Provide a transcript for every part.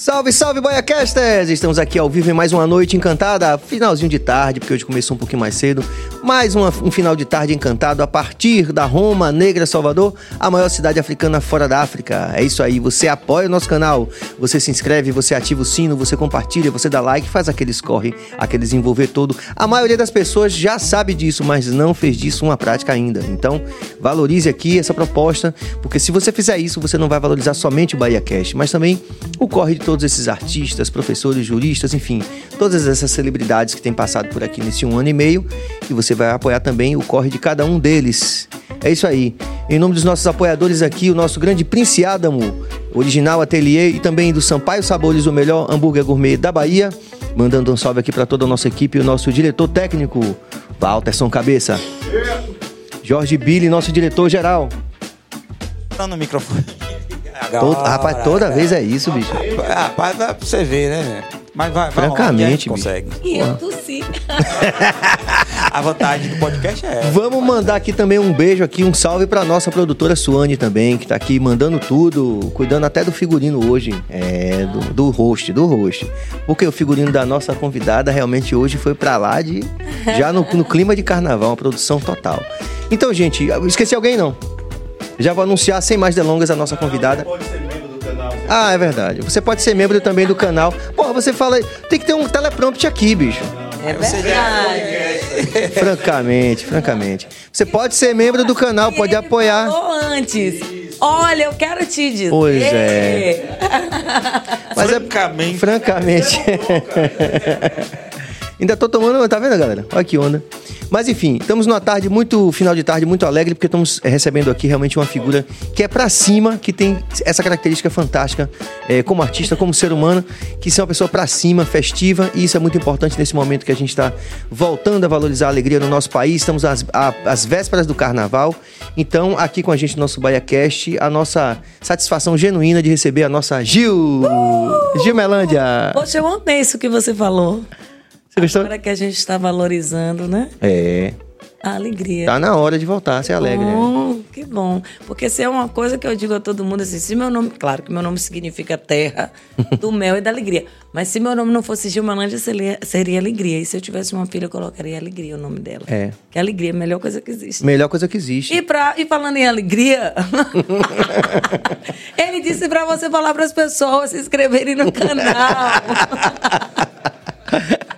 Salve, salve, Boiacasters! Estamos aqui ao vivo em mais uma noite encantada, finalzinho de tarde, porque hoje começou um pouquinho mais cedo. Mais uma- um final de tarde encantado a partir da Roma Negra, Salvador, a maior cidade africana fora da África. É isso aí, você apoia o nosso canal, você se inscreve, você ativa o sino, você compartilha, você dá like, faz aquele corre, aquele desenvolver todo. A maioria das pessoas já sabe disso, mas não fez disso uma prática ainda. Então, valorize aqui essa proposta, porque se você fizer isso, você não vai valorizar somente o Bahia mas também o corre de todos esses artistas, professores, juristas, enfim, todas essas celebridades que têm passado por aqui nesse um ano e meio, e você vai apoiar também o corre de cada um deles. É isso aí. Em nome dos nossos apoiadores aqui, o nosso grande Prince Adamo, original ateliê e também do Sampaio Sabores, o melhor hambúrguer gourmet da Bahia. Mandando um salve aqui para toda a nossa equipe e o nosso diretor técnico, Walterson Cabeça. Jorge Billy, nosso diretor geral. Tá no microfone. Todo- rapaz, toda vez é isso, bicho. Rapaz, dá pra você ver, né? Mas vai, vai Francamente, rolar, consegue. E eu tossi. A vantagem do podcast é essa. Vamos mandar aqui também um beijo aqui, um salve pra nossa produtora Suane também, que tá aqui mandando tudo, cuidando até do figurino hoje, é, do, do host, do host. Porque o figurino da nossa convidada realmente hoje foi pra lá de, já no, no clima de carnaval, uma produção total. Então, gente, esqueci alguém não? Já vou anunciar sem mais delongas a nossa convidada. Ah, é verdade. Você pode ser membro também do canal. Porra, você fala tem que ter um teleprompter aqui, bicho. É verdade. Francamente, francamente. Você pode ser membro do canal, pode apoiar. antes. Olha, eu quero te dizer. Pois é. Mas Francamente. é francamente. Ainda tô tomando, tá vendo, galera? Olha que onda. Mas enfim, estamos numa tarde muito, final de tarde muito alegre, porque estamos eh, recebendo aqui realmente uma figura que é pra cima, que tem essa característica fantástica, eh, como artista, como ser humano, que é uma pessoa pra cima, festiva, e isso é muito importante nesse momento que a gente está voltando a valorizar a alegria no nosso país. Estamos às, às vésperas do carnaval. Então, aqui com a gente no nosso BaiaCast, a nossa satisfação genuína de receber a nossa Gil! Gil Melândia! Poxa, eu amei isso que você falou. Você gostou? Agora que a gente está valorizando, né? É. A alegria. Tá na hora de voltar a ser alegre. né? Bom, que bom. Porque se é uma coisa que eu digo a todo mundo assim, se meu nome, claro que meu nome significa terra do mel e da alegria. Mas se meu nome não fosse Gilmalândia, seria, seria alegria. E se eu tivesse uma filha, eu colocaria alegria o nome dela. É. Que alegria é a melhor coisa que existe. Melhor coisa que existe. E, pra, e falando em alegria, ele disse pra você falar pras pessoas se inscreverem no canal.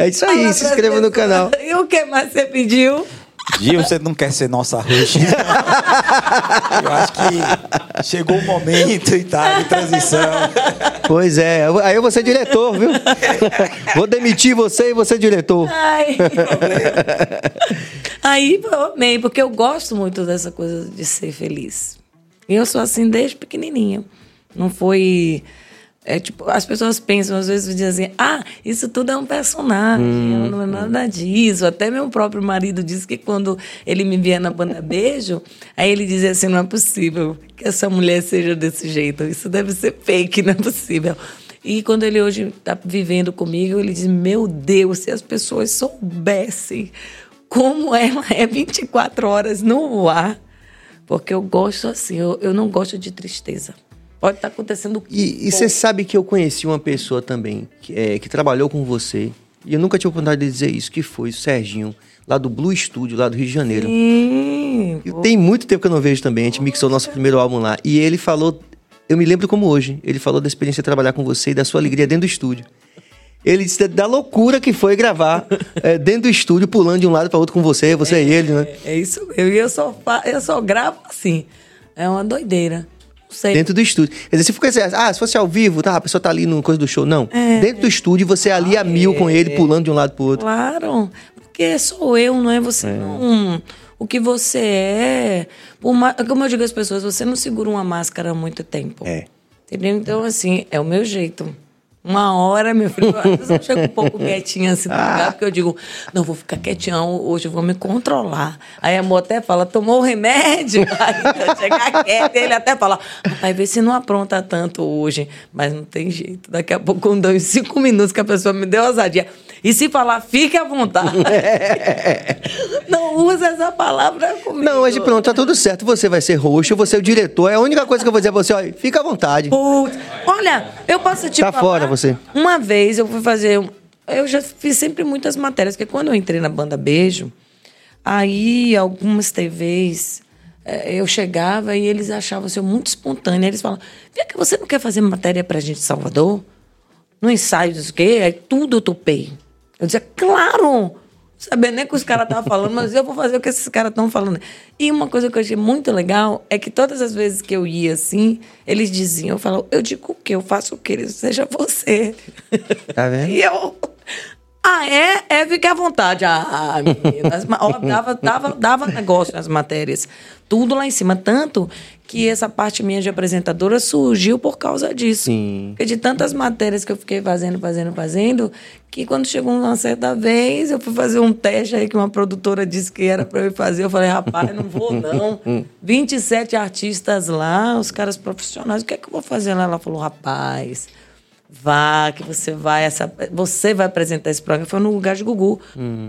É isso aí, Fala se inscreva no canal. E o que mais você pediu? Gil, você não quer ser nossa host? Eu acho que chegou o momento e tá de transição. Pois é, aí eu vou ser diretor, viu? Vou demitir você e você diretor. Ai. Aí eu amei, porque eu gosto muito dessa coisa de ser feliz. E eu sou assim desde pequenininha. Não foi. É tipo, as pessoas pensam, às vezes dizem assim, ah, isso tudo é um personagem, não é nada disso. Até meu próprio marido disse que quando ele me via na banda Beijo, aí ele dizia assim, não é possível que essa mulher seja desse jeito. Isso deve ser fake, não é possível. E quando ele hoje está vivendo comigo, ele diz: Meu Deus, se as pessoas soubessem como ela é 24 horas no ar. Porque eu gosto assim, eu, eu não gosto de tristeza. Pode estar acontecendo o que E você sabe que eu conheci uma pessoa também que, é, que trabalhou com você. E eu nunca tive oportunidade de dizer isso, que foi o Serginho, lá do Blue Studio, lá do Rio de Janeiro. Sim, E tem muito tempo que eu não vejo também. A gente mixou o nosso primeiro álbum lá. E ele falou, eu me lembro como hoje, ele falou da experiência de trabalhar com você e da sua alegria dentro do estúdio. Ele disse da loucura que foi gravar é, dentro do estúdio, pulando de um lado para outro com você, você e ele, né? é isso mesmo. E eu só, eu só gravo assim. É uma doideira. Sei. Dentro do estúdio. Quer dizer, se for assim, ah, se fosse ao vivo, tá, a pessoa tá ali no coisa do show. Não. Dentro do estúdio, você ali a mil com ele, pulando de um lado pro outro. Claro, porque sou eu, não é você. Não. O que você é. Por ma- Como eu digo às pessoas, você não segura uma máscara há muito tempo. É. Entendeu? Então, assim, é o meu jeito. Uma hora, meu filho, às vezes eu chego um pouco quietinha assim no lugar, porque eu digo, não, vou ficar quietinha hoje, eu vou me controlar. Aí a moça até fala, tomou o remédio? Aí eu chegar quieta, ele até fala, vai ver se não apronta tanto hoje. Mas não tem jeito. Daqui a pouco, com dois, cinco minutos que a pessoa me deu ousadia. E se falar, fique à vontade. não usa essa palavra comigo. Não, hoje pronto, tá tudo certo. Você vai ser roxo, você é o diretor. É a única coisa que eu vou dizer a você, olha, fica à vontade. Putz, olha, eu posso te Tá falar, fora você. Uma vez eu fui fazer. um- Eu já fiz sempre muitas matérias, porque quando eu entrei na banda Beijo, aí algumas TVs. eh, Eu chegava e eles achavam assim, eu muito espontânea. Eles falavam: Vem que você não quer fazer matéria pra gente em Salvador? No ensaio, diz o quê? Aí tudo eu topei. Eu dizia, claro! Sabia nem o que os caras estavam falando, mas eu vou fazer o que esses caras estão falando. E uma coisa que eu achei muito legal é que todas as vezes que eu ia assim, eles diziam, eu falava, eu digo o quê? Eu faço o quê? Seja você. Tá vendo? E eu. Ah, é? É, fique à vontade. Ah, menina. As ma- ó, dava, dava, dava negócio nas matérias. Tudo lá em cima. Tanto que essa parte minha de apresentadora surgiu por causa disso. Sim. Porque de tantas matérias que eu fiquei fazendo, fazendo, fazendo, que quando chegou uma certa vez, eu fui fazer um teste aí que uma produtora disse que era para eu fazer. Eu falei, rapaz, não vou não. 27 artistas lá, os caras profissionais, o que é que eu vou fazer lá? Ela falou, rapaz, vá, que você vai, essa, você vai apresentar esse programa. Foi no lugar de Gugu,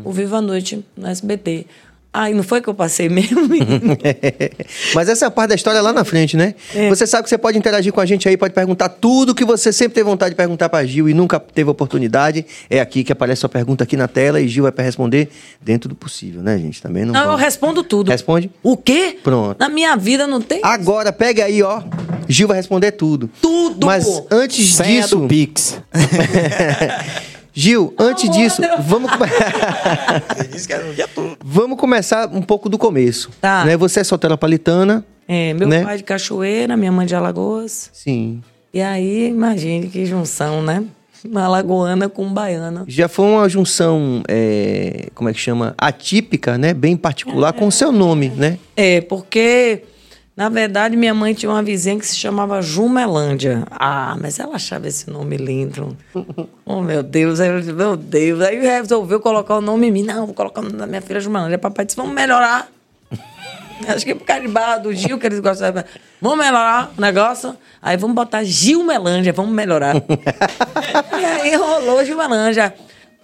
o Viva a Noite, no SBT. Ai, não foi que eu passei mesmo? Mas essa é a parte da história lá na frente, né? É. Você sabe que você pode interagir com a gente aí, pode perguntar tudo que você sempre teve vontade de perguntar pra Gil e nunca teve oportunidade. É aqui que aparece sua pergunta aqui na tela e Gil vai pra responder dentro do possível, né, gente? Também não. Não, eu vamos- respondo tudo. Responde? O quê? Pronto. Na minha vida não tem Agora, pega aí, ó. Gil vai responder tudo. tudo. Mas antes Senha disso. do Pix. Gil, antes Amor, disso, eu- vamos, come- Você disse que era no dia todo. vamos começar um pouco do começo. Tá. Né? Você é soteropolitana. É, meu né? pai de Cachoeira, minha mãe de Alagoas. Sim. E aí, imagine que junção, né? Uma alagoana com baiana. Já foi uma junção, é, como é que chama? Atípica, né? Bem particular, com o seu nome, né? É, porque, na verdade, minha mãe tinha uma vizinha que se chamava Jumelândia. Ah, mas ela achava esse nome lindo. Oh, meu Deus. Aí eu disse, meu Deus. Aí resolveu colocar o nome em mim. Não, vou colocar o nome da minha filha Jumelândia. Papai disse, vamos melhorar. Acho que por causa de barra do Gil, que eles gostavam. Vamos melhorar o negócio. Aí vamos botar Gilmelândia, vamos melhorar. e aí rolou Gilmelândia.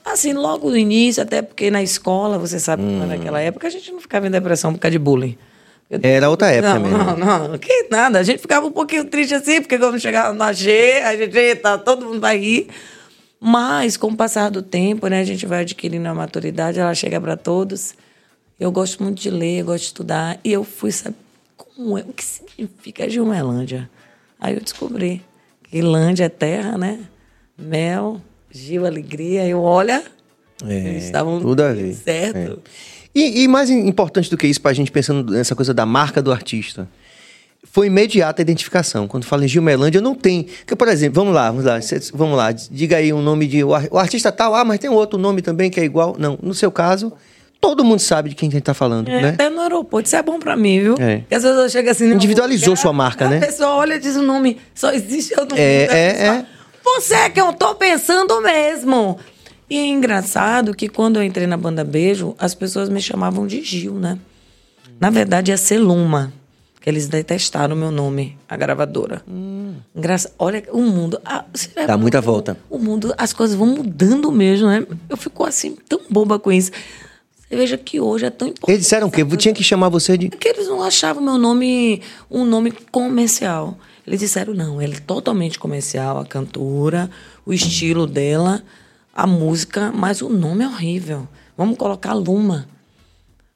Assim, logo no início, até porque na escola, você sabe, que naquela época a gente não ficava em depressão por causa de bullying. Eu- Era outra época não, mesmo. Não, não, que nada. A gente ficava um pouquinho triste assim, porque quando chegava no G, a gente, eita, todo mundo vai rir. Mas, com o passar do tempo, né, a gente vai adquirindo a maturidade, ela chega para todos. Eu gosto muito de ler, eu gosto de estudar. E eu fui saber como é, o que significa Gilmelândia. Aí eu descobri que Lândia é terra, né? Mel, Gil, alegria. Eu, olha, eles estavam tudo a ver. certo. E, e mais importante do que isso, pra gente pensando nessa coisa da marca do artista, foi imediata a identificação. Quando fala em Gilmelândia, não tem. Porque, por exemplo, vamos lá, vamos lá, vamos lá, diga aí um nome de. O ar- o artista tal, ah, mas tem um outro nome também que é igual. Não, no seu caso, todo mundo sabe de quem a gente tá falando, É, né? Até no aeroporto, isso é bom pra mim, viu? É. Porque às vezes eu chego assim... Individualizou sua marca, a né? pessoa olha e diz o nome, só existe eu não É, mundo, a é, pessoa, é. Você é que eu tô pensando mesmo. E é engraçado que quando eu entrei na banda Beijo, as pessoas me chamavam de Gil, né? Na verdade, ia ser Luma. Que eles detestaram o meu nome, a gravadora. Engraçado. Olha, o mundo. Hum. Dá ver muita o- volta. O mundo, as coisas vão mudando mesmo, né? Eu fico assim, tão boba com isso. Você veja que hoje é tão importante. Eles disseram o quê? Tinha que chamar você de. É que eles não achavam meu nome um nome comercial. Eles disseram, não, ele é totalmente comercial, a cantora, o estilo dela, a música, mas o nome é horrível. Vamos colocar Luma.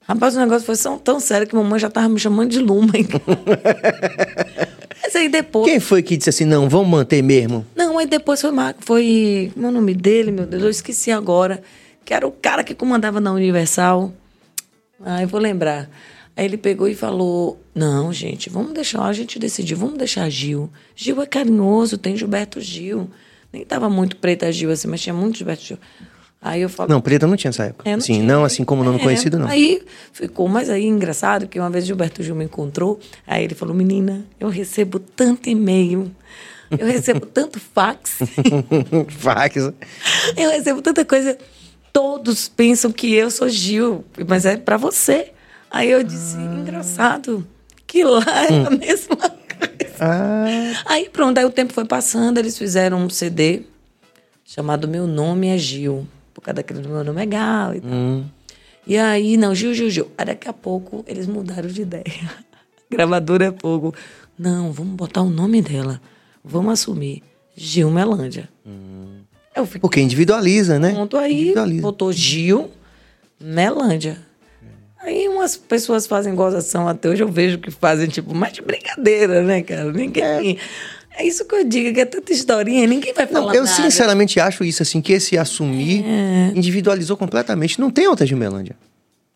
Rapaz, o negócio foi tão, tão sério que mamãe já tava me chamando de Luma. hein? mas aí depois. Quem foi que disse assim, não, vamos manter mesmo? Não, aí depois foi, foi. Como é o nome dele, meu Deus? Eu esqueci agora. Que era o cara que comandava na Universal. Ah, eu vou lembrar. Aí ele pegou e falou: Não, gente, vamos deixar, a gente decidiu, vamos deixar Gil. Gil é carinhoso, tem Gilberto Gil. Nem tava muito preta Gil assim, mas tinha muito Gilberto Gil. Aí eu falei. Não, preta não tinha essa época. É, Sim, tinha. não assim como nome É, conhecido, não. Aí ficou, mas aí engraçado que uma vez Gilberto Gil me encontrou, aí ele falou: Menina, eu recebo tanto e-mail Eu recebo tanto fax. fax. Eu recebo tanta coisa. Todos pensam que eu sou Gil, mas é para você. Aí eu disse, ah. engraçado, que lá é hum. a mesma coisa. Ah. Aí pronto, aí o tempo foi passando, eles fizeram um CD chamado Meu Nome é Gil. Por causa daquele meu nome é Gal e tal. Hum. E aí, não, Gil, Gil, Gil. Aí daqui a pouco eles mudaram de ideia. Gravadora é fogo. Não, vamos botar o nome dela. Vamos assumir. Gil Melândia. Hum. Eu fiquei, Porque individualiza, né? Ponto aí, botou Gil Melândia. Aí umas pessoas fazem gozação até hoje, eu vejo que fazem, tipo, mais de brincadeira, né, cara? Ninguém. É. é isso que eu digo, que é tanta historinha, ninguém vai falar. Não, eu nada. sinceramente acho isso, assim, que esse assumir é. individualizou completamente. Não tem outra Melândia.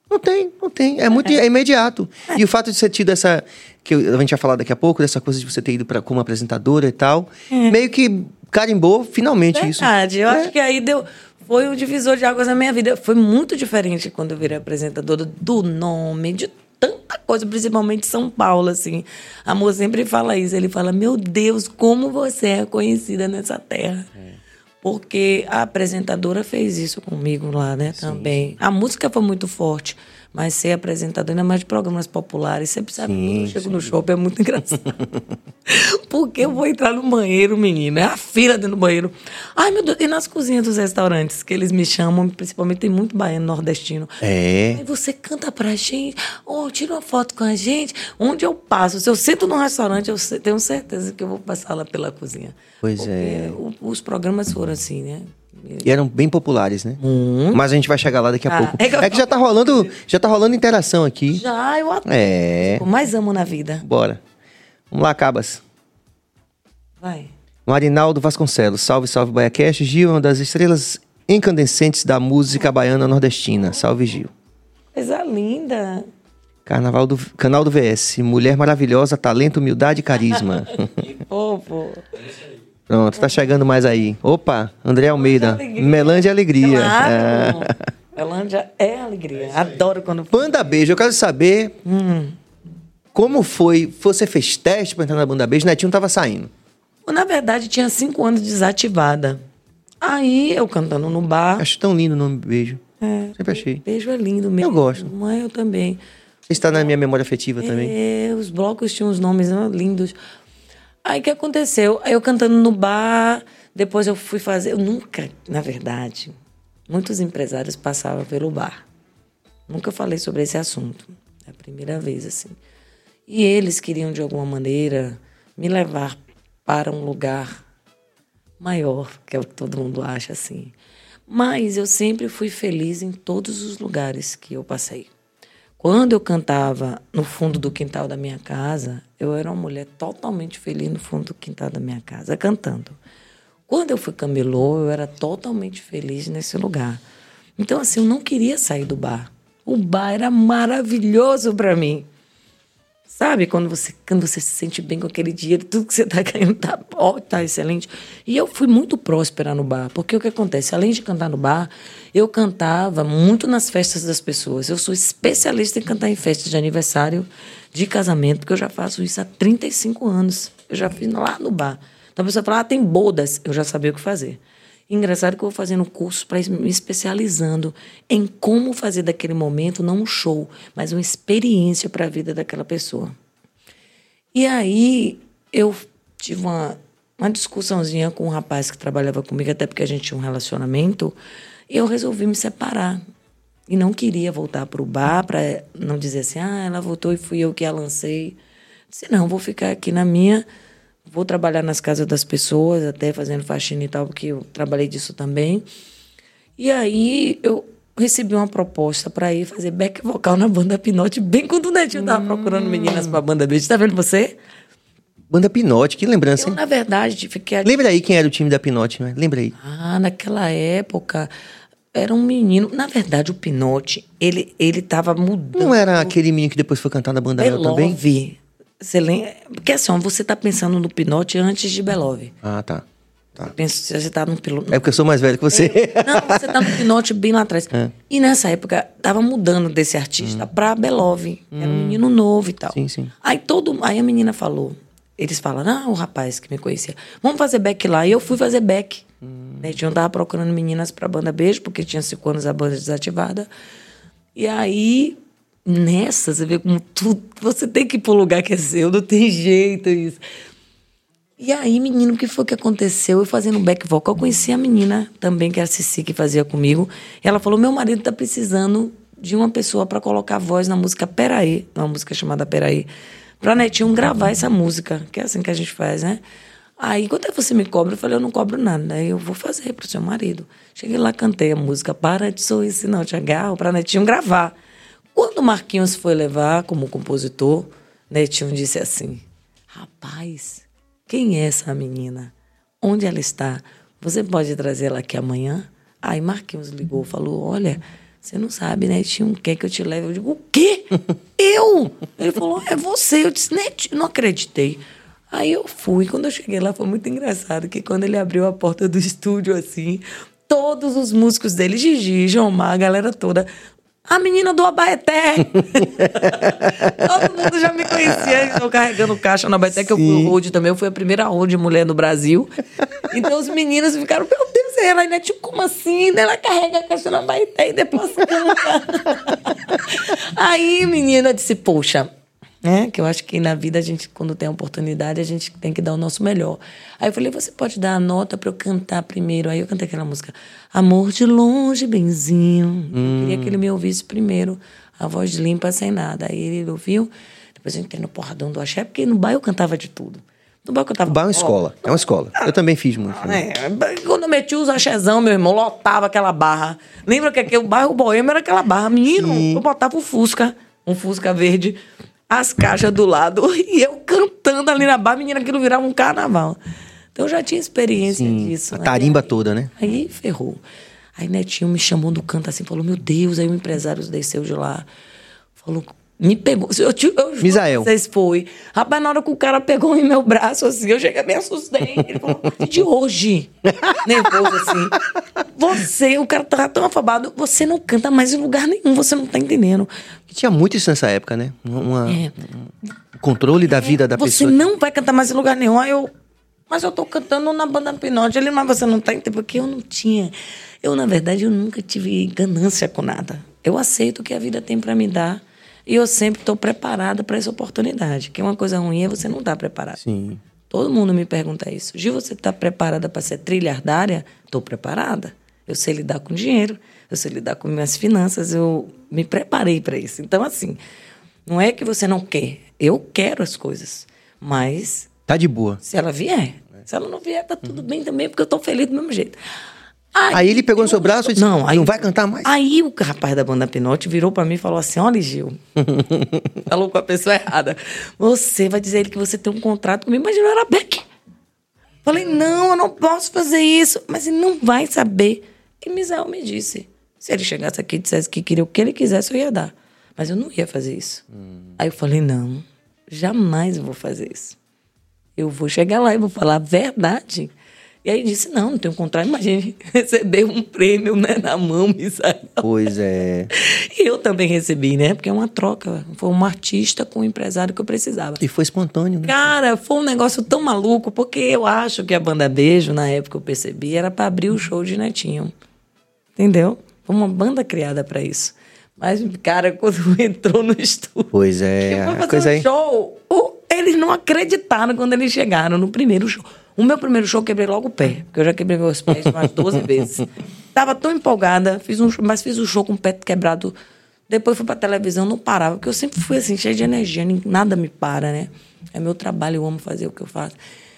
Não tem, não tem. É muito é. é imediato. É. E o fato de você ter tido essa. Que a gente vai falar daqui a pouco, dessa coisa de você ter ido pra, como apresentadora e tal. É. Meio que carimbou finalmente Verdade, isso. Verdade, eu acho que aí deu foi um divisor de águas na minha vida. Foi muito diferente quando eu virei apresentadora do nome, de tanta coisa, principalmente São Paulo, assim. A moça sempre fala isso. Ele fala: Meu Deus, como você é conhecida nessa terra. É. Porque a apresentadora fez isso comigo lá, né? Sim, também. Sim. A música foi muito forte. Mas ser apresentador, ainda mais de programas populares, sempre sabe sim, quando eu chego sim. no shopping, é muito engraçado. Porque eu vou entrar no banheiro, menina, é a fila dentro do banheiro. Ai, meu Deus, e nas cozinhas dos restaurantes, que eles me chamam, principalmente tem muito baiano nordestino. É. Aí você canta pra gente, ou tira uma foto com a gente. Onde eu passo, se eu sento num restaurante, eu tenho certeza que eu vou passar lá pela cozinha. Pois Porque é. os programas foram assim, né? E eram bem populares, né? Hum. Mas a gente vai chegar lá daqui a ah, pouco. É que, é que, já tá rolando, já tá rolando interação aqui. Já, eu adoro. É. O mais amo na vida. Bora. Vamos lá, Cabas. Vai. Marinaldo Vasconcelos. Salve, salve, Baiacast. Gil é uma das estrelas incandescentes da música baiana nordestina. Salve, Gil. Coisa linda. Carnaval do, canal do VS. Mulher maravilhosa, talento, humildade e carisma. que fofo. Pronto, tá chegando mais aí. Opa, André Almeida. Melândia é Alegria. Claro. É. Melândia é alegria. Adoro quando. Banda Beijo, eu quero saber hum. como foi. Você fez teste pra entrar na Banda Beijo? Netinho tava saindo. Na verdade, tinha cinco anos desativada. Aí eu cantando no bar. Acho tão lindo o nome Beijo. É. Sempre achei. Beijo é lindo mesmo. Eu gosto. Mãe, eu também. Está na minha memória afetiva é, também. Os blocos tinham uns nomes lindos. Aí o que aconteceu? Eu cantando no bar, depois eu fui fazer. Eu nunca, na verdade, muitos empresários passavam pelo bar. Nunca falei sobre esse assunto. É a primeira vez, assim. E eles queriam, de alguma maneira, me levar para um lugar maior, que é o que todo mundo acha, assim. Mas eu sempre fui feliz em todos os lugares que eu passei. Quando eu cantava no fundo do quintal da minha casa, eu era uma mulher totalmente feliz no fundo do quintal da minha casa, cantando. Quando eu fui camelô, eu era totalmente feliz nesse lugar. Então, assim, eu não queria sair do bar. O bar era maravilhoso para mim. Sabe, quando você, quando você se sente bem com aquele dinheiro, tudo que você está ganhando tá, ó, tá excelente. E eu fui muito próspera no bar, porque o que acontece? Além de cantar no bar, eu cantava muito nas festas das pessoas. Eu sou especialista em cantar em festas de aniversário, de casamento, porque eu já faço isso há 35 anos. Eu já fiz lá no bar. Então a pessoa fala, ah, tem bodas. Eu já sabia o que fazer. Engraçado que eu vou fazendo curso para me especializando em como fazer daquele momento não um show, mas uma experiência para a vida daquela pessoa. E aí eu tive uma, uma discussãozinha com um rapaz que trabalhava comigo, até porque a gente tinha um relacionamento, e eu resolvi me separar. E não queria voltar para o bar para não dizer assim, ah, ela voltou e fui eu que a lancei. Disse, não, vou ficar aqui na minha Vou trabalhar nas casas das pessoas, até fazendo faxina e tal, porque eu trabalhei disso também. E aí eu recebi uma proposta para ir fazer back vocal na banda Pinote, bem quando o Netinho tava hum. procurando meninas pra banda Beijo. Tá vendo você? Banda Pinote, que lembrança, eu, hein? na verdade, fiquei... Lembra aí quem era o time da Pinote, né? Lembra aí. Ah, naquela época era um menino. Na verdade, o Pinote, ele, ele tava mudando. Não era aquele menino que depois foi cantar na banda Belove. também? Você lembra? Porque assim, você está pensando no Pinote antes de Belove. Ah, tá. tá. Penso, você está no piloto. É porque eu sou mais velho que você. É, não, você está no Pinote bem lá atrás. É. E nessa época, tava mudando desse artista hum. para Belove. Hum. Era um hum. menino novo e tal. Sim, sim. Aí, todo, aí a menina falou: eles falaram, ah, o rapaz que me conhecia, vamos fazer back lá. E eu fui fazer back. Hum. Netinho tava procurando meninas pra banda Beijo, porque tinha cinco anos a banda desativada. E aí, nessa, você vê como tudo. Você tem que ir pro lugar que é seu, não tem jeito isso. E aí, menino, o que foi que aconteceu? Eu fazendo back vocal, eu conheci a menina também, que era a Cici, que fazia comigo. Ela falou: meu marido tá precisando de uma pessoa para colocar voz na música Peraí, uma música chamada Peraí, pra Netinho gravar essa música, que é assim que a gente faz, né? Aí, quando você me cobra, eu falei, eu não cobro nada. Aí eu vou fazer pro seu marido. Cheguei lá, cantei a música Para de sorrir, se não te agarro, pra Netinho gravar. Quando o Marquinhos foi levar como compositor, Netinho disse assim: Rapaz, quem é essa menina? Onde ela está? Você pode trazer ela aqui amanhã? Aí Marquinhos ligou, falou: Olha, você não sabe, Netinho, quer que eu te leve? Eu digo: O quê? eu? Ele falou: É você. Eu disse: Netinho, não acreditei. Aí eu fui, quando eu cheguei lá foi muito engraçado, que quando ele abriu a porta do estúdio assim, todos os músicos dele, Gigi, João Mar, a galera toda, a menina do Abaeté. Todo mundo já me conhecia. Estou carregando caixa na Abaeté, que eu fui road também. Eu fui a primeira road mulher no Brasil. Então os meninos ficaram, meu Deus, ela ainda tipo, como assim? Ela carrega a caixa na Abaeté e depois canta. Aí, menina, disse, poxa, né? Que eu acho que na vida a gente, quando tem a oportunidade, a gente tem que dar o nosso melhor. Aí eu falei, você pode dar a nota para eu cantar primeiro? Aí eu cantei aquela música, Amor de longe, benzinho. Hum. Eu queria que ele me ouvisse primeiro, a voz limpa, sem nada. Aí ele ouviu, depois eu entrei no porradão do axé, porque no bairro eu cantava de tudo. No bairro eu cantava... O bairro é uma escola, é uma escola. Eu também fiz muito. Né? É, quando eu meti os axézão, meu irmão, lotava aquela barra. Lembra que aqui, o bairro Boêmio era aquela barra? Menino, Sim. eu botava o Fusca, um Fusca verde as caixas do lado e eu cantando ali na barra, menina, aquilo virava um carnaval. Então eu já tinha experiência Sim, disso. A tarimba aí, toda, né? Aí ferrou. Aí Netinho me chamou no canto assim, falou: Meu Deus, aí o empresário desceu de lá. Falou: me pegou. Eu, eu, eu Misael. Vocês foi. Rapaz, na hora que o cara pegou em meu braço, assim, eu cheguei, me assustei. Ele falou, de hoje. Nervoso, assim. Você, o cara tá tão afabado, você não canta mais em lugar nenhum, você não tá entendendo. Tinha muito isso nessa época, né? Uma, é. Um controle da vida da você pessoa. Você não vai cantar mais em lugar nenhum. Aí eu. Mas eu tô cantando na banda Pinote. Ele, mas você não tá entendendo. Porque eu não tinha. Eu, na verdade, eu nunca tive ganância com nada. Eu aceito o que a vida tem para me dar. E eu sempre estou preparada para essa oportunidade. Que uma coisa ruim é você não estar tá preparado. Sim. Todo mundo me pergunta isso. Gil, você está preparada para ser trilhardária? Estou preparada. Eu sei lidar com dinheiro, eu sei lidar com minhas finanças, eu me preparei para isso. Então, assim, não é que você não quer. Eu quero as coisas, mas. Tá de boa. Se ela vier. Se ela não vier, tá tudo bem também, porque eu estou feliz do mesmo jeito. Aí, aí ele pegou no seu braço e disse: Não, aí, não vai cantar mais? Aí o rapaz da banda Pinote virou para mim e falou assim: Olha, Gil, falou com a pessoa errada. Você vai dizer ele que você tem um contrato comigo, mas não era Beck. Falei: Não, eu não posso fazer isso. Mas ele não vai saber. E Misael me disse: Se ele chegasse aqui e dissesse que queria o que ele quisesse, eu ia dar. Mas eu não ia fazer isso. Hum. Aí eu falei: Não, jamais eu vou fazer isso. Eu vou chegar lá e vou falar a verdade. E aí disse, não, não tenho contrato. Imagine receber um prêmio né, na mão, Misael. Pois é. E eu também recebi, né? Porque é uma troca. Foi um artista com um empresário que eu precisava. E foi espontâneo, né? Cara, foi um negócio tão maluco, porque eu acho que a banda Beijo, na época eu percebi, era para abrir o show de Netinho. Entendeu? Foi uma banda criada para isso. Mas, cara, quando entrou no estúdio. Pois é. Foi fazer coisa um aí. show. Eles não acreditaram quando eles chegaram no primeiro show. O meu primeiro show, quebrei logo o pé, porque eu já quebrei meus pés umas 12 vezes. Tava tão empolgada, fiz um, mas fiz o um show com o pé quebrado. Depois fui pra televisão, não parava, porque eu sempre fui assim, cheia de energia, nada me para, né? É meu trabalho, eu amo fazer o que eu faço.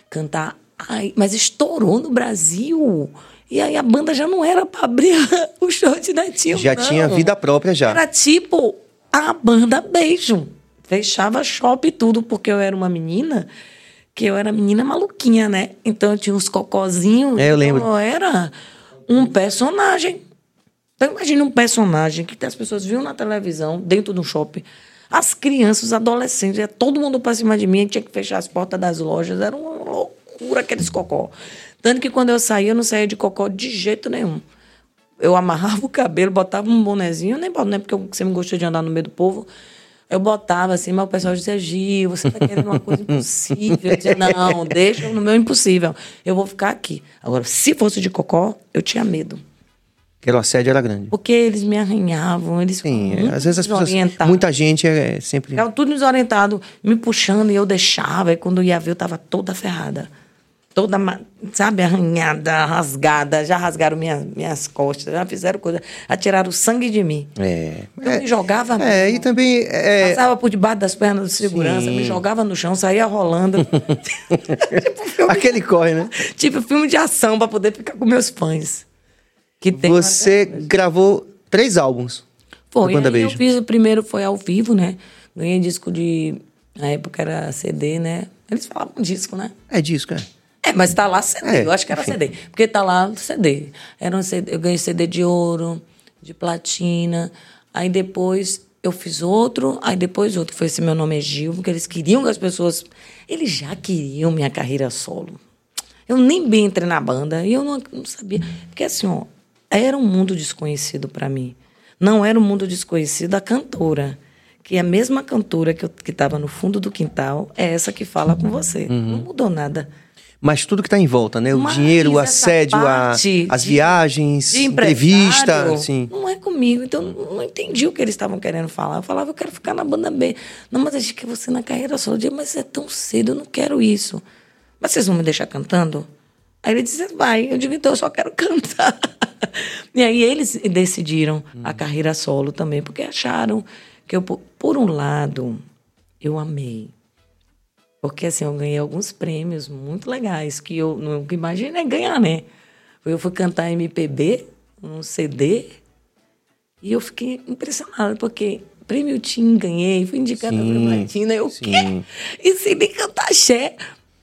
Cantar. Ai, mas estourou no Brasil. E aí a banda já não era pra abrir o show de Netinho. Já não. tinha vida própria já. Era tipo a banda Beijo. Fechava shopping e tudo, porque eu era uma menina que eu era menina maluquinha, né? Então eu tinha uns cocozinhos. É, eu lembro. Então eu era um personagem. Então imagine um personagem que as pessoas viam na televisão, dentro do shopping. As crianças, os adolescentes, ia todo mundo para cima de mim, tinha que fechar as portas das lojas. Era uma loucura aqueles cocó. Tanto que quando eu saía, eu não saía de cocó de jeito nenhum. Eu amarrava o cabelo, botava um bonezinho, nem boto, né? Porque eu sempre gostei de andar no meio do povo. Eu botava assim, mas o pessoal dizia, Gil, você tá querendo uma coisa impossível. Eu dizia, não, deixa no meu impossível. Eu vou ficar aqui. Agora, se fosse de cocó, eu tinha medo. Porque o assédio era grande. Porque eles me arranhavam, eles Sim, às vezes as pessoas. Muita gente é sempre. Ficava tudo desorientado, me puxando e eu deixava. E quando ia ver, eu tava toda ferrada. Toda, sabe, arranhada, rasgada. Já rasgaram minhas, minhas costas, já fizeram coisa. Já tiraram o sangue de mim. É. Eu me jogava É, mesmo. e também. É, Passava por debaixo das pernas do segurança, Sim. me jogava no chão, saía rolando. tipo, filme, aquele corre, né? tipo filme de ação pra poder ficar com meus fãs. Que tem Você gravou três álbuns. Foi, Banda aí eu Beijo. fiz o primeiro foi ao vivo, né? Ganhei disco de. Na época era CD, né? Eles falavam disco, né? É disco, é. É, mas tá lá CD, É, eu acho que era. CD. Porque tá lá CD. Era um CD. Eu ganhei CD de ouro, de platina. Aí depois eu fiz outro, aí depois outro. Foi esse meu nome é Gil, porque eles queriam que as pessoas. Eles já queriam minha carreira solo. Eu nem bem entrei na banda e eu não, não sabia. Porque assim, ó, era um mundo desconhecido para mim. Não era um mundo desconhecido a cantora. Que é a mesma cantora que estava no fundo do quintal é essa que fala com você. Não mudou nada. Mas tudo que tá em volta, né? O Mas dinheiro, o assédio, a, as de- viagens, de entrevista. empresário, Sim. Não é comigo, então eu não entendi o que eles estavam querendo falar. Eu falava, eu quero ficar na banda B. Não, mas a gente quer você na carreira solo. Eu dizia, mas é tão cedo, eu não quero isso. Mas vocês vão me deixar cantando? Aí ele disse, vai. Eu digo, então eu só quero cantar. e aí eles decidiram a carreira solo também, porque acharam que eu, por um lado, eu amei. Porque assim, eu ganhei alguns prêmios muito legais que eu nunca imaginei ganhar, né? Eu fui cantar MPB, um CD, e eu fiquei impressionada, porque prêmio Tim ganhei, fui indicada Sim, para Platina, eu sim. quê? E sem nem cantar axé,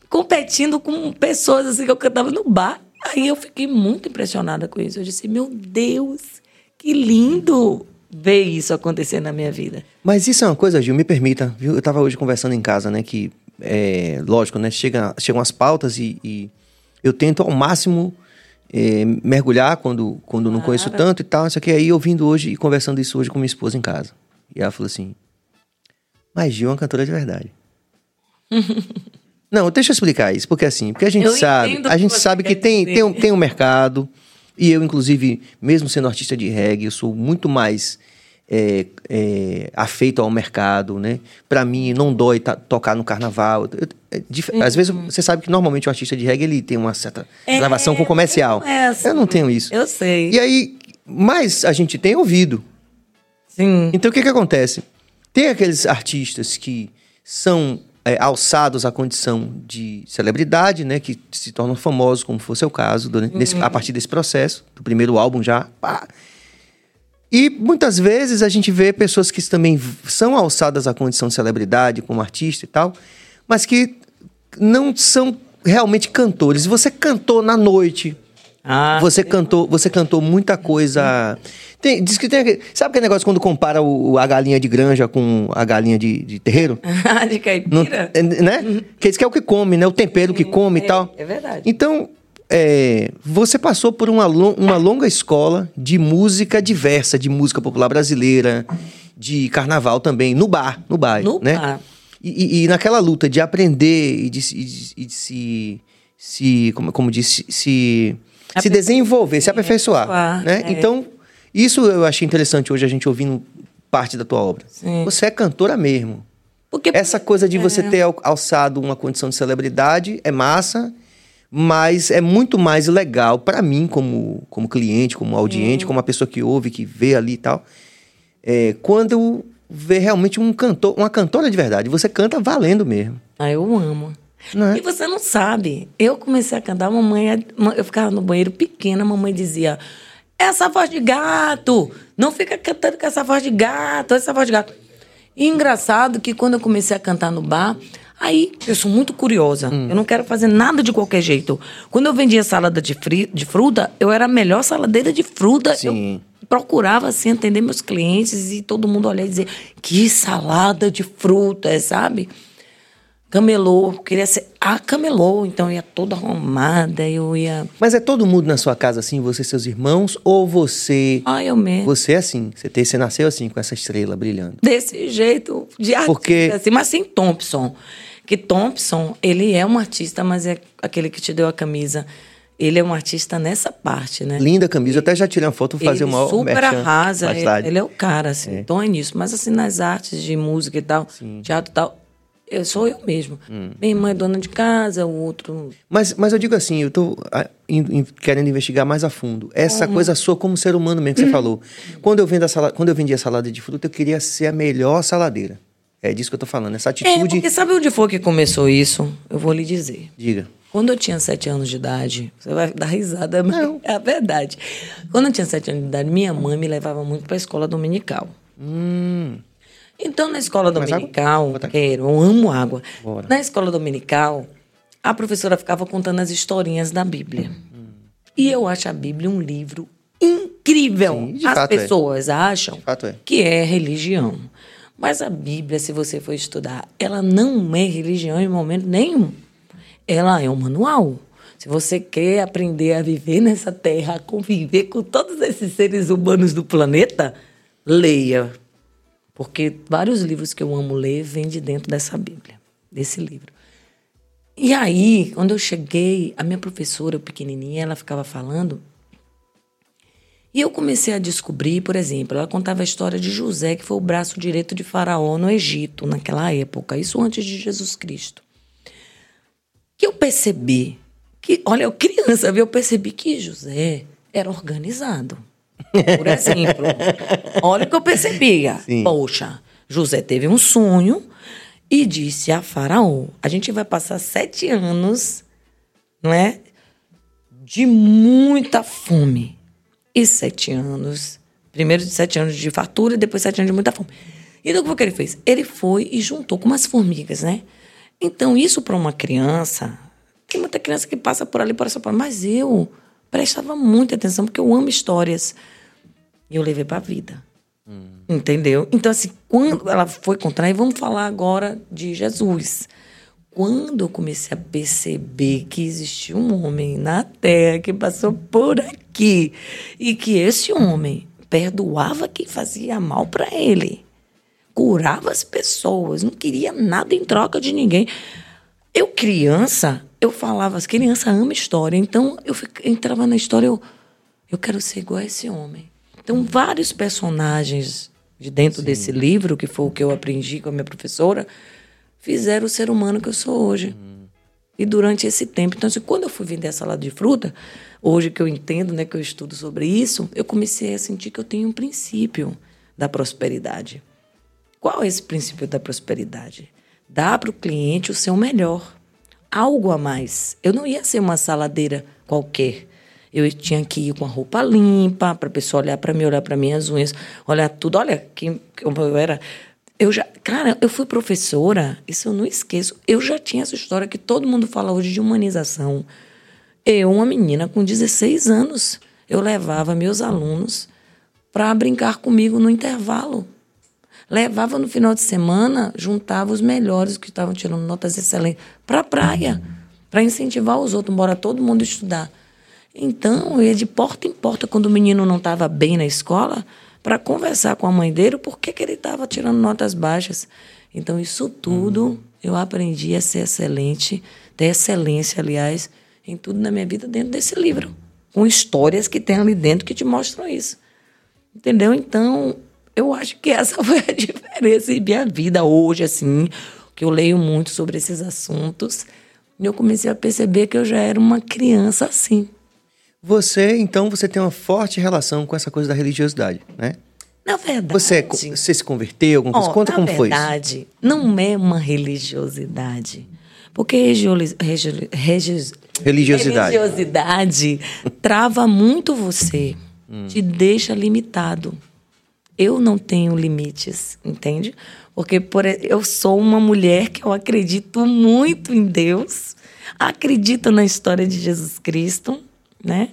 competindo com pessoas assim que eu cantava no bar. Aí eu fiquei muito impressionada com isso. Eu disse, meu Deus, que lindo ver isso acontecer na minha vida. Mas isso é uma coisa, Gil, me permita, viu? Eu tava hoje conversando em casa, né? Que, é, lógico, né? Chega, chegam as pautas e, e eu tento ao máximo é, mergulhar quando, quando não conheço tanto e tal. Isso aqui aí, ouvindo hoje e conversando isso hoje com minha esposa em casa. E ela falou assim: Mas Gil é uma cantora de verdade. Não, deixa eu explicar isso, porque assim, porque a gente Eu sabe, a que gente sabe que tem, tem, um, tem um mercado, e eu, inclusive, mesmo sendo artista de reggae, eu sou muito mais é, é, afeito ao mercado, né? Pra mim, não dói tocar no carnaval. Eu- é dif- Às vezes, você sabe que normalmente o artista de reggae, ele tem uma certa Uhum. É, gravação com comercial. não é assim. Eu não tenho isso. Eu sei. E aí, mas a gente tem ouvido. Sim. Então, o que que acontece? Tem aqueles artistas que são alçados à condição de celebridade, né? Que se tornam famosos, como foi o seu caso, durante- nesse- a partir desse processo, do primeiro álbum já. pá. E muitas vezes a gente vê pessoas que também são alçadas à condição de celebridade, como artista e tal, mas que não são realmente cantores. Você cantou na noite, Ah, você cantou, você cantou muita coisa. Tem, diz que tem sabe aquele negócio quando compara o, a galinha de granja com a galinha de, de terreiro? de caipira? Não- é, né? Que diz que é o que come, né? O tempero que come e é, tal. é verdade. Então, é, você passou por uma, uma longa escola de música diversa, de música popular brasileira, de carnaval também, no bar, no bar, No né? bar. E, e- naquela luta de aprender e de, se- e de- e de se, se, como, como disse, se, se desenvolver, se aperfeiçoar, né? é. Então, isso eu achei interessante hoje a gente ouvindo parte da tua obra. Sim. Você é cantora mesmo. Porque Essa coisa de você É. ter al- alçado uma condição de celebridade é massa, mas é muito mais legal pra mim como, como cliente, como audiente, como uma pessoa que ouve, que vê ali e tal. É, quando vê realmente um cantor, uma cantora de verdade. Você canta valendo mesmo. Ah, eu amo. É? E você não sabe. Eu comecei a cantar, a mamãe. Eu ficava no banheiro pequena, a mamãe dizia: Essa voz de gato! Não fica cantando com essa voz de gato, essa voz de gato. E engraçado que quando eu comecei a cantar no bar, aí eu sou muito curiosa. Hum. Eu não quero fazer nada de qualquer jeito. Quando eu vendia salada de, fri, de fruta, eu era a melhor saladeira de fruta. Sim. Eu procurava assim atender meus clientes e todo mundo olhar e dizer: Que salada de frutas, sabe? Camelô, queria ser a camelô, então eu ia toda arrumada, eu ia. Mas é todo mundo na sua casa assim, você e seus irmãos? Ou você. Ah, eu mesmo. Você é assim? Você, tem, você nasceu assim, com essa estrela brilhando? Desse jeito, de artista, Porque- assim, mas sem Thompson. Que Thompson, ele é um artista, mas é aquele que te deu a camisa. Ele é um artista nessa parte, né? Linda camisa. Eu até já tirei uma foto, vou fazer ele uma super merchan arrasa, ele, ele é o cara, assim, então é nisso. Mas assim, nas artes de música e tal, teatro e tal, eu sou eu mesmo. Hum. Minha irmã é dona de casa, o outro... Mas, mas eu digo assim, eu tô ah, querendo investigar mais a fundo. Essa Uhum. coisa sua como ser humano mesmo que você falou. Quando eu, vendo a sala, quando eu vendia salada de fruta, eu queria ser a melhor saladeira. É disso que eu tô falando. Essa É, atitude. porque sabe onde foi que começou isso? Eu vou lhe dizer. Diga. Quando eu tinha sete anos de idade, você vai dar risada, mas é a verdade. Quando eu tinha sete anos de idade, minha mãe me levava muito para a escola dominical. Então, na escola Mais dominical, quero, eu amo água. Bora. Na escola dominical, a professora ficava contando as historinhas da Bíblia. E eu acho a Bíblia um livro incrível. Sim, as é. pessoas acham fato é. que é religião. Mas a Bíblia, se você for estudar, ela não é religião em momento nenhum. Ela é um manual. Se você quer aprender a viver nessa terra, a conviver com todos esses seres humanos do planeta, leia. Porque vários livros que eu amo ler vêm de dentro dessa Bíblia, desse livro. E aí, quando eu cheguei, a minha professora, pequenininha, ela ficava falando. E eu comecei a descobrir, por exemplo, ela contava a história de José, que foi o braço direito de Faraó no Egito, naquela época, isso antes de Jesus Cristo. Que eu percebi que, olha, eu criança, eu percebi que José era organizado. Por exemplo, olha o que eu percebia. Sim. Poxa, José teve um sonho e disse a Faraó: a gente vai passar sete anos, não é? De muita fome. E sete anos. Primeiro de sete anos de fartura e depois sete anos de muita fome. Então, o que ele fez? Ele foi e juntou com umas formigas, né? Então, isso para uma criança. Tem muita criança que passa por ali, por essa. Mas eu prestava muita atenção, porque eu amo histórias. E eu levei para a vida. Entendeu? Então, assim, quando ela foi contar, e vamos falar agora de Jesus. Quando eu comecei a perceber que existia um homem na terra que passou por aqui e que esse homem perdoava quem fazia mal para ele, curava as pessoas, não queria nada em troca de ninguém. Eu, criança, eu falava, as crianças amam história, então eu fic- entrava na história, eu, eu quero ser igual a esse homem. Então, vários personagens de dentro desse livro, que foi o que eu aprendi com a minha professora, fizeram o ser humano que eu sou hoje. E durante esse tempo. Então, assim, quando eu fui vender a salada de fruta, hoje que eu entendo, né, que eu estudo sobre isso, eu comecei a sentir que eu tenho um princípio da prosperidade. Qual é esse princípio da prosperidade? Dar para o cliente o seu melhor. Algo a mais. Eu não ia ser uma saladeira qualquer. Eu tinha que ir com a roupa limpa, para a pessoa olhar para mim, olhar para minhas unhas, olhar tudo. Olha quem, eu era. Eu já, cara, eu fui professora, isso eu não esqueço. Eu já tinha essa história que todo mundo fala hoje de humanização. Eu, uma menina com 16 anos, eu levava meus alunos para brincar comigo no intervalo. Levava no final de semana, juntava os melhores que estavam tirando notas excelentes para a praia, para incentivar os outros, embora todo mundo estudar. Então, eu ia de porta em porta quando o menino não estava bem na escola, para conversar com a mãe dele por que, que ele estava tirando notas baixas. Então, isso tudo eu aprendi a ser excelente, ter excelência, aliás, em tudo na minha vida dentro desse livro, com histórias que tem ali dentro que te mostram isso. Entendeu? Então, eu acho que essa foi a diferença em minha vida hoje, assim, que eu leio muito sobre esses assuntos. E eu comecei a perceber que eu já era uma criança assim. Você, então, você tem uma forte relação com essa coisa da religiosidade, né? Na verdade. Você, você se converteu, alguma coisa? Conta na como foi isso. verdade, não é uma religiosidade. Porque regis- Religiosidade. religiosidade trava muito você, Hum. te deixa limitado. Eu não tenho limites, entende? Porque por, eu sou uma mulher que eu acredito muito em Deus, acredito na história de Jesus Cristo, né?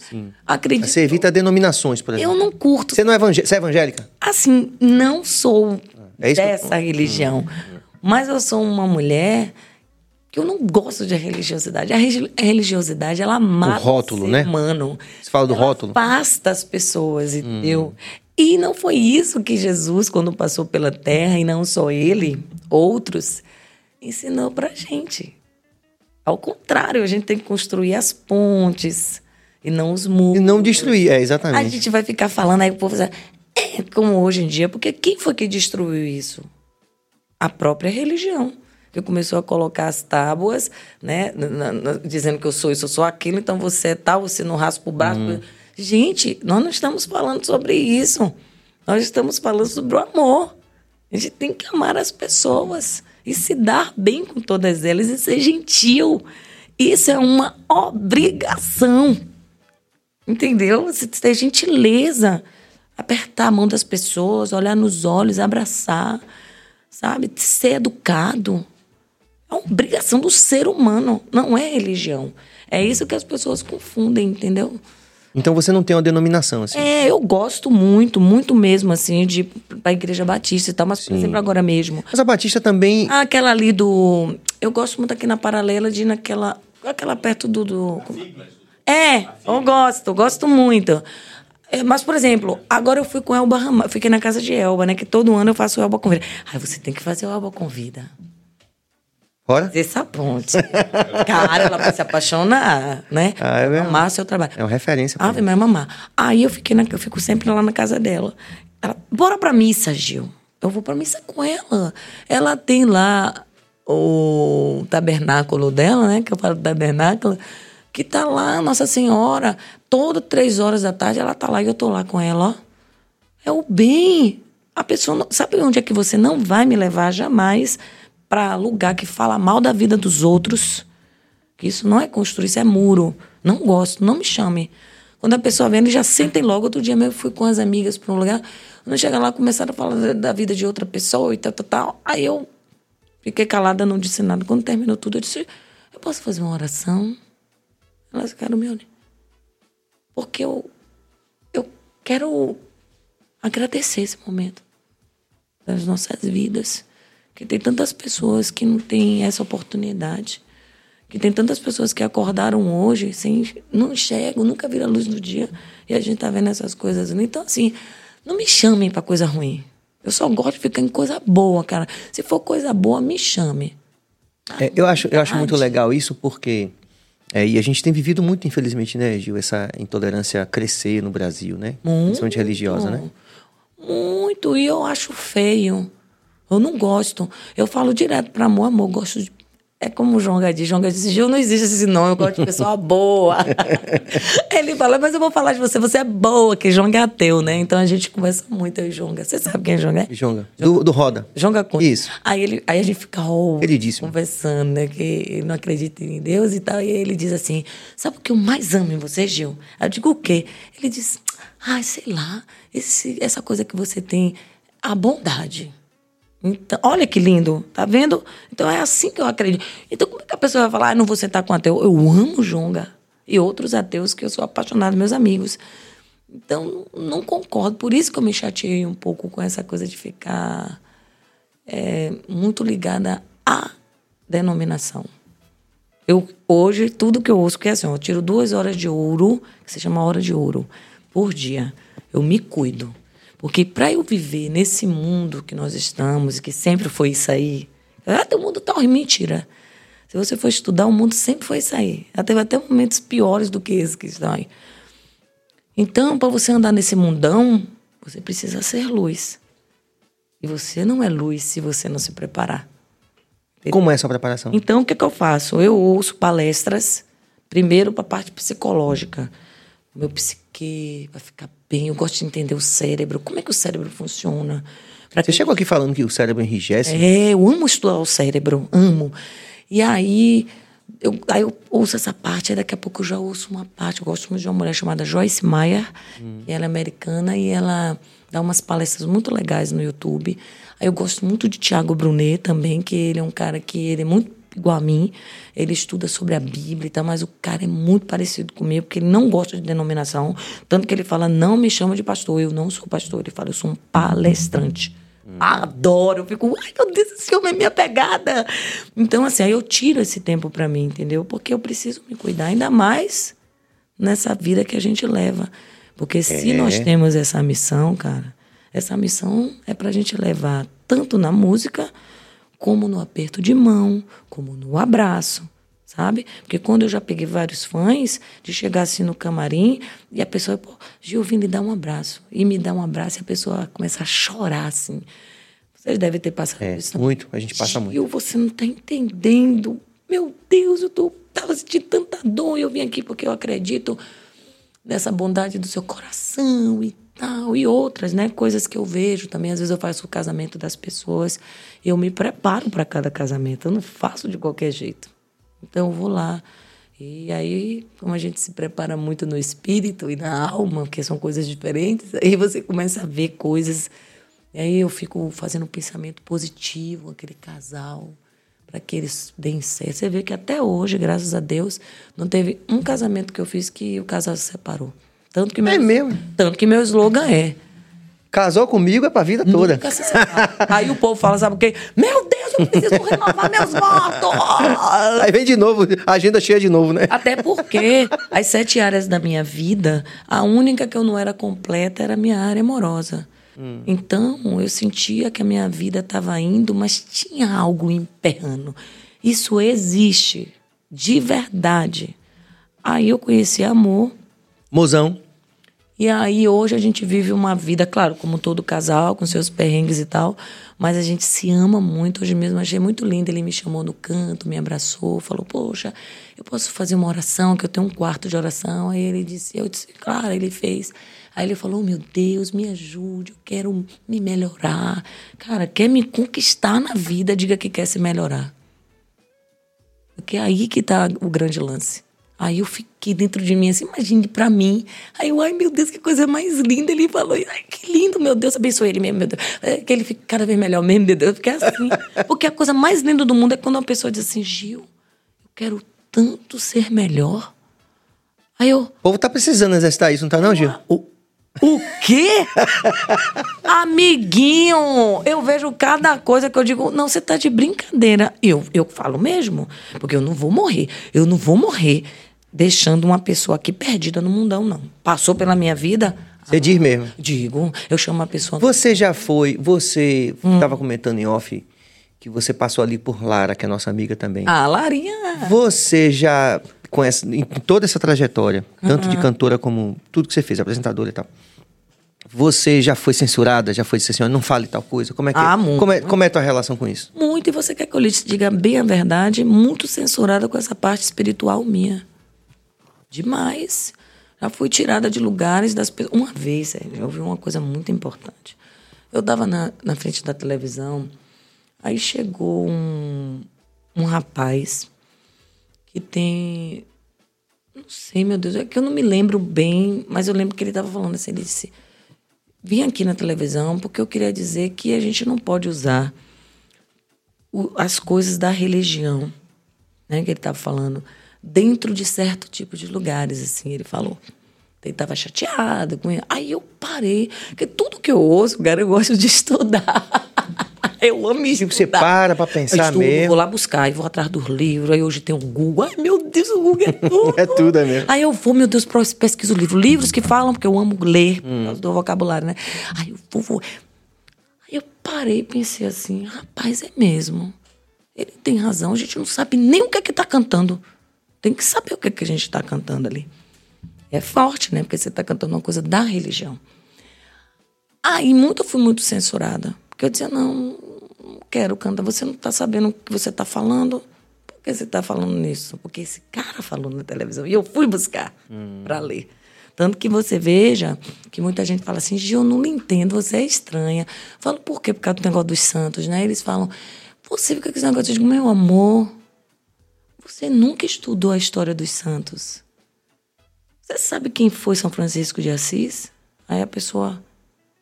Acredito. Você evita denominações, por exemplo. Eu não curto Você não é evangé- você é evangélica? assim, não sou É que eu- dessa religião, mas eu sou uma mulher que eu não gosto de religiosidade. A religiosidade, ela mata rótulo, o ser né? humano. Você fala do Ela rótulo? afasta as pessoas, entendeu? E não foi isso que Jesus, quando passou pela terra, e não só ele, outros, ensinou pra gente. Ao contrário, a gente tem que construir as pontes e não os muros. E não destruir, é, A exatamente. gente vai ficar falando aí, o povo vai é como hoje em dia, porque quem foi que destruiu isso? A própria religião. Que começou a colocar as tábuas, né? na- na- dizendo que eu sou isso, eu sou aquilo, então você é tal, você não raspa o braço. Uhum. Gente, nós não estamos falando sobre isso. Nós estamos falando sobre o amor. A gente tem que amar as pessoas e se dar bem com todas elas e ser gentil. Isso é uma obrigação. Entendeu? Você ter gentileza, apertar a mão das pessoas, olhar nos olhos, abraçar, sabe? Ser educado. É uma obrigação do ser humano, não é religião. É isso que as pessoas confundem, entendeu? Então você não tem uma denominação, assim. É, eu gosto muito, muito mesmo, assim, de ir pra Igreja Batista e tal, mas, por exemplo, agora mesmo. Mas a Batista também. Ah, aquela ali do. Eu gosto muito aqui na paralela de ir naquela. Aquela perto do. do... É, eu gosto, gosto muito. É, mas, por exemplo, agora eu fui com Elba Ramalho, fiquei na casa de Elba, né? Que todo ano eu faço Elba Convida. Ai, você tem que fazer o Elba Convida. Bora? Essa ponte. Cara, ela vai se apaixonar, né? Ah, é mesmo? Amar seu trabalho. É uma referência. mim. Maria, mamar. Aí eu fiquei na, eu fico sempre lá na casa dela. Ela, bora pra missa, Gil. Eu vou pra missa com ela. Ela tem lá o tabernáculo dela, né? Que eu falo do tabernáculo. Que tá lá, Nossa Senhora. Todas três horas da tarde ela tá lá e eu tô lá com ela, ó. É o bem. A pessoa não, sabe onde é que você não vai me levar jamais para lugar que fala mal da vida dos outros? Que isso não é construir, isso é muro. Não gosto, não me chame. Quando a pessoa vem, eles já sentem logo. Outro dia mesmo fui com as amigas para um lugar. Quando chega lá, começaram a falar da- da vida de outra pessoa e tal, tal, tal. Aí eu fiquei calada, não disse nada. Quando terminou tudo, eu disse: Eu posso fazer uma oração? Elas ficaram me olhando. Porque eu, eu quero agradecer esse momento das nossas vidas. Que tem tantas pessoas que não têm essa oportunidade. Que tem tantas pessoas que acordaram hoje sem não enxergam, nunca viram a luz do dia. E a gente tá vendo essas coisas. Então, assim, não me chamem pra coisa ruim. Eu só gosto de ficar em coisa boa, cara. Se for coisa boa, me chame. É, eu, acho, eu acho muito legal isso porque. é, e a gente tem vivido muito, infelizmente, né, Gil, essa intolerância crescer no Brasil, né? Principalmente religiosa, né? Muito, e eu acho feio. Eu não gosto. Eu falo direto pra amor, amor, gosto de. É como o João Gá diz. João Gá disse, Gil, não existe esse nome, eu gosto de pessoa boa. Ele fala, mas eu vou falar de você, você é boa, que João Gá é ateu, né? Então a gente conversa muito, eu e João Gá. Você sabe quem é João Gá? Jonga. Do, do Roda. Gá Cunha. Isso. Aí, ele, aí a gente fica oh, conversando, né? Que ele não acredita em Deus e tal. E ele diz assim: Sabe o que eu mais amo em você, Gil? Eu digo o quê? Ele diz: Ai, sei lá, esse, essa coisa que você tem, a bondade. Então, olha que lindo, tá vendo? Então é assim que eu acredito. Então, como é que a pessoa vai falar, ah, não vou sentar com ateu? Eu amo Jonga e outros ateus que eu sou apaixonado, meus amigos. Então, não concordo. Por isso que eu me chateei um pouco com essa coisa de ficar é, muito ligada à denominação. Eu, hoje, tudo que eu ouço, que é assim, eu tiro duas horas de ouro, que se chama hora de ouro, por dia. Eu me cuido. Porque para eu viver nesse mundo que nós estamos, e que sempre foi isso aí, ah, o mundo tá horrível. Mentira. Se você for estudar, o mundo sempre foi isso aí. Já teve até momentos piores do que esse que estão aí. Então, para você andar nesse mundão, você precisa ser luz. E você não é luz se você não se preparar. Como é essa preparação? Então, o que, que eu faço? Eu ouço palestras, primeiro para a parte psicológica. Meu psique vai ficar bem. Eu gosto de entender o cérebro. Como é que o cérebro funciona? Pra Você chegou aqui falando que o cérebro enrijece. é, eu amo estudar o cérebro, amo. E aí eu, aí eu ouço essa parte, aí daqui a pouco eu já ouço uma parte. Eu gosto muito de uma mulher chamada Joyce Meyer, que ela é americana e ela dá umas palestras muito legais no YouTube. Aí eu gosto muito de Tiago Brunet também, que ele é um cara que ele é muito igual a mim. Ele estuda sobre a Bíblia e tal, mas o cara é muito parecido comigo, porque ele não gosta de denominação. Tanto que ele fala, não me chama de pastor, eu não sou pastor. Ele fala, eu sou um palestrante. Adoro, eu fico, ai meu Deus, esse homem é minha pegada. Então, assim, aí eu tiro esse tempo pra mim, entendeu? Porque eu preciso me cuidar, ainda mais nessa vida que a gente leva. Porque se É. nós temos essa missão, cara, essa missão é pra gente levar tanto na música, como no aperto de mão, como no abraço, sabe? Porque quando eu já peguei vários fãs, de chegar assim no camarim e a pessoa, pô, Gil, vim lhe dar um abraço. E me dá um abraço e a pessoa começa a chorar, assim. Vocês devem ter passado É, isso. muito, a gente passa muito. Gil, você não tá entendendo. Meu Deus, eu tô, tava sentindo tanta dor e eu vim aqui porque eu acredito nessa bondade do seu coração e tal, e outras, né? Coisas que eu vejo também. Às vezes eu faço o casamento das pessoas, eu me preparo para cada casamento, eu não faço de qualquer jeito. Então eu vou lá. E aí, como a gente se prepara muito no espírito e na alma, que são coisas diferentes, aí você começa a ver coisas. E aí eu fico fazendo um pensamento positivo, aquele casal, para que eles deem certo. Você vê que até hoje, graças a Deus, não teve um casamento que eu fiz que o casal se separou. Tanto que meu, É mesmo? Tanto que meu slogan é. Casou comigo é pra vida toda. Aí o povo fala, sabe o quê? Meu Deus, eu preciso renovar meus votos! Aí vem de novo, agenda cheia de novo, né? Até porque as sete áreas da minha vida, a única que eu não era completa era a minha área amorosa. Então, eu sentia que a minha vida estava indo, mas tinha algo emperrando. Isso existe, de verdade. Aí eu conheci amor, Mozão. e aí hoje a gente vive uma vida, claro, como todo casal, com seus perrengues e tal, mas a gente se ama muito. Hoje mesmo achei muito lindo. Ele me chamou no canto, me abraçou, falou: Poxa, eu posso fazer uma oração, que eu tenho um quarto de oração. Aí ele disse: Eu disse, claro, ele fez. Aí ele falou: Meu Deus, me ajude, eu quero me melhorar. Cara, quer me conquistar na vida, diga que quer se melhorar. Porque é aí que tá o grande lance. Aí eu fiquei dentro de mim assim, imagine pra mim. Aí eu, ai meu Deus, que coisa mais linda. Ele falou, ai que lindo, meu Deus, abençoe ele mesmo, meu Deus. É, que ele fica cada vez melhor mesmo, meu Deus. Porque é assim. Porque a coisa mais linda do mundo é quando uma pessoa diz assim, Gil, eu quero tanto ser melhor. Aí eu, O povo tá precisando exercitar isso, não tá não, Gil? o, o quê? Amiguinho, eu vejo cada coisa que eu digo, não, você tá de brincadeira. Eu, eu falo mesmo, porque eu não vou morrer. Eu não vou morrer deixando uma pessoa aqui perdida no mundão, não. Passou pela minha vida, Você diz mesmo. digo, eu chamo a pessoa. Você já foi, você Hum. tava comentando em off que você passou ali por Lara, que é nossa amiga também. Ah, Larinha. Você já conhece em toda essa trajetória, tanto de cantora como tudo que você fez, apresentadora e tal. Você já foi censurada? Já foi disse assim, não fale tal coisa? Como é que Ah, é? muito. Como é, como é a tua relação com isso? Muito, e você quer que eu lhe diga bem a verdade, muito censurada com essa parte espiritual minha. Demais. Já fui tirada de lugares das pessoas. Uma vez, eu vi uma coisa muito importante. Eu estava na, na frente da televisão, aí chegou um, um rapaz que tem. Não sei, meu Deus, é que eu não me lembro bem, mas eu lembro que ele estava falando assim: ele disse, vim aqui na televisão porque eu queria dizer que a gente não pode usar o- as coisas da religião, né, que ele estava falando, dentro de certo tipo de lugares, assim, ele falou. Ele estava chateado com ele. Aí eu parei, porque tudo que eu ouço, cara, eu gosto de estudar. Eu amo estudar. você para pra pensar eu estudo, mesmo. Vou lá buscar, e vou atrás dos livros. Aí hoje tem um Google. Ai, meu Deus, o Google é tudo. É tudo, é mesmo. Aí eu vou, meu Deus, pesquiso livro. Livros que falam, porque eu amo ler, Hum. por causa do vocabulário, né? Aí eu vou, vou. Aí eu parei e pensei assim, rapaz, é mesmo. Ele tem razão, a gente não sabe nem o que é que tá cantando. Tem que saber o que é que a gente tá cantando ali. É forte, né? Porque você tá cantando uma coisa da religião. Aí muito eu fui muito censurada. Porque eu dizia, não, não quero cantar. Você não tá sabendo o que você tá falando. Por que você tá falando nisso? Porque esse cara falou na televisão. E eu fui buscar pra ler. Tanto que você veja que muita gente fala assim, Gil, eu não lhe entendo, você é estranha. Eu falo, por quê? Por causa do negócio dos santos, né? Eles falam, você fica com esse negócio. Eu digo, meu amor, você nunca estudou a história dos santos. Você sabe quem foi São Francisco de Assis? Aí a pessoa,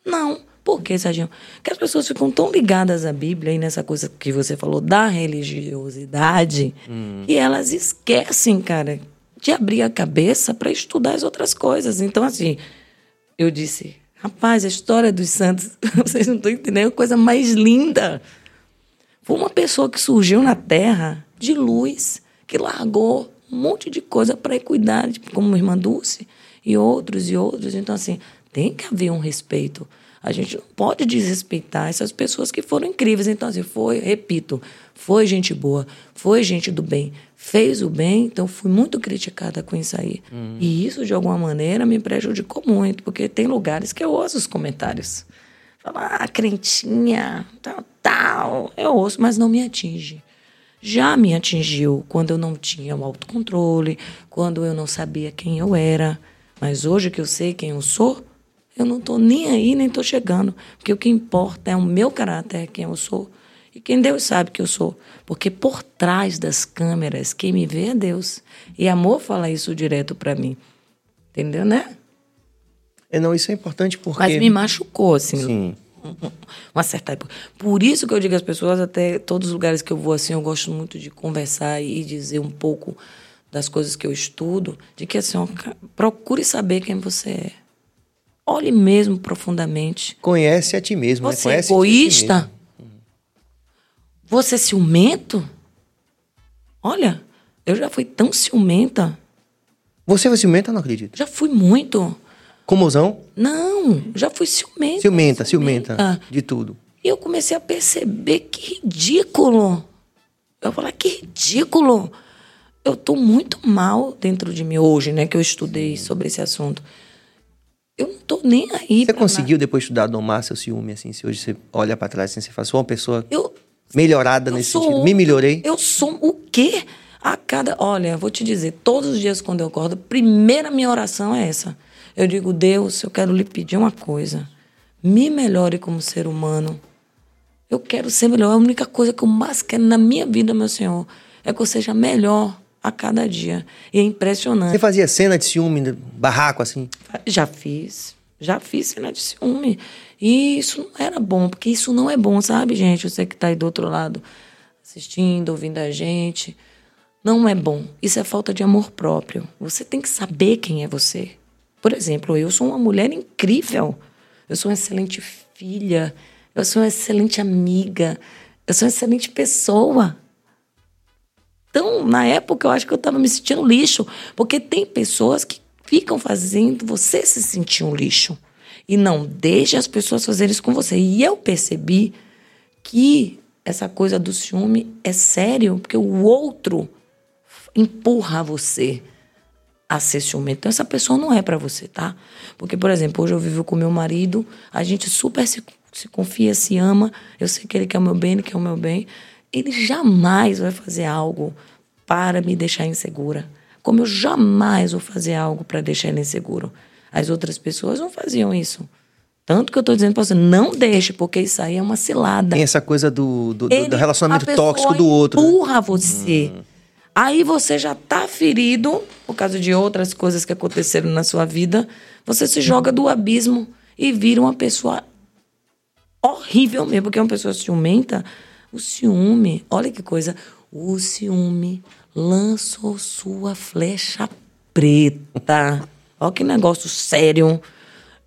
não. Por que, Serginho? Porque as pessoas ficam tão ligadas à Bíblia e nessa coisa que você falou da religiosidade que elas esquecem, cara, de abrir a cabeça para estudar as outras coisas. Então, assim, eu disse, Rapaz, a história dos santos, vocês não estão entendendo, é a coisa mais linda. Foi uma pessoa que surgiu na terra de luz, que largou um monte de coisa para ir cuidar, tipo, como irmã Dulce e outros e outros. Então, assim, tem que haver um respeito. A gente não pode desrespeitar essas pessoas que foram incríveis. Então, assim, foi, repito, foi gente boa, foi gente do bem, fez o bem, então fui muito criticada com isso aí. Hum. E isso, de alguma maneira, me prejudicou muito, porque tem lugares que eu ouço os comentários. Falar, ah, crentinha, tal, tal. Eu ouço, mas não me atinge. Já me atingiu quando eu não tinha o autocontrole, quando eu não sabia quem eu era. Mas hoje que eu sei quem eu sou, eu não estou nem aí, nem estou chegando. Porque o que importa é o meu caráter, quem eu sou. E quem Deus sabe que eu sou. Porque por trás das câmeras, quem me vê é Deus. E amor fala isso direto para mim. Entendeu, né? É, não, isso é importante porque. Mas me machucou, assim. Sim. Uma certa época. Por isso que eu digo às pessoas, até todos os lugares que eu vou, assim, eu gosto muito de conversar e dizer um pouco das coisas que eu estudo, de que, assim, ó, procure saber quem você é. Olhe mesmo profundamente. Conhece a ti mesmo, você né? Conhece é egoísta? Você é ciumento? Olha, eu já fui tão ciumenta. Você foi ciumenta? Não acredito. Já fui muito. Comosão? Não, já fui ciumenta. Ciumenta, ciumenta, ciumenta de tudo. E eu comecei a perceber que ridículo. Eu falei, que ridículo. Eu tô muito mal dentro de mim hoje, né, que eu estudei sobre esse assunto. Eu não tô nem aí. Você conseguiu, nada. depois de estudar, domar seu ciúme, assim? Se hoje você olha para trás, assim, você faz, sou uma pessoa eu, melhorada eu nesse sentido. Me melhorei. Eu sou o quê? A cada. Olha, vou te dizer, todos os dias quando eu acordo, primeira minha oração é essa. Eu digo, Deus, eu quero lhe pedir uma coisa. Me melhore como ser humano. Eu quero ser melhor. A única coisa que eu mais quero na minha vida, meu Senhor, é que eu seja melhor a cada dia. E é impressionante. Você fazia cena de ciúme, barraco assim? Já fiz. Já fiz cena de ciúme. E isso não era bom, porque isso não é bom, sabe, gente? Você que está aí do outro lado assistindo, ouvindo a gente. Não é bom. Isso é falta de amor próprio. Você tem que saber quem é você. Por exemplo, eu sou uma mulher incrível. Eu sou uma excelente filha. Eu sou uma excelente amiga. Eu sou uma excelente pessoa. Então, na época, eu acho que eu estava me sentindo lixo, porque tem pessoas que ficam fazendo você se sentir um lixo. E não deixe as pessoas fazerem isso com você. E eu percebi que essa coisa do ciúme é sério, porque o outro empurra você a ser ciumento. Então, essa pessoa não é para você, tá? Porque, por exemplo, hoje eu vivo com meu marido, a gente super se, se confia, se ama, eu sei que ele quer o meu bem, ele quer o meu bem ele jamais vai fazer algo para me deixar insegura. Como eu jamais vou fazer algo para deixar ele inseguro. As outras pessoas não faziam isso. Tanto que eu estou dizendo para você, não deixe, porque isso aí é uma cilada. Tem essa coisa do, do, ele, do relacionamento tóxico do outro. Né? Empurra né? você. Hum. Aí você já está ferido, por causa de outras coisas que aconteceram na sua vida. Você se joga do abismo e vira uma pessoa horrível mesmo, porque é uma pessoa ciumenta o ciúme, olha que coisa. O ciúme lançou sua flecha preta. Olha que negócio sério.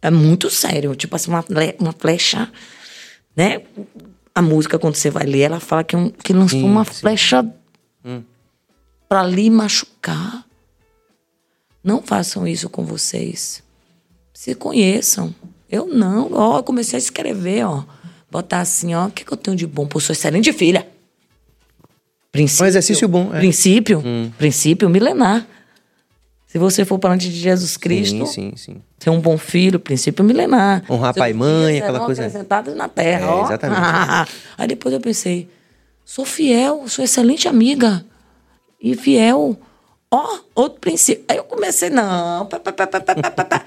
É muito sério. Tipo assim, uma, uma flecha. Né? A música, quando você vai ler, ela fala que, é um, que lançou sim, uma sim. flecha hum. Para lhe machucar. Não façam isso com vocês. Se conheçam. Eu não. Ó, eu comecei a escrever, ó botar assim, ó, o que, que eu tenho de bom? Pô, sou excelente filha. Princípio, um exercício bom. É. Princípio, hum. princípio milenar. Se você for para antes de Jesus Cristo, sim, sim, sim. ser um bom filho, princípio milenar. Honrar pai e mãe, aquela coisa. acrescentados na terra, é. Exatamente. Aí depois eu pensei, sou fiel, sou excelente amiga. E fiel. Ó, outro princípio. Aí eu comecei, não. Pá, pá, pá,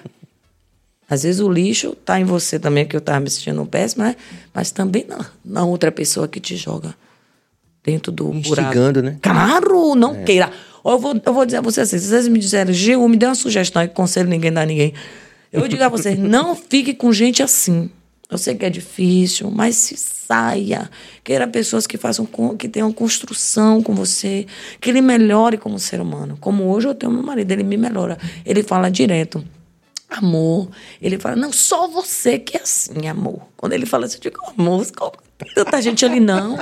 às vezes o lixo está em você também, que eu estava me sentindo péssimo, né? Mas também na, na outra pessoa que te joga dentro do Instigando, buraco. né? Claro, não é. queira. Eu vou, eu vou dizer a você assim, se vocês me disserem, Gil, me dê uma sugestão, e conselho ninguém dá a ninguém. Eu vou dizer a vocês, não fique com gente assim. Eu sei que é difícil, mas se saia. Queira pessoas que façam, que tenham construção com você, que ele melhore como ser humano. Como hoje eu tenho meu marido, ele me melhora. Ele fala direto. amor. Ele fala, não, só você que é assim, amor. Quando ele fala assim, eu digo, amor, tanta gente ali, não.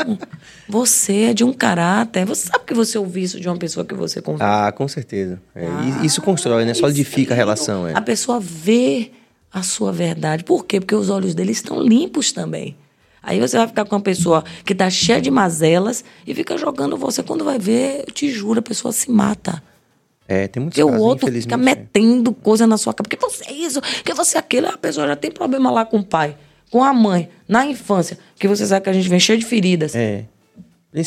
Você é de um caráter. Você sabe que você ouviu isso de uma pessoa que você convive. Ah, com certeza. É, e isso constrói, né? Solidifica a relação. É. A pessoa vê a sua verdade. Por quê? Porque os olhos dele estão limpos também. Aí você vai ficar com uma pessoa que tá cheia de mazelas e fica jogando você. Quando vai ver, eu te juro, a pessoa se mata. É, tem muitos Porque o casos, outro fica é. metendo coisa na sua cabeça. Porque você é isso, porque você é aquilo. A pessoa já tem problema lá com o pai, com a mãe, na infância. Que você sabe que a gente vem cheio de feridas. É.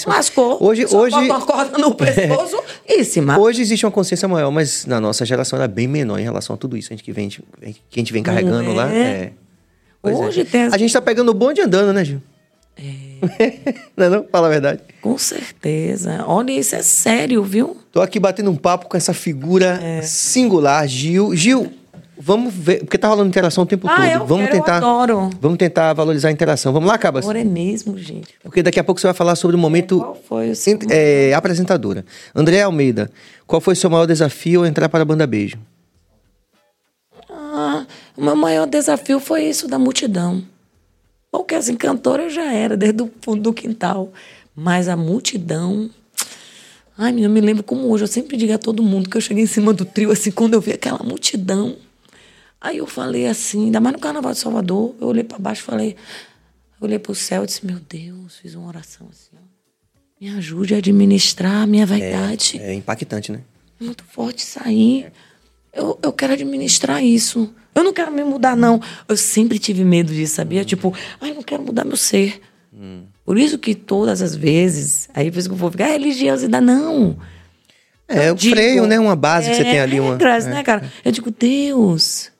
Lascou. Hoje, só hoje, uma corda no pescoço e se mata. hoje existe uma consciência maior, mas na nossa geração era bem menor em relação a tudo isso. A gente que vem, que a gente vem carregando lá. é? É. Pois é. Hoje tem as- A gente tá pegando o bonde andando, né, Gil? É. não é não? Fala a verdade. Com certeza. Olha, isso é sério, viu? Tô aqui batendo um papo com essa figura É. singular, Gil. Gil, vamos ver, porque tá rolando interação o tempo Ah, todo. eu vamos quero, eu tentar, adoro. vamos tentar valorizar a interação. Vamos lá, Cabas? Agora é mesmo, gente. Porque daqui a pouco você vai falar sobre o momento Qual foi o seu... Ent- é, apresentadora. André Almeida, qual foi o seu maior desafio ao entrar para a banda Beijo? Ah, o meu maior desafio foi isso da multidão. Porque assim, cantora eu já era, desde o fundo do quintal. Mas a multidão. Ai, menina, eu me lembro como hoje. Eu sempre digo a todo mundo que eu cheguei em cima do trio, assim, quando eu vi aquela multidão. Aí eu falei assim, ainda mais no Carnaval de Salvador, eu olhei para baixo e falei. Eu olhei pro céu e disse: Meu Deus, fiz uma oração assim, ó. Me ajude a administrar a minha vaidade É impactante, né? muito forte aí. Eu, eu quero administrar isso. Eu não quero me mudar, não. Eu sempre tive medo disso, sabia? Tipo, ai, eu não quero mudar meu ser. Por isso que todas as vezes, aí por isso que eu vou ficar, ah, religiosidade, não. É, Eu o digo, freio, né? Uma base que você é, tem ali. Uma, regras, é. né, cara? Eu digo, Deus,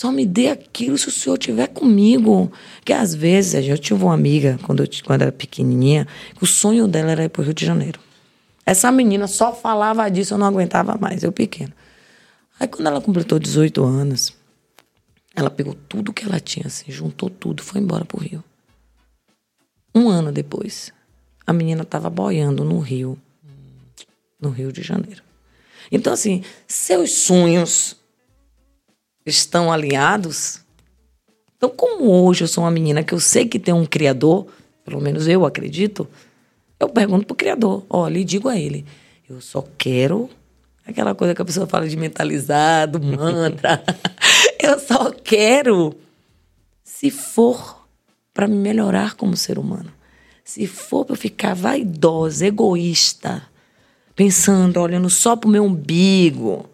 só me dê aquilo se o Senhor estiver comigo. Que às vezes, eu tive uma amiga, quando eu, quando era pequenininha, que o sonho dela era ir pro Rio de Janeiro. Essa menina só falava disso, eu não aguentava mais, eu pequeno. Aí quando ela completou 18 anos, ela pegou tudo que ela tinha, assim, juntou tudo, foi embora pro Rio. Um ano depois, a menina estava boiando no Rio, no Rio de Janeiro. Então, assim, seus sonhos estão alinhados. Então, como hoje eu sou uma menina que eu sei que tem um criador, pelo menos eu acredito, eu pergunto pro criador, olha, e digo a ele, eu só quero aquela coisa que a pessoa fala de mentalizado, mantra. eu só quero se for para me melhorar como ser humano. Se for para ficar vaidosa, egoísta, pensando, olhando só pro meu umbigo,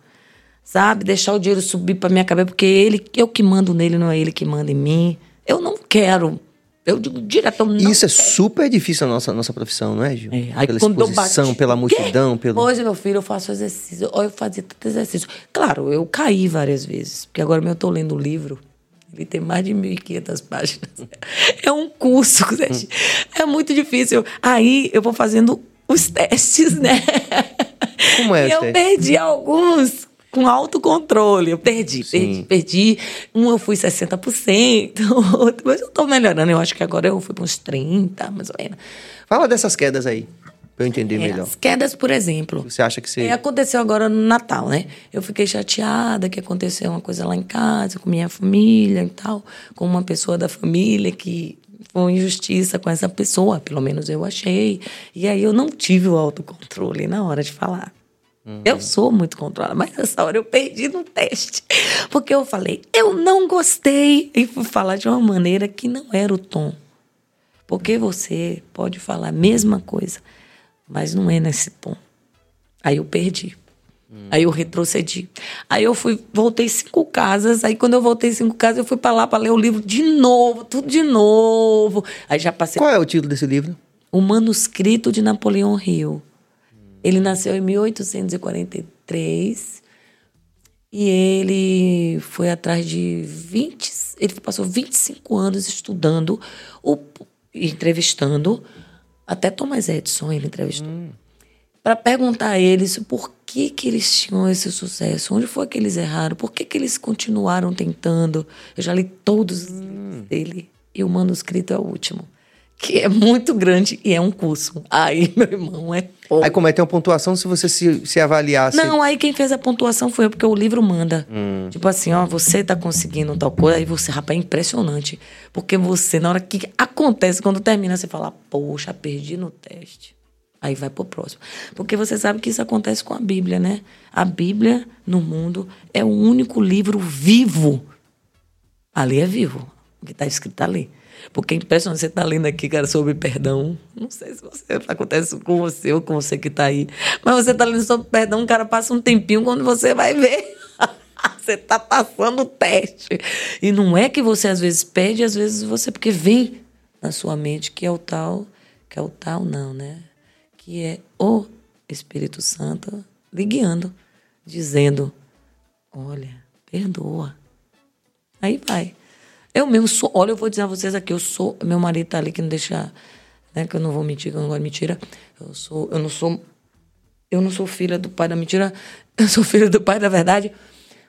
sabe? Deixar o dinheiro subir para minha cabeça, porque ele, eu que mando nele, não é ele que manda em mim. Eu não quero. Eu digo direto, eu Isso é super difícil na nossa, nossa profissão, não é, Gil? é, aí pela quando eu exposição, pela multidão, pelo... Hoje, meu filho, eu faço exercício. Ou eu fazia tanto exercício. Claro, eu caí várias vezes. Porque agora eu estou lendo o livro. Ele tem mais de 1.500 páginas. É um curso, gente. É muito difícil. Aí eu vou fazendo os testes, né? Como é E eu perdi alguns com autocontrole. Eu perdi, perdi, perdi. Um eu fui 60%, outro, mas eu tô melhorando. Eu acho que agora eu fui para uns 30%, mais ou menos. Fala dessas quedas aí, pra eu entender É, melhor. as quedas, por exemplo. Você acha que você... É, aconteceu agora no Natal, né? Eu fiquei chateada que aconteceu uma coisa lá em casa, com minha família e tal, com uma pessoa da família que foi injustiça com essa pessoa, pelo menos eu achei. E aí eu não tive o autocontrole na hora de falar. Eu sou muito controlada, mas nessa hora eu perdi no teste. Porque eu falei, eu não gostei. E fui falar de uma maneira que não era o tom. Porque você pode falar a mesma coisa, mas não é nesse tom. Aí eu perdi. Aí eu retrocedi. Aí eu fui, voltei cinco casas. Aí quando eu voltei cinco casas, eu fui pra lá pra ler o livro de novo, tudo de novo. Aí já passei Qual é o título desse livro? o manuscrito de Napoleão Hill. Ele nasceu em 1843 e ele foi atrás de 20, ele passou 25 anos estudando, o, entrevistando, até Thomas Edison ele entrevistou, para perguntar a eles por que, que eles tinham esse sucesso, onde foi que eles erraram, por que, que eles continuaram tentando. Eu já li todos os livros dele e o manuscrito é o último que é muito grande e é um curso. Aí, meu irmão, é pouco. Aí como é, tem uma pontuação se você se, se avaliasse. Não, aí quem fez a pontuação foi eu, porque o livro manda. Tipo assim, ó, você tá conseguindo tal coisa, aí você, rapaz, é impressionante. Porque você, na hora que acontece, quando termina, você fala, poxa, perdi no teste. Aí vai pro próximo. Porque você sabe que isso acontece com a Bíblia, né? A Bíblia, no mundo, é o único livro vivo. Ali é vivo, o que está escrito ali. Porque é impressionante, você está lendo aqui, cara, sobre perdão. Não sei se você, acontece com você ou com você que está aí. Mas você está lendo sobre perdão, cara passa um tempinho quando você vai ver. você está passando o teste. E não é que você às vezes pede, às vezes você. Porque vem na sua mente que é o tal. Que é o tal, não, né? Que é o Espírito Santo guiando, dizendo: olha, perdoa. Aí vai. Eu mesmo sou, olha, eu vou dizer a vocês aqui, eu sou, meu marido tá ali que não deixa, né, que eu não vou mentir, que eu não gosto de mentira. Eu sou, eu não sou, eu não sou filha do pai da mentira, eu sou filha do pai da verdade.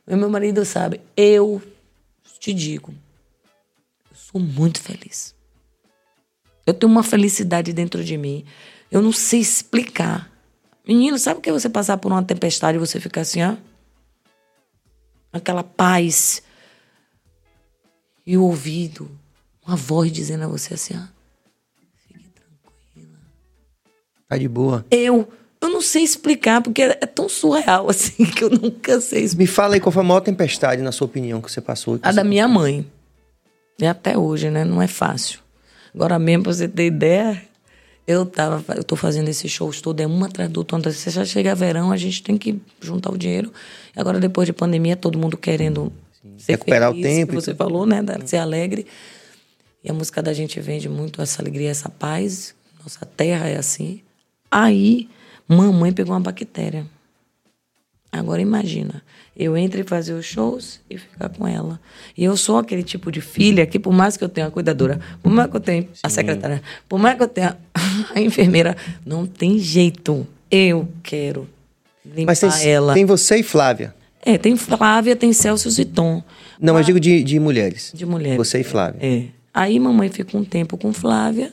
Meu marido sabe, eu te digo, eu sou muito feliz. Eu tenho uma felicidade dentro de mim. Eu não sei explicar. Menino, sabe o que é você passar por uma tempestade e você ficar assim, ó? Aquela paz e o ouvido, uma voz dizendo a você assim, ó, fique tranquila. Tá de boa. Eu, eu não sei explicar, porque é tão surreal assim que eu nunca sei explicar. Me fala aí qual foi a maior tempestade, na sua opinião, que você passou. que A você- da minha mãe. E até hoje, né? Não é fácil. Agora mesmo, pra você ter ideia, eu tava, eu tô fazendo esses shows todos, é uma atrás do outro. Você já chega verão, a gente tem que juntar o dinheiro. E agora, depois de pandemia, todo mundo querendo ser Recuperar o feliz, tempo que você falou, né? da- Ser alegre. E a música da gente vende muito essa alegria, essa paz. Nossa terra é assim. Aí, mamãe pegou uma bactéria. Agora imagina, eu entre fazer os shows e ficar com ela. E eu sou aquele tipo de filha que, por mais que eu tenha a cuidadora, por mais que eu tenha a secretária, por mais que eu tenha a enfermeira, não tem jeito. Eu quero limpar Mas tem, ela. tem você e Flávia. É, tem Flávia, tem Celso e Tom. Não, eu digo de, de mulheres. De mulheres. Você e Flávia. É. Aí mamãe fica um tempo com Flávia.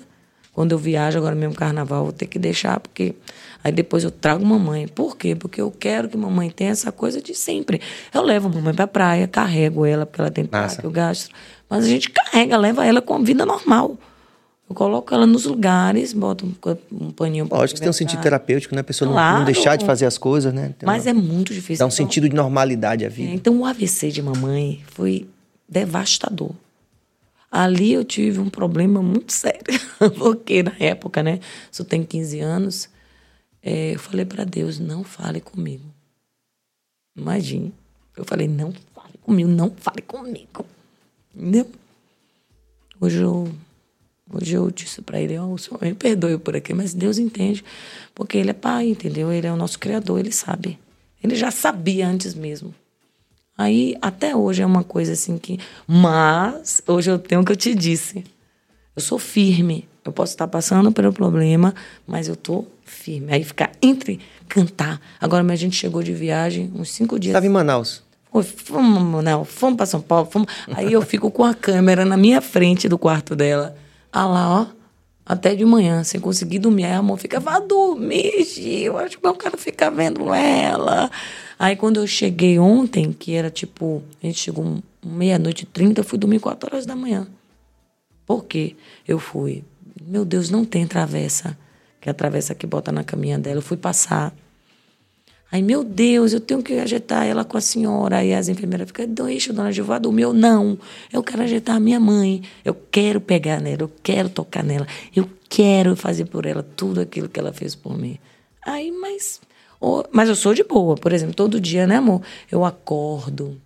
Quando eu viajo, agora mesmo carnaval, vou ter que deixar, porque aí depois eu trago mamãe. Por quê? Porque eu quero que mamãe tenha essa coisa de sempre. Eu levo mamãe pra praia, carrego ela, porque ela tem que eu gasto. Mas a gente carrega, leva ela com a vida normal. Eu coloco ela nos lugares, boto um, um paninho pra Lógico que tem um sentido terapêutico, né? A pessoa não- não, Claro. deixar de fazer as coisas, né? Tem Mas uma- é muito difícil. Dá um Então, sentido de normalidade à é, vida. então o AVC de mamãe foi devastador. Ali eu tive um problema muito sério, porque na época, né, isso tem 15 anos, é, eu falei para Deus, não fale comigo. Imagine. Eu falei, não fale comigo, não fale comigo. Entendeu? Hoje eu, hoje eu disse para ele, ó, o senhor me perdoe por aqui, mas Deus entende, porque ele é pai, entendeu? Ele é o nosso criador, ele sabe. Ele já sabia antes mesmo. Aí, até hoje é uma coisa assim que. Mas, hoje eu tenho o que eu te disse. Eu sou firme. Eu posso estar passando pelo problema, mas eu tô firme. Aí ficar entre cantar. Agora, mas a gente chegou de viagem uns cinco dias. Estava em Manaus. Foi, Fomos, não, fomos para São Paulo. Fomos. Aí eu fico com a câmera na minha frente do quarto dela. Ah lá, ó. Até de manhã, sem conseguir dormir. Aí a mão fica, vá dormir, Gil. Acho que eu quero ficar vendo ela. Aí quando eu cheguei ontem, que era tipo, a gente chegou meia-noite e trinta, eu fui dormir quatro horas da manhã. Por quê? Eu fui. Meu Deus, não tem travessa. Que é a travessa que bota na caminha dela. Eu fui passar. Aí, meu Deus, eu tenho que ajeitar ela com a senhora. Aí as enfermeiras ficam, deixa, dona Gilvá, do meu não. Eu quero ajeitar a minha mãe. Eu quero pegar nela, eu quero tocar nela. Eu quero fazer por ela tudo aquilo que ela fez por mim. Aí, mas. mas eu sou de boa, por exemplo, todo dia, né, amor? Eu acordo.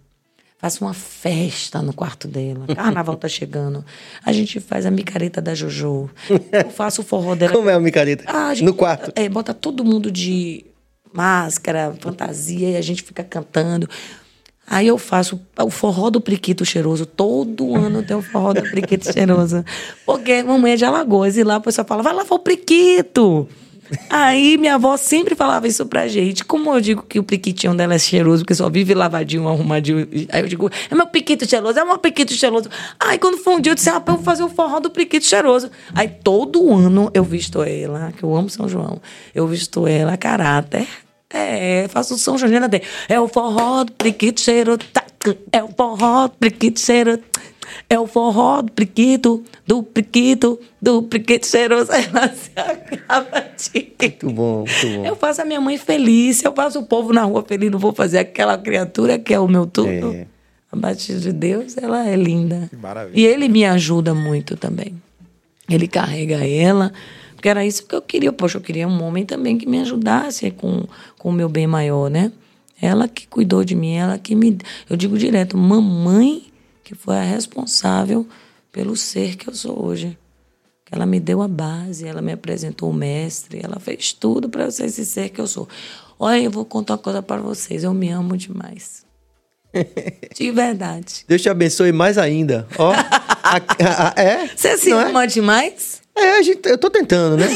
Faço uma festa no quarto dela. Carnaval tá chegando. A gente faz a micareta da Jojo. Eu faço o forró dela. Como é a micareta? Ah, a gente no quarto. É, bota todo mundo de máscara, fantasia, e a gente fica cantando. Aí eu faço o forró do Priquito Cheiroso. Todo ano tem o forró do Priquito Cheiroso. Porque mamãe é de Alagoas. E lá a pessoa fala, vai lavar o Priquito. Aí minha avó sempre falava isso pra gente. Como eu digo que o priquitinho dela é cheiroso, porque só vive lavadinho, arrumadinho. Aí eu digo, é meu priquito cheiroso, é meu priquito cheiroso. Aí quando foi um dia, eu disse, ah, eu vou fazer o forró do priquito cheiroso. Aí todo ano eu visto ela, que eu amo São João, eu visto ela caráter. É, faço o São João até. É o forró do priquito cheiroso. tá, É o forró do priquito cheiroso. É o forró do priquito, do priquito, do priquito cheiroso. Ela se acaba de... Muito bom, muito bom. Eu faço a minha mãe feliz, eu faço o povo na rua feliz, não vou fazer aquela criatura que é o meu tudo. É. A batida de Deus, ela é linda. Que maravilha. E ele me ajuda muito também. Ele carrega ela, porque era isso que eu queria. Poxa, eu queria um homem também que me ajudasse com, com o meu bem maior, né? Ela que cuidou de mim, ela que me. Eu digo direto, mamãe que foi a responsável pelo ser que eu sou hoje. Ela me deu a base, ela me apresentou o mestre, ela fez tudo para eu ser esse ser que eu sou. Olha, eu vou contar uma coisa para vocês, eu me amo demais. De verdade. Deus te abençoe mais ainda. Ó, a- a- a- é? Você se Não é? ama demais? É, a gente, eu tô tentando, né?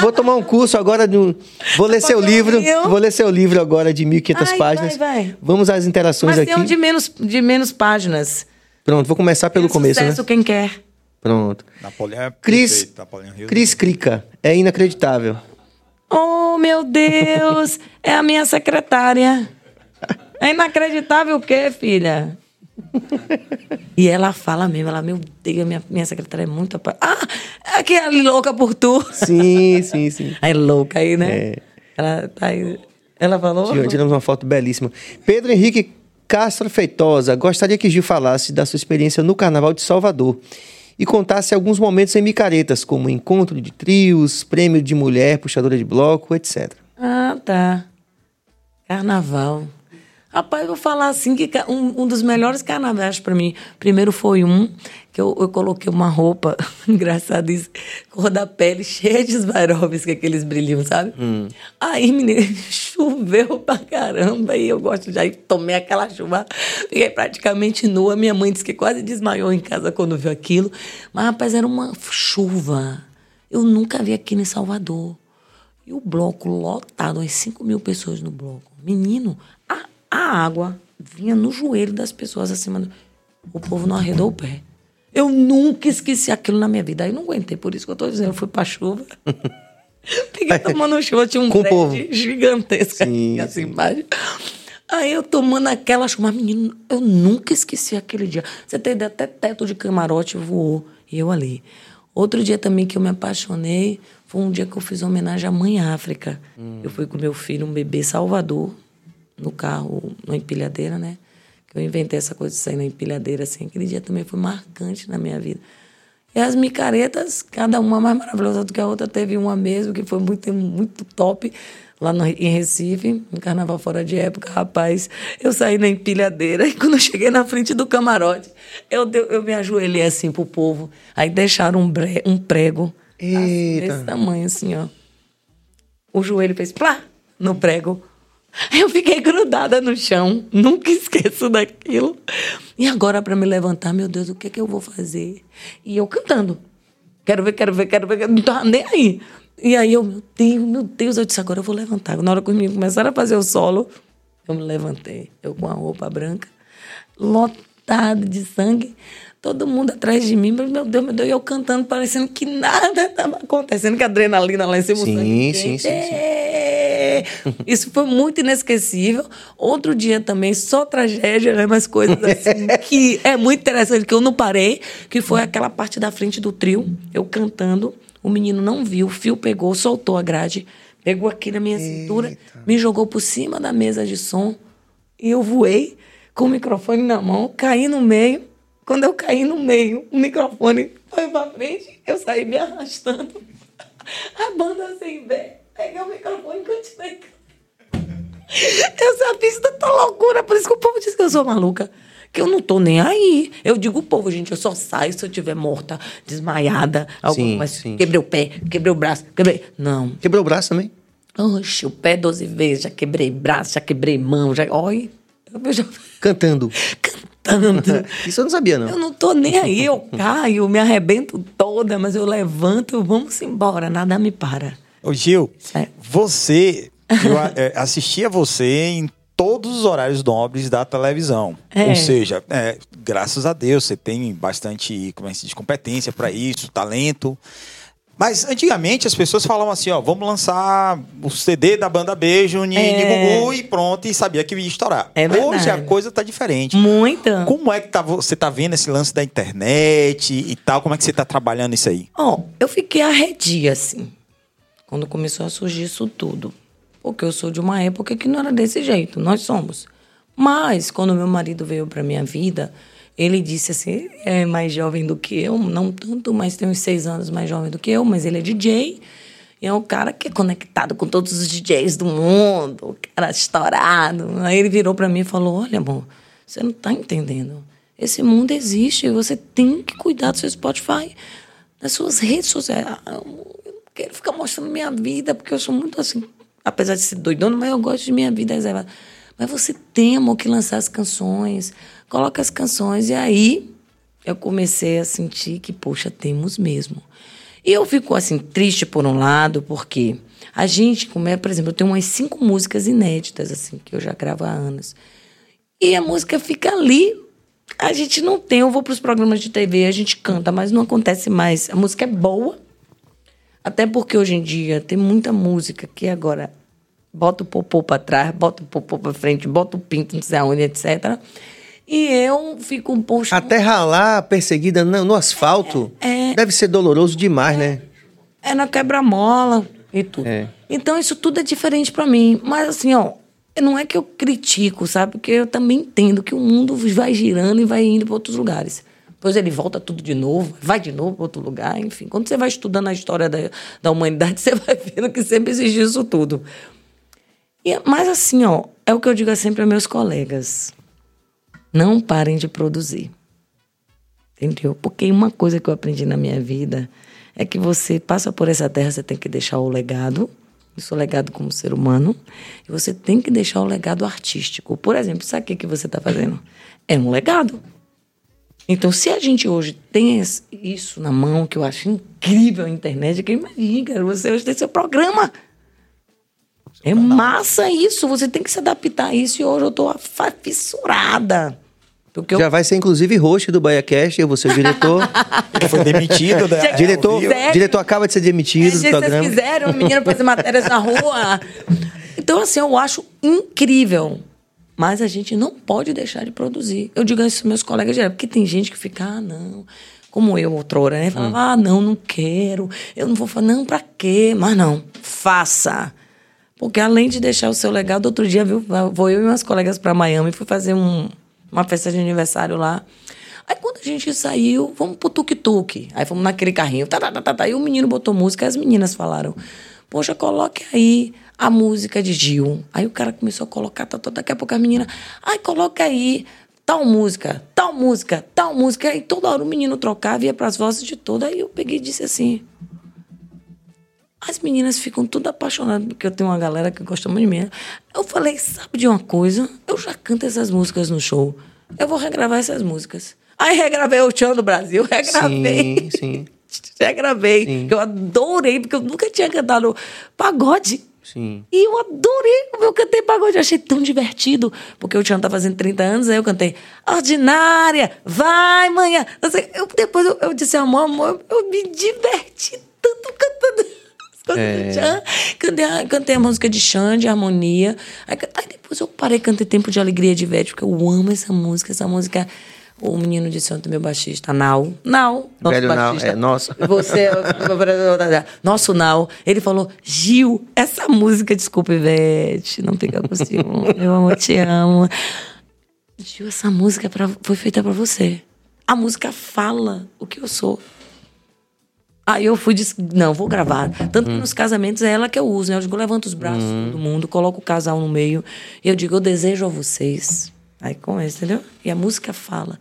Vou tomar um curso agora, do, vou ler seu Fazer um livro, rio. vou ler seu livro agora de 1.500 Ai, páginas. vai, vai. Vamos às interações Mas aqui. tem um de menos, de menos páginas. Pronto, vou começar pelo Tem começo, sucesso né? quem quer. Pronto. Napoleão é Cris, Napoleão. Cris Crica, é inacreditável. Oh, meu Deus! é a minha secretária. É inacreditável o quê, filha? E ela fala mesmo, ela, meu Deus, minha, minha secretária é muito... apa- Ah, é aquela louca por tu. Sim, sim, sim. Aí louca aí, né? É. Ela tá aí... Ela falou... Tiramos uma foto belíssima. Pedro Henrique Castro Feitosa, gostaria que Gil falasse da sua experiência no Carnaval de Salvador e contasse alguns momentos em micaretas, como encontro de trios, prêmio de mulher, puxadora de bloco, etc. Ah, tá. Carnaval. Rapaz, eu vou falar assim que um, um dos melhores carnavais pra mim. Primeiro foi um que eu, eu coloquei uma roupa, engraçado isso, cor da pele cheia de Swarovski, aqueles brilhinhos, sabe? Aí, menina, choveu pra caramba e eu gosto de aí tomei aquela chuva, fiquei praticamente nua. Minha mãe disse que quase desmaiou em casa quando viu aquilo. Mas, rapaz, era uma chuva. Eu nunca vi aqui em Salvador. E o bloco lotado, umas 5 mil pessoas no bloco. Menino, a, água vinha no joelho das pessoas acima do. O povo não arredou o pé. Eu nunca esqueci aquilo na minha vida. Aí não aguentei, por isso que eu tô dizendo, eu fui pra chuva. Fiquei tomando chuva, tinha um Com prédio gigantesco Sim, assim embaixo. Aí eu tomando aquela chuva, mas, menino, eu nunca esqueci aquele dia. Você tem ideia, até teto de camarote voou. E eu ali. Outro dia também que eu me apaixonei foi um dia que eu fiz homenagem à Mãe África. Eu fui com meu filho, um bebê Salvador, no carro, na empilhadeira, né? Que eu inventei essa coisa de sair na empilhadeira, assim. Aquele dia também foi marcante na minha vida. E as micaretas, cada uma mais maravilhosa do que a outra. Teve uma mesmo que foi muito, muito top, lá no, em Recife, no Carnaval Fora de Época. Rapaz, eu saí na empilhadeira e quando eu cheguei na frente do camarote, eu, deu- eu me ajoelhei assim pro povo. Aí deixaram um, bre, um prego assim, Eita. desse tamanho, assim, ó. O joelho fez plá no prego. Eu fiquei grudada no chão, nunca esqueço daquilo. E agora, para me levantar, meu Deus, o que é que eu vou fazer? E eu cantando. Quero ver, quero ver, quero ver. Não tava nem aí. E aí eu, meu Deus, meu Deus, eu disse, agora eu vou levantar. Na hora que os meninos começaram a fazer o solo, eu me levantei. Eu com a roupa branca, lotado de sangue. Todo mundo atrás de mim, mas meu Deus, meu Deus, e eu cantando, parecendo que nada estava acontecendo, que a adrenalina lá em cima, Sim, sangue sim, sim, sim. É. Isso foi muito inesquecível. Outro dia também, só tragédia, né? Mas coisas assim que é muito interessante, que eu não parei, que foi aquela parte da frente do trio, eu cantando, o menino não viu, o fio pegou, soltou a grade, pegou aqui na minha cintura, me jogou por cima da mesa de som e eu voei com o microfone na mão, caí no meio. Quando eu caí no meio, o microfone foi pra frente, eu saí me arrastando. A banda sem ver, peguei o microfone e continuei. Essa pista tá loucura, por isso que o povo diz que eu sou maluca. Que eu não tô nem aí. Eu digo o povo, gente, eu só saio se eu tiver morta, desmaiada, alguma Sim, coisa. sim. Quebrei o pé, quebrei o braço, quebrei. Não. Quebrou o braço também? Oxe, o pé 12 vezes, já quebrei braço, já quebrei mão, já. Olha, eu já. Cantando. Cantando. Isso eu não sabia, não. Eu não tô nem aí, eu caio, me arrebento toda, mas eu levanto, vamos embora, nada me para. Ô, Gil, É. você. Eu é, assistia você em todos os horários nobres da televisão. É. Ou seja, é, graças a Deus, você tem bastante como é que se diz, competência para isso, talento. Mas antigamente as pessoas falavam assim, ó, vamos lançar o CD da banda Beijo em É. Gugu e pronto, e sabia que ia estourar. É Hoje a coisa tá diferente. Muita. Como é que tá, você tá vendo esse lance da internet e tal? Como é que você tá trabalhando isso aí? Ó, eu fiquei arredia, assim, quando começou a surgir isso tudo. Porque eu sou de uma época que não era desse jeito, nós somos. Mas, quando meu marido veio pra minha vida, ele disse assim: é mais jovem do que eu, não tanto, mas tem uns seis anos mais jovem do que eu, mas ele é DJ. E é um cara que é conectado com todos os DJs do mundo, o cara estourado. Aí ele virou pra mim e falou: Olha, amor, você não tá entendendo. Esse mundo existe, você tem que cuidar do seu Spotify, das suas redes sociais. Quero ficar mostrando minha vida, porque eu sou muito assim, apesar de ser doidona, mas eu gosto de minha vida reservada. Mas você tem, que lançar as canções, coloca as canções, e aí eu comecei a sentir que, poxa, temos mesmo. E eu fico assim, triste por um lado, porque a gente, como é, por exemplo, eu tenho umas cinco músicas inéditas, assim, que eu já gravo há anos. E a música fica ali. A gente não tem, eu vou para os programas de TV, a gente canta, mas não acontece mais. A música é boa. Até porque hoje em dia tem muita música que agora bota o popô para trás, bota o popô para frente, bota o pinto, não sei aonde, etc. E eu fico um pouco. Até ralar perseguida no, no asfalto É. deve ser doloroso demais, né? É na quebra-mola e tudo. É. Então isso tudo é diferente pra mim. Mas assim, ó, não é que eu critico, sabe? Porque eu também entendo que o mundo vai girando e vai indo para outros lugares. Depois ele volta tudo de novo, vai de novo para outro lugar, enfim. Quando você vai estudando a história da, da humanidade, você vai vendo que sempre existiu isso tudo. E, mas assim, ó, é o que eu digo sempre a meus colegas. Não parem de produzir. Entendeu? Porque uma coisa que eu aprendi na minha vida é que você passa por essa terra, você tem que deixar o legado, isso é o legado como ser humano, e você tem que deixar o legado artístico. Por exemplo, sabe o que, que você está fazendo? É um legado. Então, se a gente hoje tem isso na mão, que eu acho incrível a internet, que imagina, cara, você hoje tem seu programa. É massa isso, você tem que se adaptar a isso, e hoje eu tô fissurada. Porque eu Já vai ser, inclusive, host do BaiaCast, eu vou ser o diretor. Ele foi demitido. da- Gente, diretor, diretor acaba de ser demitido É, do se vocês programa. quiserem, um menino fazer matérias na rua. Então, assim, eu acho incrível. Mas a gente não pode deixar de produzir. Eu digo isso aos meus colegas direto, porque tem gente que fica, ah, não. Como eu, outrora, né? Falava, ah, não, não quero. Eu não vou falar, não, pra quê? Mas não, faça. Porque além de deixar o seu legado, outro dia, viu, vou eu e meus colegas para Miami, fui fazer um- uma festa de aniversário lá. Aí quando a gente saiu, vamos pro tuk-tuk. Aí fomos naquele carrinho, tá, tá, tá, tá, tá. E o menino botou música, as meninas falaram, poxa, coloque aí a música de Gil. Aí o cara começou a colocar, tá, tá, daqui a pouco as meninas, ai, coloca aí tal música, tal música, tal música. Aí toda hora o menino trocava, ia pras vozes de toda. Aí eu peguei e disse assim, as meninas ficam tudo apaixonadas, porque eu tenho uma galera que gosta muito de mim. Eu falei, sabe de uma coisa? Eu já canto essas músicas no show. Eu vou regravar essas músicas. Aí regravei o Tchan do Brasil, regravei. Sim, sim, regravei. Sim. Eu adorei, porque eu nunca tinha cantado pagode. Sim. E eu adorei como eu cantei pagode. Eu achei tão divertido. Porque o Tião tá fazendo 30 anos, aí eu cantei Ordinária, vai, manhã. Eu depois eu, eu disse, amor, amor, eu me diverti tanto cantando as coisas É. do Tchan. Cantei, a- cantei a música de Xande, de harmonia. Aí, aí depois eu parei, cantei Tempo de Alegria de Ivete, porque eu amo essa música. Essa música, o menino disse ontem, meu baixista, Nau. Nau, nosso Velho Nau, baixista. é, nosso. Você, nosso Nau, ele falou, Gil, essa música, desculpa, Ivete, não fica com ciúme, meu amor, te amo. Gil, essa música é pra- foi feita pra você. A música fala o que eu sou. Aí eu fui disse, não, vou gravar. Tanto que nos casamentos é ela que eu uso, né? Eu digo, levanta os braços do mundo, coloco o casal no meio. E eu digo, eu desejo a vocês. Aí começa, entendeu? E a música fala.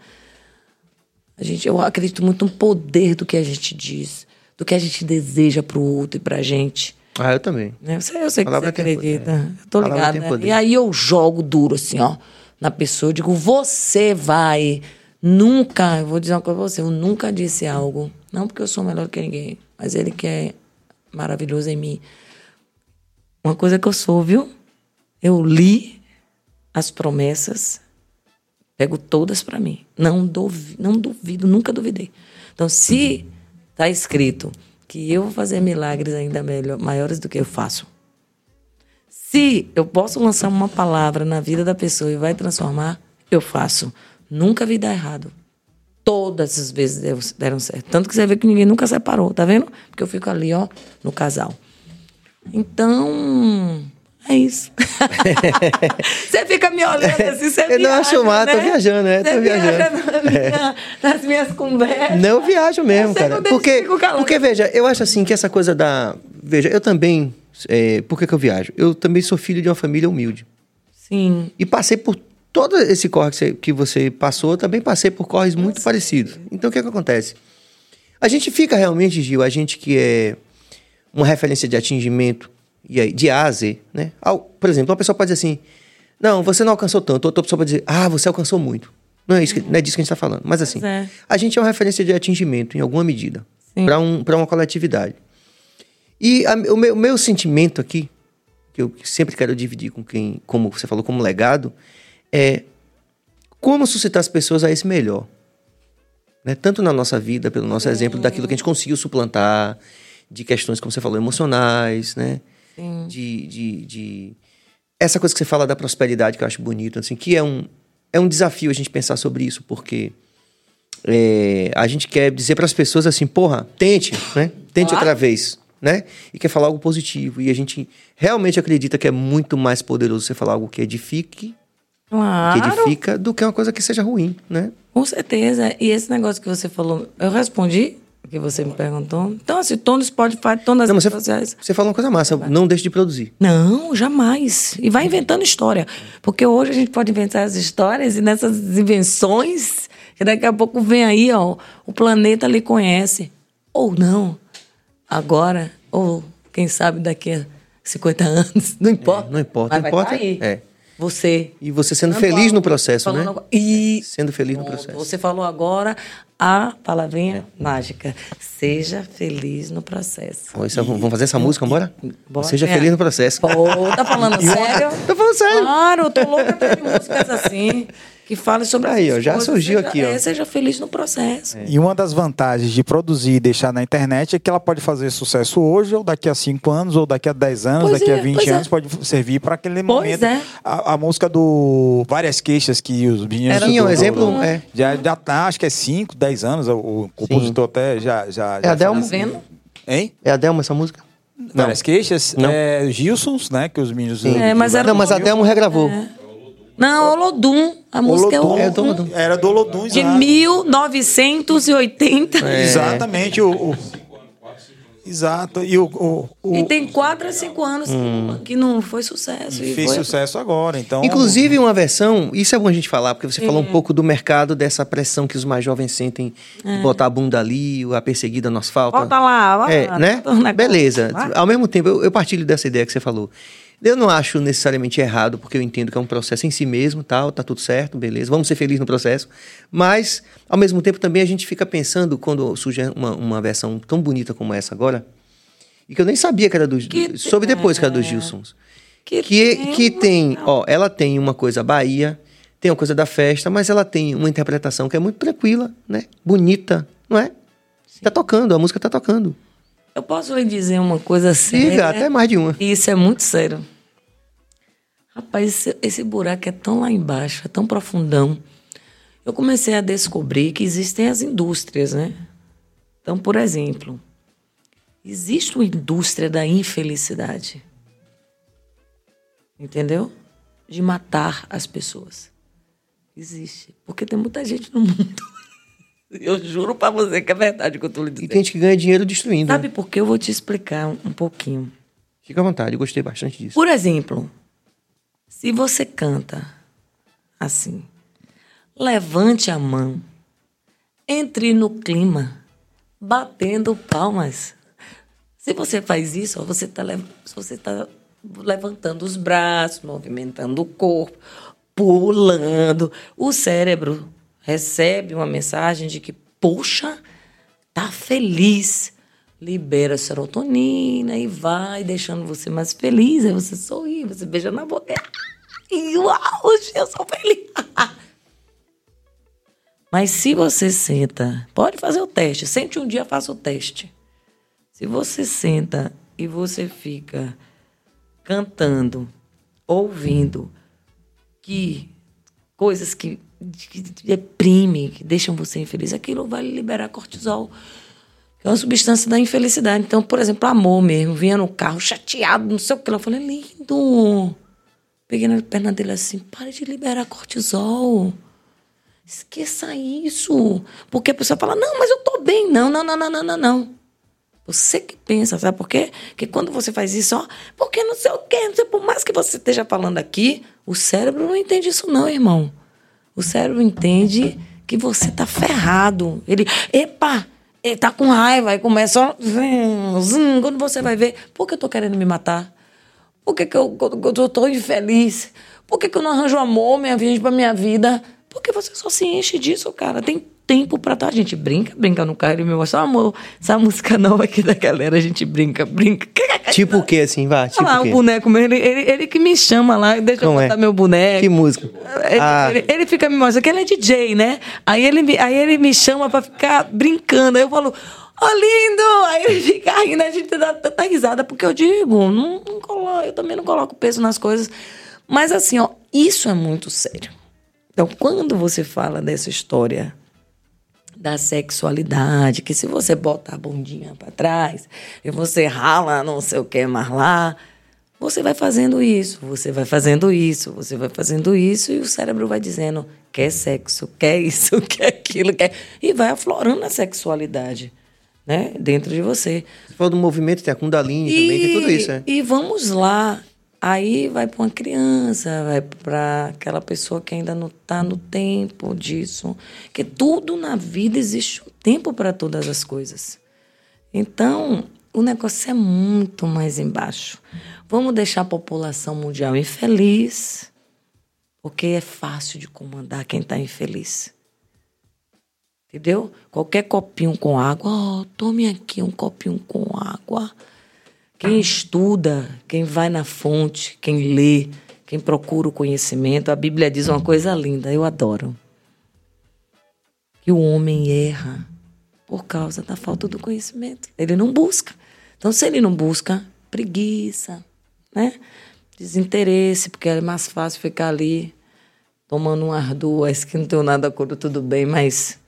A gente, eu acredito muito no poder do que a gente diz, do que a gente deseja pro outro e pra gente. Ah, eu também. né? Eu sei, eu sei que você acredita. poder. Eu tô ligada. né? E aí eu jogo duro, assim, ó, na pessoa. Eu digo, você vai. Nunca, eu vou dizer uma coisa pra você, eu nunca disse algo. Não porque eu sou melhor que ninguém, mas ele que é maravilhoso em mim. uma coisa que eu sou, viu? Eu li as promessas, pego todas para mim. Não duvido, não duvido, nunca duvidei. Então, se está escrito que eu vou fazer milagres ainda melhor, maiores do que eu faço, se eu posso lançar uma palavra na vida da pessoa e vai transformar, eu faço. Nunca vi dar errado. Todas as vezes deram certo. Tanto que você vê que ninguém nunca separou, tá vendo? Porque eu fico ali, ó, no casal. Então, é isso. você fica me olhando assim, você Eu não acho mal, né? tô viajando, né? Você Tô viajando. viaja minha- nas minhas conversas. Não eu viajo mesmo, cara. Porque, porque, veja, eu acho assim que essa coisa da. Veja, eu também. é, por que, que eu viajo? Eu também sou filho de uma família humilde. Sim. E passei por todo esse corre que você, que você passou, também passei por corres muito parecidos. Então o que, que acontece? A gente fica realmente, Gil, a gente que é uma referência de atingimento e aí, de A a Z, né? Por exemplo, uma pessoa pode dizer assim: não, você não alcançou tanto. Outra pessoa pode dizer: ah, você alcançou muito. Não é, isso que- não é disso que a gente está falando. Mas assim, é. a gente é uma referência de atingimento, em alguma medida, para um, pra uma coletividade. E a- o, meu, o meu sentimento aqui, que eu sempre quero dividir com quem, como você falou, como legado, é como suscitar as pessoas a esse melhor. Né? Tanto na nossa vida, pelo nosso exemplo, daquilo que a gente conseguiu suplantar, de questões, como você falou, emocionais, né? De, de, de- Essa coisa que você fala da prosperidade, que eu acho bonito, assim, que é um, é um desafio a gente pensar sobre isso, porque é, a gente quer dizer para as pessoas assim, porra, tente, né? Tente Claro. outra vez, né? E quer falar algo positivo. E a gente realmente acredita que é muito mais poderoso você falar algo que edifique, que Claro. edifica, do que uma coisa que seja ruim, né? Com certeza. E esse negócio que você falou, eu respondi que você me perguntou. Então, assim, tô no Spotify, tô nas Não, redes você, sociais. você falou uma coisa massa, não deixe de produzir. Não, jamais. E vai inventando história. Porque hoje a gente pode inventar as histórias e nessas invenções, que daqui a pouco vem aí, ó, o planeta lhe conhece. Ou não. Agora, ou quem sabe daqui a 50 anos, não importa. não importa, Mas vai importa tá aí. é. Você. E você sendo feliz no processo, né? E Sendo feliz no Pronto, processo. Você falou agora a palavrinha mágica. Seja feliz no processo. Ó, isso vamos fazer essa música, bora? Bora. Seja É. feliz no processo. Pô, tá falando sério? Falando sério. Claro, eu tô louca ter músicas assim, que falem sobre Aí, ó, já coisas. surgiu Seja- aqui, ó. é, seja feliz no processo. E uma das vantagens de produzir e deixar na internet é que ela pode fazer sucesso hoje, ou daqui a 5 anos, ou daqui a 10 anos, Pois daqui é, a 20 pois é. anos, pode servir para aquele Pois momento. é. A, a música do Várias Queixas que os meninos. Era do- Tinha um exemplo, do- é. Já, já tá, acho que é 5, 10 anos, o, o compositor até já. já, É já a Delma? Tá vendo? Hein? É a Delma essa música? Várias Queixas? Não. É Gilsons, né? Que os meninos. É, mas era- Não, mas a Delma regravou. Não, Olodum. A música é Olodum. É, do- Olodum. Era do Olodum, De exato. 1980. É. Exatamente. O, o- Exato. E o, o, o- E tem 4 a 5 anos que não foi sucesso. e E fez foi- sucesso agora. Então, Inclusive, uma versão, isso é bom a gente falar, porque você falou um pouco do mercado, dessa pressão que os mais jovens sentem de botar a bunda ali, a perseguida no asfalto. Volta lá, vai É, lá, né? bota Beleza. lá. Ao mesmo tempo, eu, eu partilho dessa ideia que você falou. Eu não acho necessariamente errado, porque eu entendo que é um processo em si mesmo, tal, tá tudo certo, beleza. Vamos ser felizes no processo. Mas, ao mesmo tempo, também a gente fica pensando, quando surge uma, uma versão tão bonita como essa agora, e que eu nem sabia que era dos. Que- soube depois que era dos Gilsons. Que Que, tem que tem, ó, ela tem uma coisa Bahia, tem uma coisa da festa, mas ela tem uma interpretação que é muito tranquila, né? Bonita, não é? Tá tocando, a música tá tocando. Eu posso lhe dizer uma coisa séria? Diga, até mais de uma. E isso é muito sério. Rapaz, esse, esse buraco é tão lá embaixo, é tão profundão. Eu comecei a descobrir que existem as indústrias, né? Então, por exemplo, existe uma indústria da infelicidade. Entendeu? De matar as pessoas. Existe. Porque tem muita gente no mundo. Eu juro pra você que é verdade o que eu tô lhe E dizendo. tem gente que ganha dinheiro destruindo. Sabe né? por que eu vou te explicar um, um pouquinho? Fica à vontade, eu gostei bastante disso. Por exemplo, se você canta assim, levante a mão, entre no clima, batendo palmas. Se você faz isso, você está você tá levantando os braços, movimentando o corpo, pulando. O cérebro recebe uma mensagem de que, poxa, tá feliz. libera serotonina e vai deixando você mais feliz. Aí você sorri, você beija na boca. E uau, hoje eu sou feliz. Mas se você senta, pode fazer o teste. Sente um dia, faça o teste. Se você senta e você fica cantando, ouvindo que coisas que, que deprimem, que deixam você infeliz, aquilo vai liberar cortisol, que é uma substância da infelicidade. Então, por exemplo, amor mesmo, vinha no carro chateado, não sei o que, eu falei, lindo. Peguei na perna dele assim, pare de liberar cortisol. Esqueça isso. Porque a pessoa fala, não, mas eu tô bem. Não, não, não, não, não, não, não. Você que pensa, sabe por quê? Porque quando você faz isso, ó, porque não sei o quê, não sei, por mais que você esteja falando aqui, o cérebro não entende isso não, irmão. O cérebro entende que você tá ferrado. Ele, epa, ele tá com raiva, e começa, ó, quando você vai ver, por que eu tô querendo me matar? Por que, que eu, eu, tô infeliz? Por que, que eu não arranjo amor, minha vida, pra minha vida? Porque você só se enche disso, cara. Tem tempo pra tá. A gente brinca, brinca no carro. Ele me mostra, amor, essa música nova aqui da galera, a gente brinca, brinca. Tipo o que, assim, vá? Tipo Olha lá, o quê? boneco mesmo, ele, ele, ele que me chama lá, deixa Como eu é? botar meu boneco. Que música? Ele, Ah. ele- ele fica me mostrando que ele é DJ, né? Aí ele, me- aí ele me chama pra ficar brincando. Aí eu falo, ó, lindo! Aí ele fica rindo, a gente dá tanta risada, porque eu digo, não, não colo- eu também não coloco peso nas coisas. Mas assim, ó, isso é muito sério. Então, quando você fala dessa história da sexualidade, que se você botar a bundinha pra trás e você rala não sei o que mais lá, você vai fazendo isso, você vai fazendo isso, você vai fazendo isso e o cérebro vai dizendo quer sexo, quer isso, quer aquilo, quer e vai aflorando a sexualidade, né, dentro de você. Você falou do movimento, tem a Kundalini também, tem tudo isso, né? E vamos lá. Aí vai para uma criança, vai para aquela pessoa que ainda não está no tempo disso. Que tudo na vida existe um tempo para todas as coisas. Então, o negócio é muito mais embaixo. Vamos deixar a população mundial infeliz, porque é fácil de comandar quem está infeliz. Entendeu? Qualquer copinho com água, ó, tome aqui um copinho com água. Quem estuda, quem vai na fonte, quem lê, quem procura o conhecimento, a Bíblia diz uma coisa linda, eu adoro. Que o homem erra por causa da falta do conhecimento. Ele não busca. Então, se ele não busca, preguiça, né? Desinteresse, porque é mais fácil ficar ali tomando um ar duas que não tenho nada contra, tudo bem, mas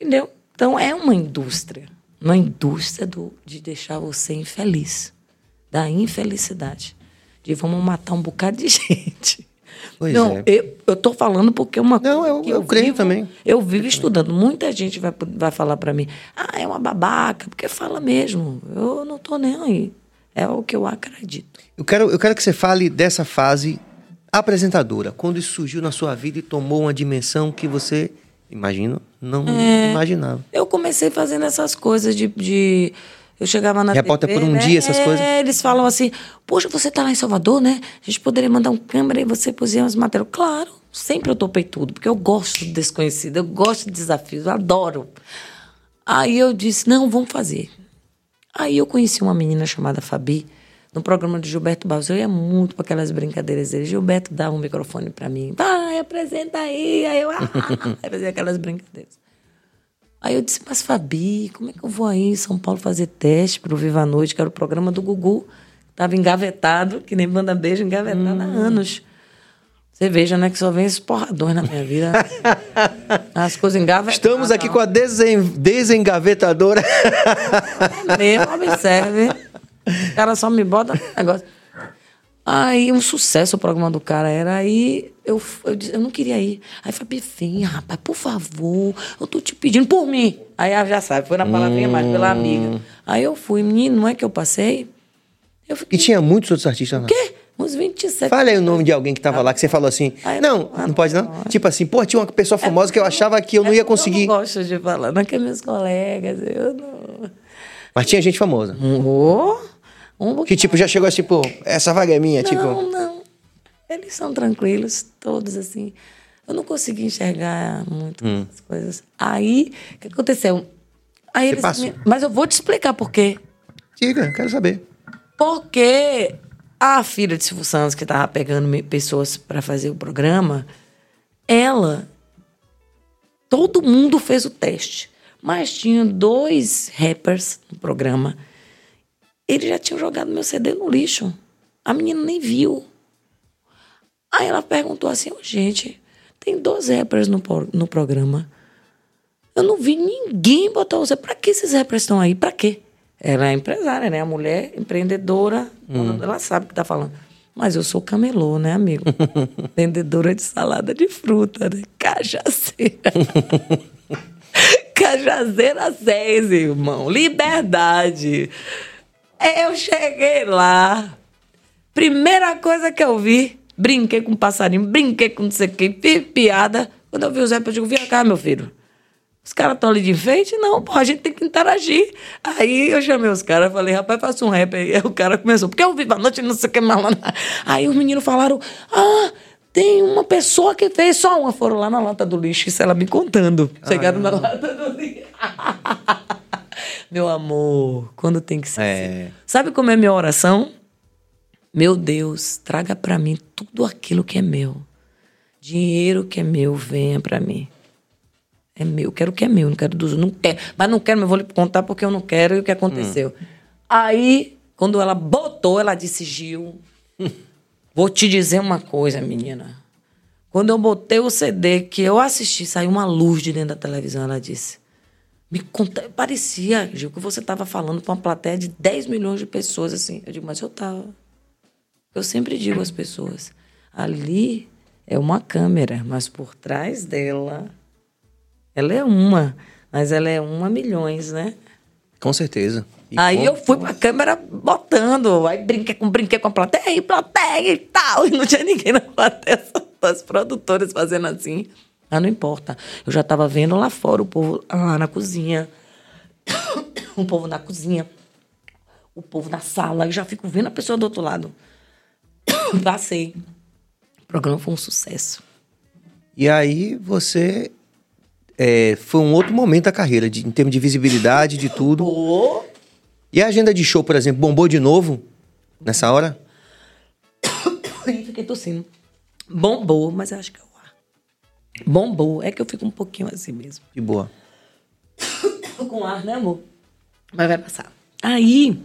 Entendeu? Então é uma indústria. Uma indústria do, de deixar você infeliz. Da infelicidade. De vamos matar um bocado de gente. Pois não, é. eu, eu tô falando porque é uma Não, coisa eu- que eu creio vivo- também. Eu vivo estudando. Muita gente vai, vai falar para mim, ah, é uma babaca, porque fala mesmo. Eu não tô nem aí. É o que eu acredito. Eu quero, eu quero que você fale dessa fase apresentadora, quando isso surgiu na sua vida e tomou uma dimensão que você, imagino, não É. imaginava. Eu comecei fazendo essas coisas de. de- eu chegava na Repórter TV, por um né? dia, essas É, coisas? Eles falam assim: Poxa, você tá lá em Salvador, né? A gente poderia mandar um câmera e você puser umas matérias. Claro, sempre eu topei tudo, porque eu gosto do desconhecido, eu gosto de desafios, eu adoro. Aí eu disse: Não, vamos fazer. Aí eu conheci uma menina chamada Fabi, no programa do Gilberto Barros. Eu ia muito para aquelas brincadeiras dele. Gilberto dava um microfone para mim. Vai, apresenta aí. Aí eu, ah, aí fazia aquelas brincadeiras. Aí eu disse, mas Fabi, como é que eu vou aí em São Paulo fazer teste para o Viva a Noite, que era o programa do Gugu. Estava engavetado, que nem banda beijo, engavetado há anos. Você veja, né, que só vem esses porradões na minha vida. As coisas engavetadas. Estamos aqui com a desen- desengavetadora. É mesmo, observe. O cara só me bota no negócio. Aí, um sucesso o programa do cara era. Aí eu, eu, eu não queria ir. Aí Fabi, vem, rapaz, por favor, eu tô te pedindo por mim. Aí ela já sabe, foi na palavrinha mais pela amiga. Aí eu fui, menino, não é que eu passei? Eu e fiquei, tinha muitos outros artistas lá. o quê? Uns 27. Fale aí o nome de alguém que tava lá, que você falou assim. Eu Não, não- ah, não pode não. não. Tipo assim, pô, tinha uma pessoa famosa que eu achava que eu não ia conseguir. Eu não gosto de falar, não é que meus colegas, eu não. Mas tinha gente famosa. Oh, um Que tipo, já chegou assim, pô, essa vaga é minha, tipo. Não, não. Eles são tranquilos, todos assim. Eu não consegui enxergar muito Hum. as coisas. Aí, o que aconteceu? Aí Você eles, passou. me- mas eu vou te explicar por quê. Diga, quero saber. Porque a filha de Silvio Santos, que tava pegando pessoas para fazer o programa, ela. Todo mundo fez o teste. Mas tinha dois rappers no programa. Eles já tinham jogado meu CD no lixo. A menina nem viu. Aí ela perguntou assim: "Ô, gente, tem dois rappers no, no programa. Eu não vi ninguém botar você. Pra que esses rappers estão aí? Pra quê? Ela é empresária, né? A mulher empreendedora, ela sabe o que tá falando. Mas eu sou camelô, né, amigo? Vendedora de salada de fruta, né? Cajazeira. Cajazeira 6, irmão. Liberdade. Eu cheguei lá. Primeira coisa que eu vi, brinquei com um passarinho, brinquei com não sei o piada. Quando eu vi o Zé, eu digo, vem cá, meu filho. Os caras estão ali de enfeite? Não, pô, a gente tem que interagir. Aí eu chamei os caras, falei, rapaz, faça um rap aí. Aí o cara começou, porque eu vivo a noite, não sei o que mais lá. Aí os meninos falaram, ah, tem uma pessoa que fez, só uma. Foram lá na lata do lixo, isso ela me contando. Chegaram na lata do lixo. Meu amor, quando tem que ser É. assim. Sabe como é minha oração? Meu Deus, traga pra mim tudo aquilo que é meu. Dinheiro que é meu, venha pra mim. É meu, eu quero o que é meu, não quero dos não quero, mas não quero, mas vou lhe contar porque eu não quero e o que aconteceu. Aí, quando ela botou, ela disse: "Gil, vou te dizer uma coisa, menina. Quando eu botei o CD que eu assisti, saiu uma luz de dentro da televisão, ela disse: "Me conta, parecia, Gil, que você estava falando para uma plateia de 10 milhões de pessoas assim". Eu digo: "Mas eu tava. Eu sempre digo às pessoas: ali é uma câmera, mas por trás dela ela é uma, mas ela é uma milhões, né? Com certeza. E aí com- eu fui pra câmera botando, aí brinquei com, brinquei com a plateia, e plateia e tal, e não tinha ninguém na plateia, só as produtoras fazendo assim. Ah, não importa. Eu já tava vendo lá fora o povo lá na cozinha, o povo na cozinha, o povo na sala, eu já fico vendo a pessoa do outro lado. Passei. O programa foi um sucesso. E aí você. é, foi um outro momento da carreira, de- em termos de visibilidade, de tudo. Pô, E a agenda de show, por exemplo, bombou de novo nessa hora? Fiquei tossindo. Bombou, mas acho que é o ar. Bombou. É que eu fico um pouquinho assim mesmo. De boa. Tô com ar, né, amor? Mas vai passar. Aí,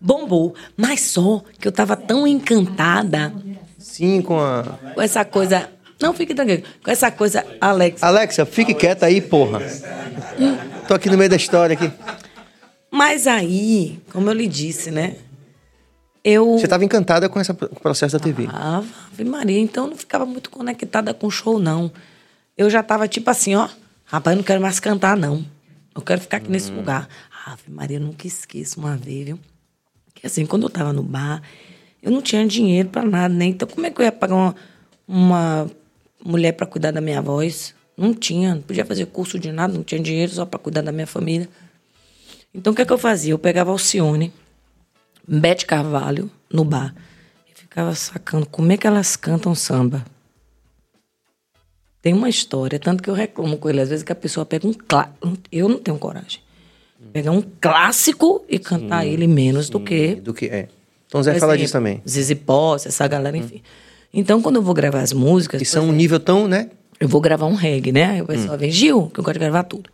bombou. Mas só que eu tava tão encantada Sim, com a. com essa coisa... Não, fique tranquilo. Com essa coisa, Alex. Alexa, fique quieta aí, porra. Tô aqui no meio da história aqui. Mas aí, como eu lhe disse, né? Eu... Você tava encantada com esse processo da TV. Ah, Ave Maria, então eu não ficava muito conectada com show, não. Eu já tava tipo assim, ó, rapaz, eu não quero mais cantar, não. Eu quero ficar aqui nesse lugar. Ave Maria, eu nunca esqueço uma vez, viu? Que assim, quando eu tava no bar, eu não tinha dinheiro pra nada, né? Então como é que eu ia pagar uma, uma mulher pra cuidar da minha voz? Não tinha, não podia fazer curso de nada, não tinha dinheiro só pra cuidar da minha família. Então o que é que eu fazia? Eu pegava Alcione, Bete Carvalho no bar. E ficava sacando como é que elas cantam samba. Tem uma história, tanto que eu reclamo com ele, às vezes que a pessoa pega um clássico. Eu não tenho coragem. Pegar um clássico e cantar ele menos do que. Do que é. Então Zé fala disso também. Zizi Posse, essa galera, enfim. Então, quando eu vou gravar as músicas. Que são um nível tão, né? eu vou gravar um reggae, né? Aí o Hum. pessoal vem, Gil, que eu gosto de gravar tudo.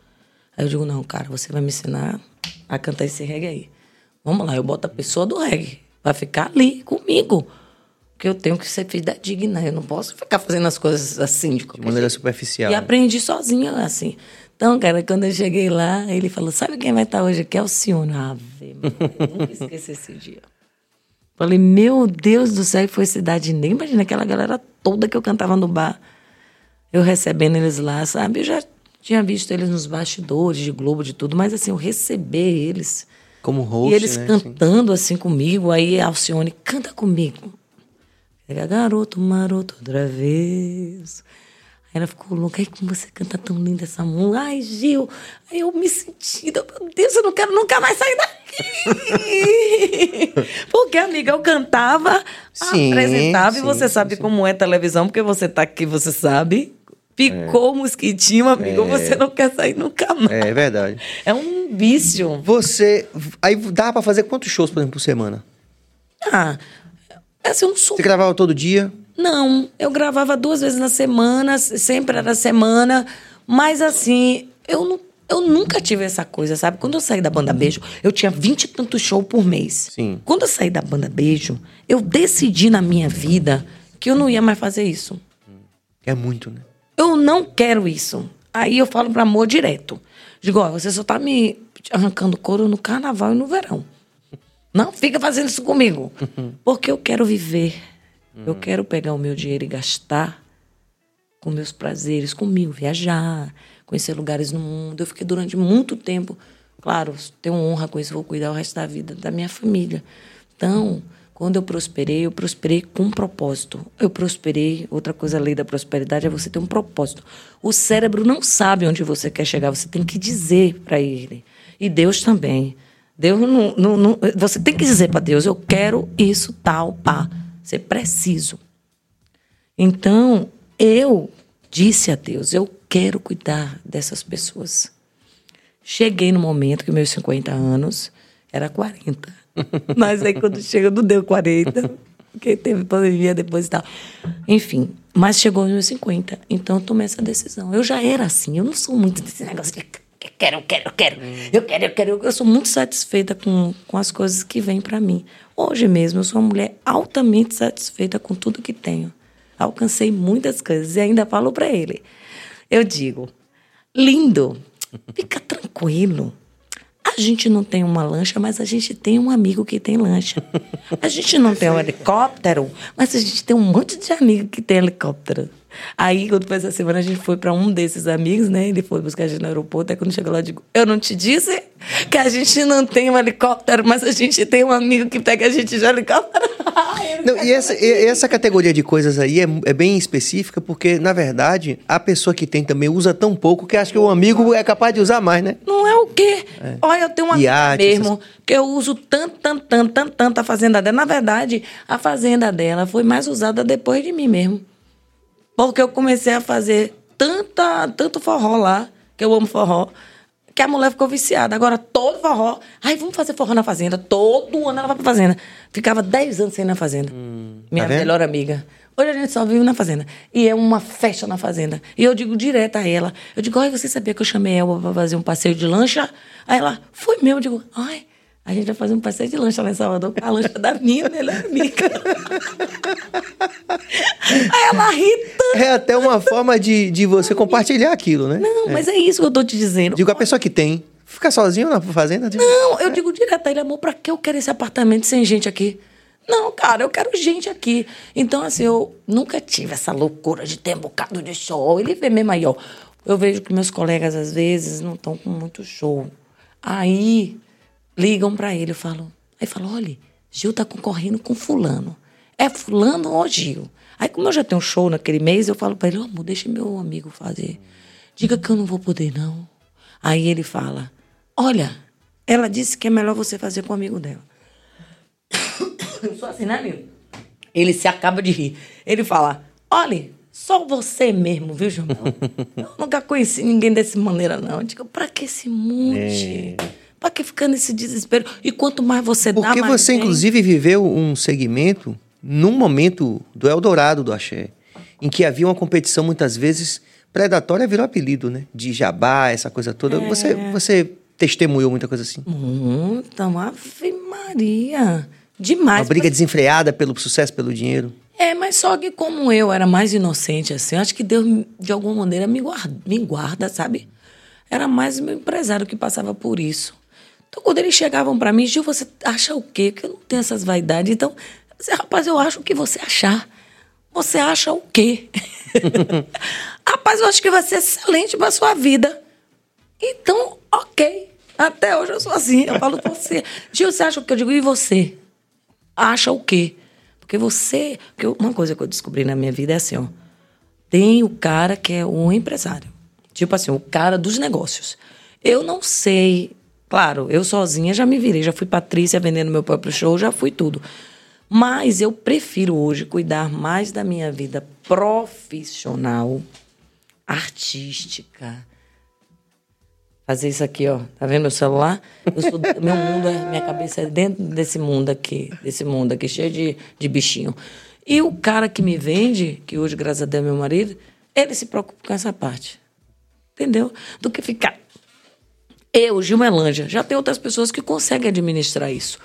Aí eu digo, não, cara, você vai me ensinar a cantar esse reggae aí. Vamos lá, eu boto a pessoa do reggae. Vai ficar ali comigo. Porque eu tenho que ser fidedigna. Eu não posso ficar fazendo as coisas assim, de De maneira jeito. superficial. E aprendi sozinha, assim. Então, cara, quando eu cheguei lá, ele falou: Sabe quem vai estar hoje aqui? É o Cione. Ave, Maria, eu nunca esqueci esse dia. Falei: Meu Deus do céu, e foi cidade nem. Imagina aquela galera toda que eu cantava no bar. Eu recebendo eles lá, sabe? Eu já tinha visto eles nos bastidores de Globo, de tudo, mas assim, eu receber eles. Como host, e eles né? cantando assim comigo, aí a Alcione, canta comigo. Pega garoto, maroto, outra vez. Aí ela ficou louca, ai, como você canta tão linda essa música. Ai, Gil. Aí eu me sentindo, meu Deus, eu não quero nunca mais sair daqui. porque, amiga, eu cantava, Sim, apresentava, e sim, você sim, sabe como é televisão, porque você tá aqui, você sabe. Picou o mosquitinho, amigo, você não quer sair nunca mais. É, é verdade. É um vício. Você. Aí dá pra fazer quantos shows, por exemplo, por semana? Ah, assim, eu não sou Você gravava todo dia? Não, eu gravava duas vezes na semana, sempre era semana, mas assim, eu, não, eu nunca tive essa coisa, sabe? Quando eu saí da banda Beijo, eu tinha vinte e tantos shows por mês. Sim. Quando eu saí da banda Beijo, eu decidi na minha vida que eu não ia mais fazer isso. É muito, né? Eu não quero isso. Aí eu falo pro amor direto. Digo, ó, você só tá me arrancando couro no carnaval e no verão. Não fica fazendo isso comigo. Porque eu quero viver. Eu quero pegar o meu dinheiro e gastar com meus prazeres, comigo, viajar, conhecer lugares no mundo. Eu fiquei durante muito tempo, claro, tenho honra com isso, vou cuidar o resto da vida da minha família. Então, quando eu prosperei, eu prosperei com um propósito. Eu prosperei, outra coisa, a lei da prosperidade é você ter um propósito. O cérebro não sabe onde você quer chegar, você tem que dizer para ele. E Deus também. Deus não, não, não- você tem que dizer para Deus, eu quero isso, tal, pá. Ser preciso. Então, eu disse a Deus, eu quero cuidar dessas pessoas. Cheguei no momento que meus 50 anos era 40. Mas aí quando chega não deu 40, porque teve pandemia depois e tal. Enfim, mas chegou nos meus 50. Então eu tomei essa decisão. Eu já era assim, eu não sou muito desse negócio de eu quero, eu quero, eu quero, eu quero, eu quero. Eu sou muito satisfeita com, com as coisas que vêm para mim. Hoje mesmo eu sou uma mulher altamente satisfeita com tudo que tenho. Alcancei muitas coisas e ainda falo para ele. Eu digo, lindo, fica tranquilo. A gente não tem uma lancha, mas a gente tem um amigo que tem lancha. A gente não tem um helicóptero, mas a gente tem um monte de amigo que tem helicóptero. Aí, quando foi essa semana, a gente foi para um desses amigos, né? Ele foi buscar a gente no aeroporto. Aí, quando chegou lá, eu digo: Eu não te disse que a gente não tem um helicóptero, mas a gente tem um amigo que pega a gente de helicóptero. Ai, Não, e essa, e- essa categoria de coisas aí é, é bem específica, porque, na verdade, a pessoa que tem também usa tão pouco que acha que o amigo é capaz de usar mais, né? Não é o quê? Olha, eu tenho uma amiga Iate, mesmo que eu uso tanto, tanto, tanto, tanto, tanto a fazenda dela. Na verdade, a fazenda dela foi mais usada depois de mim mesmo. Porque eu comecei a fazer tanta, tanto forró lá, que eu amo forró, que a mulher ficou viciada. Agora, todo forró. Ai, vamos fazer forró na fazenda. Todo ano ela vai pra fazenda. Ficava 10 anos sem ir na fazenda. Minha tá vendo? melhor amiga. Hoje a gente só vive na fazenda. E é uma festa na fazenda. E eu digo direto a ela. Eu digo, ai, você sabia que eu chamei ela pra fazer um passeio de lancha? Aí ela, foi meu. Eu digo, ai, a gente vai fazer um passeio de lancha lá em Salvador com a lancha da minha melhor amiga. Aí ela ri tanto. É até uma forma de, de você compartilhar aquilo, né? Não, mas é isso que eu tô te dizendo. Digo, a pessoa que tem, fica sozinho na fazenda? Digo, Não, eu digo direto a ele, amor, pra que eu quero esse apartamento sem gente aqui? Não, cara, eu quero gente aqui. Então, assim, eu nunca tive essa loucura de ter um bocado de show. Ele vê mesmo aí, ó. Eu vejo que meus colegas, às vezes, não estão com muito show. Aí, ligam pra ele, eu falo... Aí falo, olha, Gil tá concorrendo com fulano. É fulano ou Gil? Aí, como eu já tenho show naquele mês, eu falo pra ele, "Ô, amor, deixa meu amigo fazer. Diga que eu não vou poder, não. Aí ele fala, olha, ela disse que é melhor você fazer com o amigo dela. Eu sou assim, né, amigo? Ele se acaba de rir. Ele fala: Olha, só você mesmo, viu, João? Eu nunca conheci ninguém dessa maneira, não. Eu digo: Pra que esse monte? Pra que ficar nesse desespero? E quanto mais você dá, Porque você, inclusive, viveu um segmento num momento do Eldorado do Axé, em que havia uma competição muitas vezes predatória, virou apelido, né? De jabá, essa coisa toda. É. Você, você testemunhou muita coisa assim. Então, Ave Maria. Demais. Uma briga desenfreada pelo sucesso, pelo dinheiro. É, mas só que como eu era mais inocente assim, eu acho que Deus, de alguma maneira, me guarda, me guarda, sabe? Era mais meu empresário que passava por isso. Então, quando eles chegavam pra mim, Gil, você acha o quê? Que eu não tenho essas vaidades. Então, eu rapaz, eu acho o que você achar. Você acha o quê? rapaz, eu acho que vai ser excelente pra sua vida. Então, ok. Até hoje eu sou assim. Eu falo pra você. Gil, você acha o que eu digo? E você? Acha o quê? Porque você. Porque uma coisa que eu descobri na minha vida é assim, ó. Tem o cara que é o empresário. Tipo assim, o cara dos negócios. Eu não sei. Claro, eu sozinha já me virei. Já fui Patrícia vendendo meu próprio show, já fui tudo. Mas eu prefiro hoje cuidar mais da minha vida profissional artística. Fazer isso aqui, ó. Tá vendo meu celular? Sou, meu mundo, é, minha cabeça é dentro desse mundo aqui, desse mundo aqui, cheio de, de bichinho. E o cara que me vende, que hoje, graças a Deus, é meu marido, ele se preocupa com essa parte. Entendeu? Do que ficar. Eu, Gilmelândia, já tem outras pessoas que conseguem administrar isso.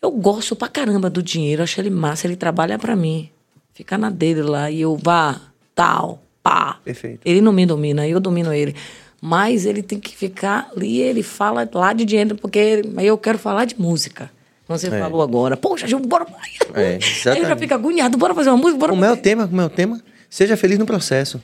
Eu gosto pra caramba do dinheiro, acho ele massa, ele trabalha pra mim. Fica na dele lá e eu vá, tal, pá. Perfeito. Ele não me domina, eu domino ele. Mas ele tem que ficar ali, ele fala lá de dinheiro, porque eu quero falar de música. Como Você falou agora. Poxa, Gil, bora. É, eu já fico agoniado, bora fazer uma música, bora Como é o tema? Como é o tema? Seja feliz no processo.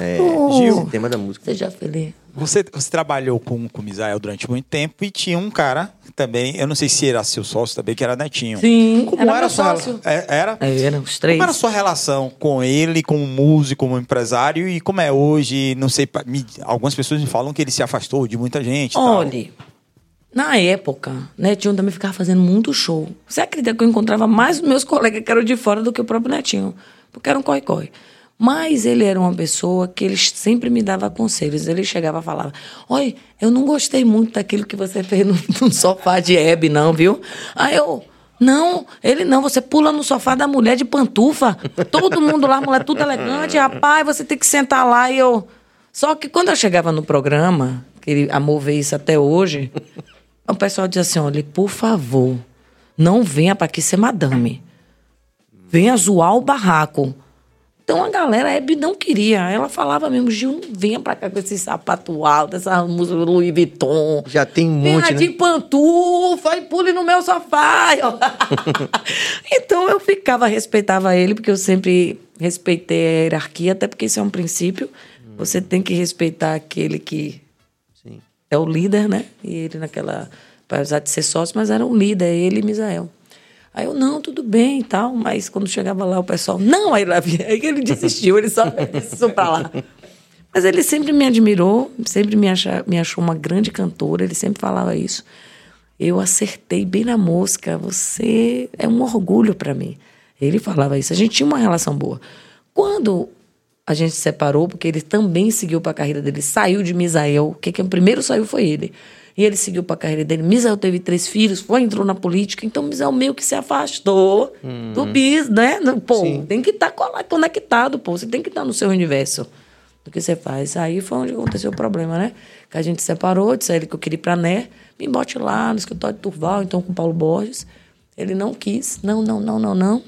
É, Gil. o tema da música. Seja feliz. Você, você trabalhou com, com o Misael durante muito tempo e tinha um cara também, eu não sei se era seu sócio também, que era Netinho. Sim, Como era era, sua sócio. é, Era? É, eram os três. Como era a sua relação com ele, como músico, como empresário e como é hoje? Não sei, me- algumas pessoas me falam que ele se afastou de muita gente. tal. Olha, na época, Netinho também ficava fazendo muito show. Você acredita que eu encontrava mais meus colegas que eram de fora do que o próprio Netinho? Porque era um corre-corre. Mas ele era uma pessoa que ele sempre me dava conselhos. Ele chegava e falava: Oi, eu não gostei muito daquilo que você fez no, no sofá de Hebe, não, viu? Aí eu. Não, ele não, você pula no sofá da mulher de pantufa. Todo mundo lá, mulher tudo elegante, rapaz, você tem que sentar lá e eu. Só que quando eu chegava no programa, que ele amou ver isso até hoje, o pessoal dizia assim: olha, por favor, não venha para aqui ser madame. Venha zoar o barraco. Então a galera, a Hebe não queria. Ela falava mesmo, Gil, não venha pra cá com esse sapato alto, essa música Louis Vuitton. Já tem um Venha monte, de né? pantufa e pule no meu sofá. então eu ficava, respeitava ele, porque eu sempre respeitei a hierarquia, até porque isso é um princípio. Você tem que respeitar aquele que Sim. é o líder, né? E ele naquela. Apesar de ser sócio, mas era um líder, ele e Misael. Aí eu, não, tudo bem e tal, mas quando chegava lá o pessoal, não, aí, lá, aí ele desistiu, ele só isso pra lá. Mas ele sempre me admirou, sempre me, acha, me achou uma grande cantora, ele sempre falava isso. Eu acertei bem na mosca, você é um orgulho pra mim. Ele falava isso, a gente tinha uma relação boa. Quando a gente se separou, porque ele também seguiu para a carreira dele, saiu de Misael, que quem primeiro saiu foi ele. E ele seguiu para a carreira dele. Misael teve três filhos, foi, entrou na política, então Misael meio que se afastou do bis, né? Pô, Sim. tem que estar conectado, pô, você tem que estar no seu universo do que você faz. Aí foi onde aconteceu o problema, né? Que a gente separou, disse a ele que eu queria ir pra Né, me bote lá no escritório de Turval, então com o Paulo Borges. Ele não quis, não, não, não, não, não.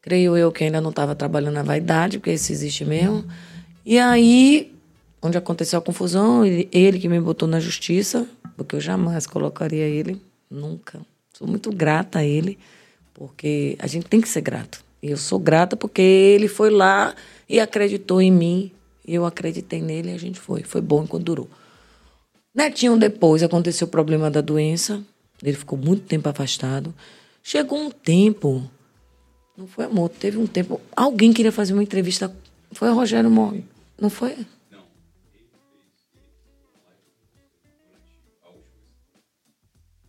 Creio eu que ainda não estava trabalhando na vaidade, porque isso existe mesmo. E aí, onde aconteceu a confusão, ele, ele que me botou na justiça, porque eu jamais colocaria ele, nunca. Sou muito grata a ele, porque a gente tem que ser grato. E eu sou grata porque ele foi lá e acreditou em mim, e eu acreditei nele e a gente foi. Foi bom enquanto durou. Netinho, depois aconteceu o problema da doença, ele ficou muito tempo afastado. Chegou um tempo não foi amor, teve um tempo. Alguém queria fazer uma entrevista. Foi o Rogério Morgan. Não foi?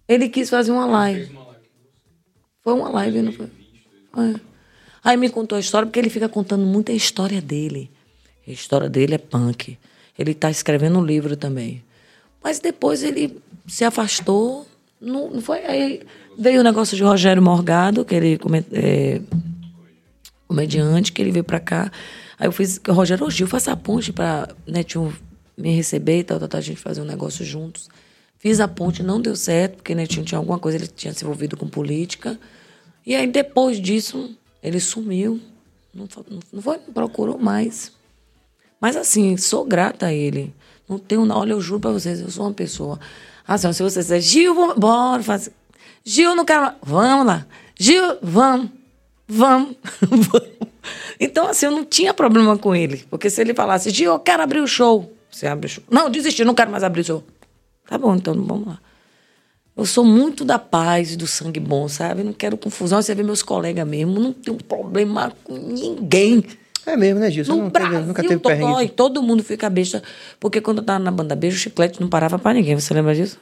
Ele quis fazer uma live. Foi uma live, não foi? É. Aí me contou a história, porque ele fica contando muita história dele. A história dele é punk. Ele está escrevendo um livro também. Mas depois ele se afastou. Não, não foi. Aí veio o negócio de Rogério Morgado, que ele come- é, comediante, que ele veio pra cá. Aí eu fiz, Rogério, ô Gil, faça a ponte pra Netinho me receber e tal, tal, tal, a gente fazer um negócio juntos. Fiz a ponte, não deu certo, porque Netinho tinha alguma coisa, ele tinha se envolvido com política. E aí depois disso, ele sumiu. Não, não foi, não procurou mais. Mas assim, sou grata a ele. Não tenho, olha, eu juro pra vocês, eu sou uma pessoa. Assim, se você disser, Gil, vamos, bora fazer. Gil, não quero. Vamos lá. Gil. Vamos. vamos. Então, assim, eu não tinha problema com ele. Porque se ele falasse, Gil, eu quero abrir o show. Você abre o show. Não, desisti, não quero mais abrir o show. Tá bom, então vamos lá. Eu sou muito da paz e do sangue bom, sabe? Não quero confusão. Você vê meus colegas mesmo, não tenho problema com ninguém. É mesmo, né, Gil? Você No não teve, Brasil, nunca teve todo, perrengue. todo mundo fica besta. Porque quando eu tava na banda beijo, o chiclete não parava pra ninguém. Você lembra disso?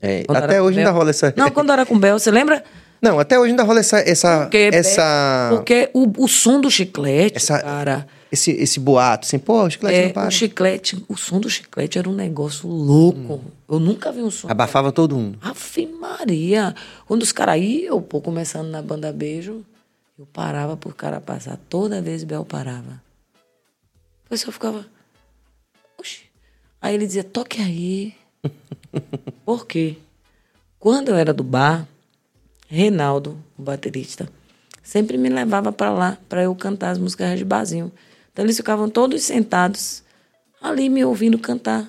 É, Quando até hoje ainda rola essa. Não, quando era com Bel, você lembra? Não, até hoje ainda rola essa. essa, Porque, essa... porque o, o som do chiclete, Essa- cara, esse, esse boato, assim, pô, o chiclete É, não para. o chiclete, o som do chiclete era um negócio louco. Eu nunca vi um som. Abafava todo mundo. Ave Maria. Quando os caras iam, pô, começando na banda Beijo, eu parava pro cara passar. Toda vez Bel parava. O pessoal ficava. Oxi. Aí ele dizia, toque aí. Por quê? Quando eu era do bar, Reinaldo, o baterista, sempre me levava para lá para eu cantar as músicas de barzinho. Então eles ficavam todos sentados ali me ouvindo cantar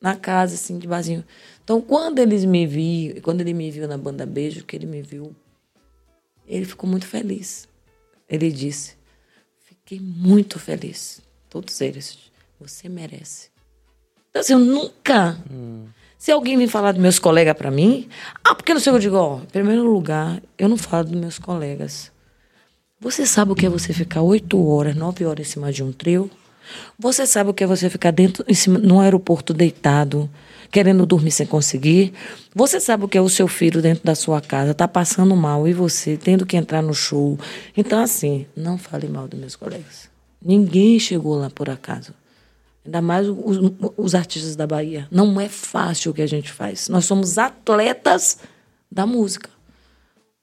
na casa, assim, de barzinho. Então, quando eles me viram, quando ele me viu na banda Beijo, que ele me viu, ele ficou muito feliz. Ele disse: Fiquei muito feliz. Todos eles. Você merece. Então, assim, eu nunca. Se alguém me falar dos meus colegas para mim, ah, porque não sei eu digo, ó, em primeiro lugar, eu não falo dos meus colegas. Você sabe o que é você ficar oito horas, nove horas em cima de um trio? Você sabe o que é você ficar dentro, em cima, aeroporto deitado, querendo dormir sem conseguir? Você sabe o que é o seu filho dentro da sua casa, tá passando mal e você tendo que entrar no show? Então, assim, não fale mal dos meus colegas. Ninguém chegou lá por acaso. Ainda mais os, os artistas da Bahia. Não é fácil o que a gente faz. Nós somos atletas da música.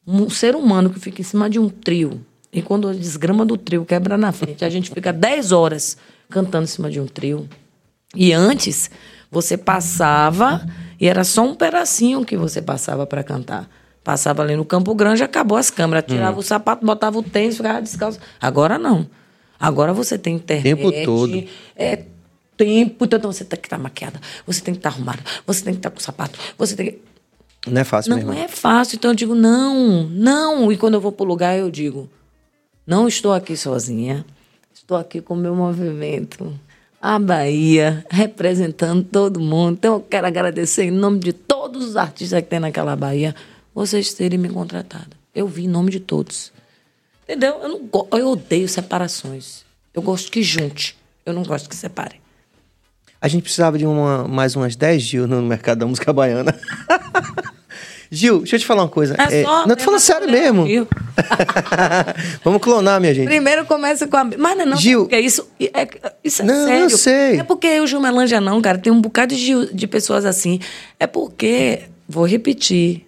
Um ser humano que fica em cima de um trio, e quando a desgrama do trio quebra na frente, a gente fica 10 horas cantando em cima de um trio. E antes, você passava e era só um pedacinho que você passava para cantar. Passava ali no Campo Grande, acabou as câmeras, tirava o sapato, botava o tênis, ficava descalço. Agora não. Agora você tem internet. Tempo todo. É tempo, então você tem que estar maquiada, você tem que estar arrumada, você tem que estar com sapato, você tem que. Não é fácil Não mesmo. é fácil. Então eu digo, não, não. E quando eu vou para o lugar, eu digo, não estou aqui sozinha. Estou aqui com o meu movimento. A Bahia, representando todo mundo. Então eu quero agradecer em nome de todos os artistas que tem naquela Bahia, vocês terem me contratado. Eu vi em nome de todos. Entendeu? Eu, não eu odeio separações. Eu gosto que junte. Eu não gosto que separe. A gente precisava de uma, mais umas 10 Gil no mercado da música baiana. Gil, deixa eu te falar uma coisa. É É, só- não, tô é falando sério mesmo. viu? Vamos clonar, minha gente. Primeiro começa com a. Mas não, é não, Gil. porque isso é, isso é Não, sério. eu sei. É porque eu, Gil Melange, não, cara. Tem um bocado de, de pessoas assim. É porque, vou repetir,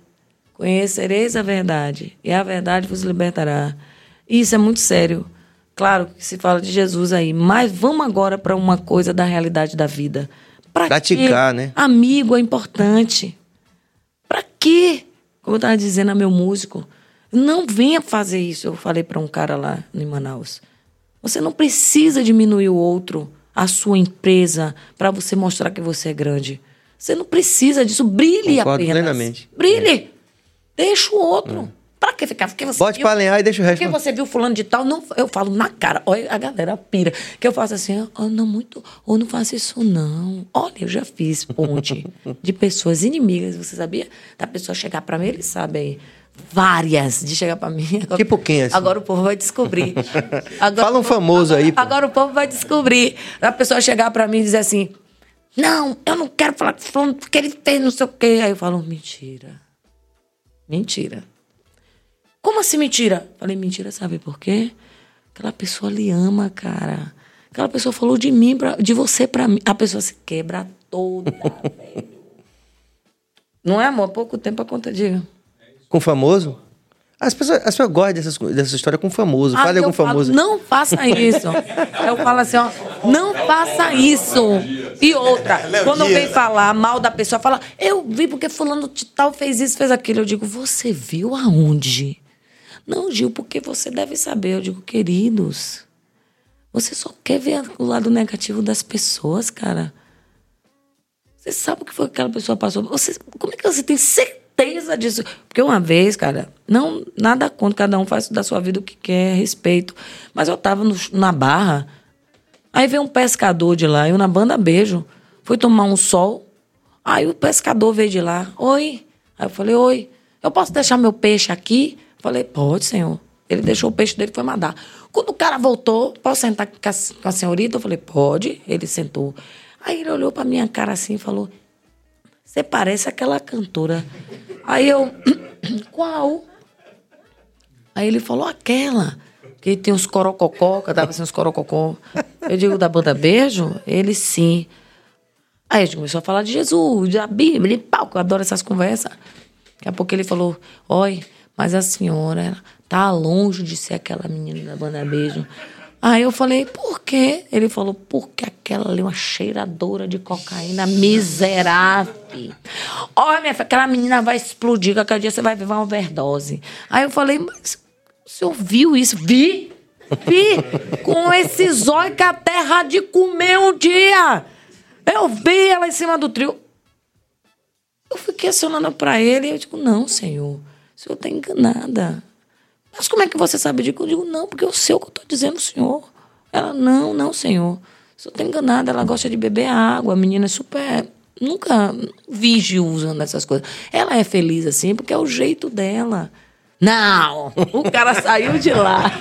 conhecereis a verdade, e a verdade vos libertará. Isso é muito sério. Claro que se fala de Jesus aí, mas vamos agora para uma coisa da realidade da vida. Pra Praticar, quê? né? Amigo é importante. Como eu estava dizendo a meu músico, não venha fazer isso. Eu falei para um cara lá em Manaus. Você não precisa diminuir o outro, a sua empresa, para você mostrar que você é grande. Você não precisa disso. Brilhe Concordo apenas. plenamente. Brilhe. Deixa o outro. Pra que ficar? Porque você Bote viu- pra lenhar e deixa o resto. porque você viu fulano de tal, não, eu falo na cara. Olha, a galera pira. Que eu faço assim, oh, não muito, ou não faço isso não. Olha, eu já fiz ponte de pessoas inimigas, você sabia? Da pessoa chegar pra mim, eles sabem. Várias de chegar pra mim. Agora, Tipo quem, assim? Agora o povo vai descobrir. Agora Fala um famoso aí, pô. Agora o povo vai descobrir. A pessoa chegar pra mim e dizer assim: Não, eu não quero falar com fulano porque ele fez não sei o quê. Aí eu falo: Mentira. Mentira. Como assim mentira? Falei, mentira, sabe por quê? Aquela pessoa lhe ama, cara. Aquela pessoa falou de mim, pra, de você pra mim. A pessoa se quebra toda, velho. Não é, amor? Pouco tempo a conta diga. Com famoso? As pessoas, as pessoas gostam dessas, dessa história com famoso. Fala Aí de algum eu falo, famoso. não faça isso. eu falo assim, ó, não faça isso. E outra, quando vem falar mal da pessoa, fala, eu vi porque fulano de tal fez isso, fez aquilo. Eu digo, você viu aonde? Não, Gil, porque você deve saber. Eu digo, queridos, você só quer ver o lado negativo das pessoas, cara. Você sabe o que foi que aquela pessoa passou? Você, como é que você tem certeza disso? Porque uma vez, cara, não nada contra, cada um faz da sua vida o que quer, respeito. Mas eu tava no- na barra, aí veio um pescador de lá, eu na banda beijo, fui tomar um sol. Aí o pescador veio de lá, oi. Aí eu falei, oi, eu posso deixar meu peixe aqui? Falei, pode, senhor. Ele deixou o peixe dele e foi mandar. Quando o cara voltou, posso sentar com a, senhorita? Eu falei, pode. Ele sentou. Aí ele olhou pra minha cara assim e falou, você parece aquela cantora. Aí eu, qual? Aí ele falou, aquela. Que tem uns corococó, cantava assim uns corococó. Eu digo, da banda Beijo? Ele sim. Aí a gente começou a falar de Jesus, da Bíblia, e pau, que eu adoro essas conversas. Daqui a pouco ele falou, oi, mas a senhora tá longe de ser aquela menina da banda Beijo. Aí eu falei, por quê? Ele falou, porque aquela ali é uma cheiradora de cocaína miserável. Olha, minha filha, aquela menina vai explodir, qualquer dia você vai ver uma overdose. Aí eu falei, mas o senhor viu isso? Vi! Vi! Com esse zóio que a terra de comer um dia! Eu vi ela em cima do trio. Eu fui questionando pra ele e eu digo, não, senhor, senhor tá enganada. Mas como é que você sabe disso? Eu digo, não, porque eu sei o que eu estou dizendo, senhor. Ela, não, não, senhor. O senhor está enganada, ela gosta de beber água, a menina é super. Nunca vi usando essas coisas. Ela é feliz assim porque é o jeito dela. Não! O cara saiu de lá.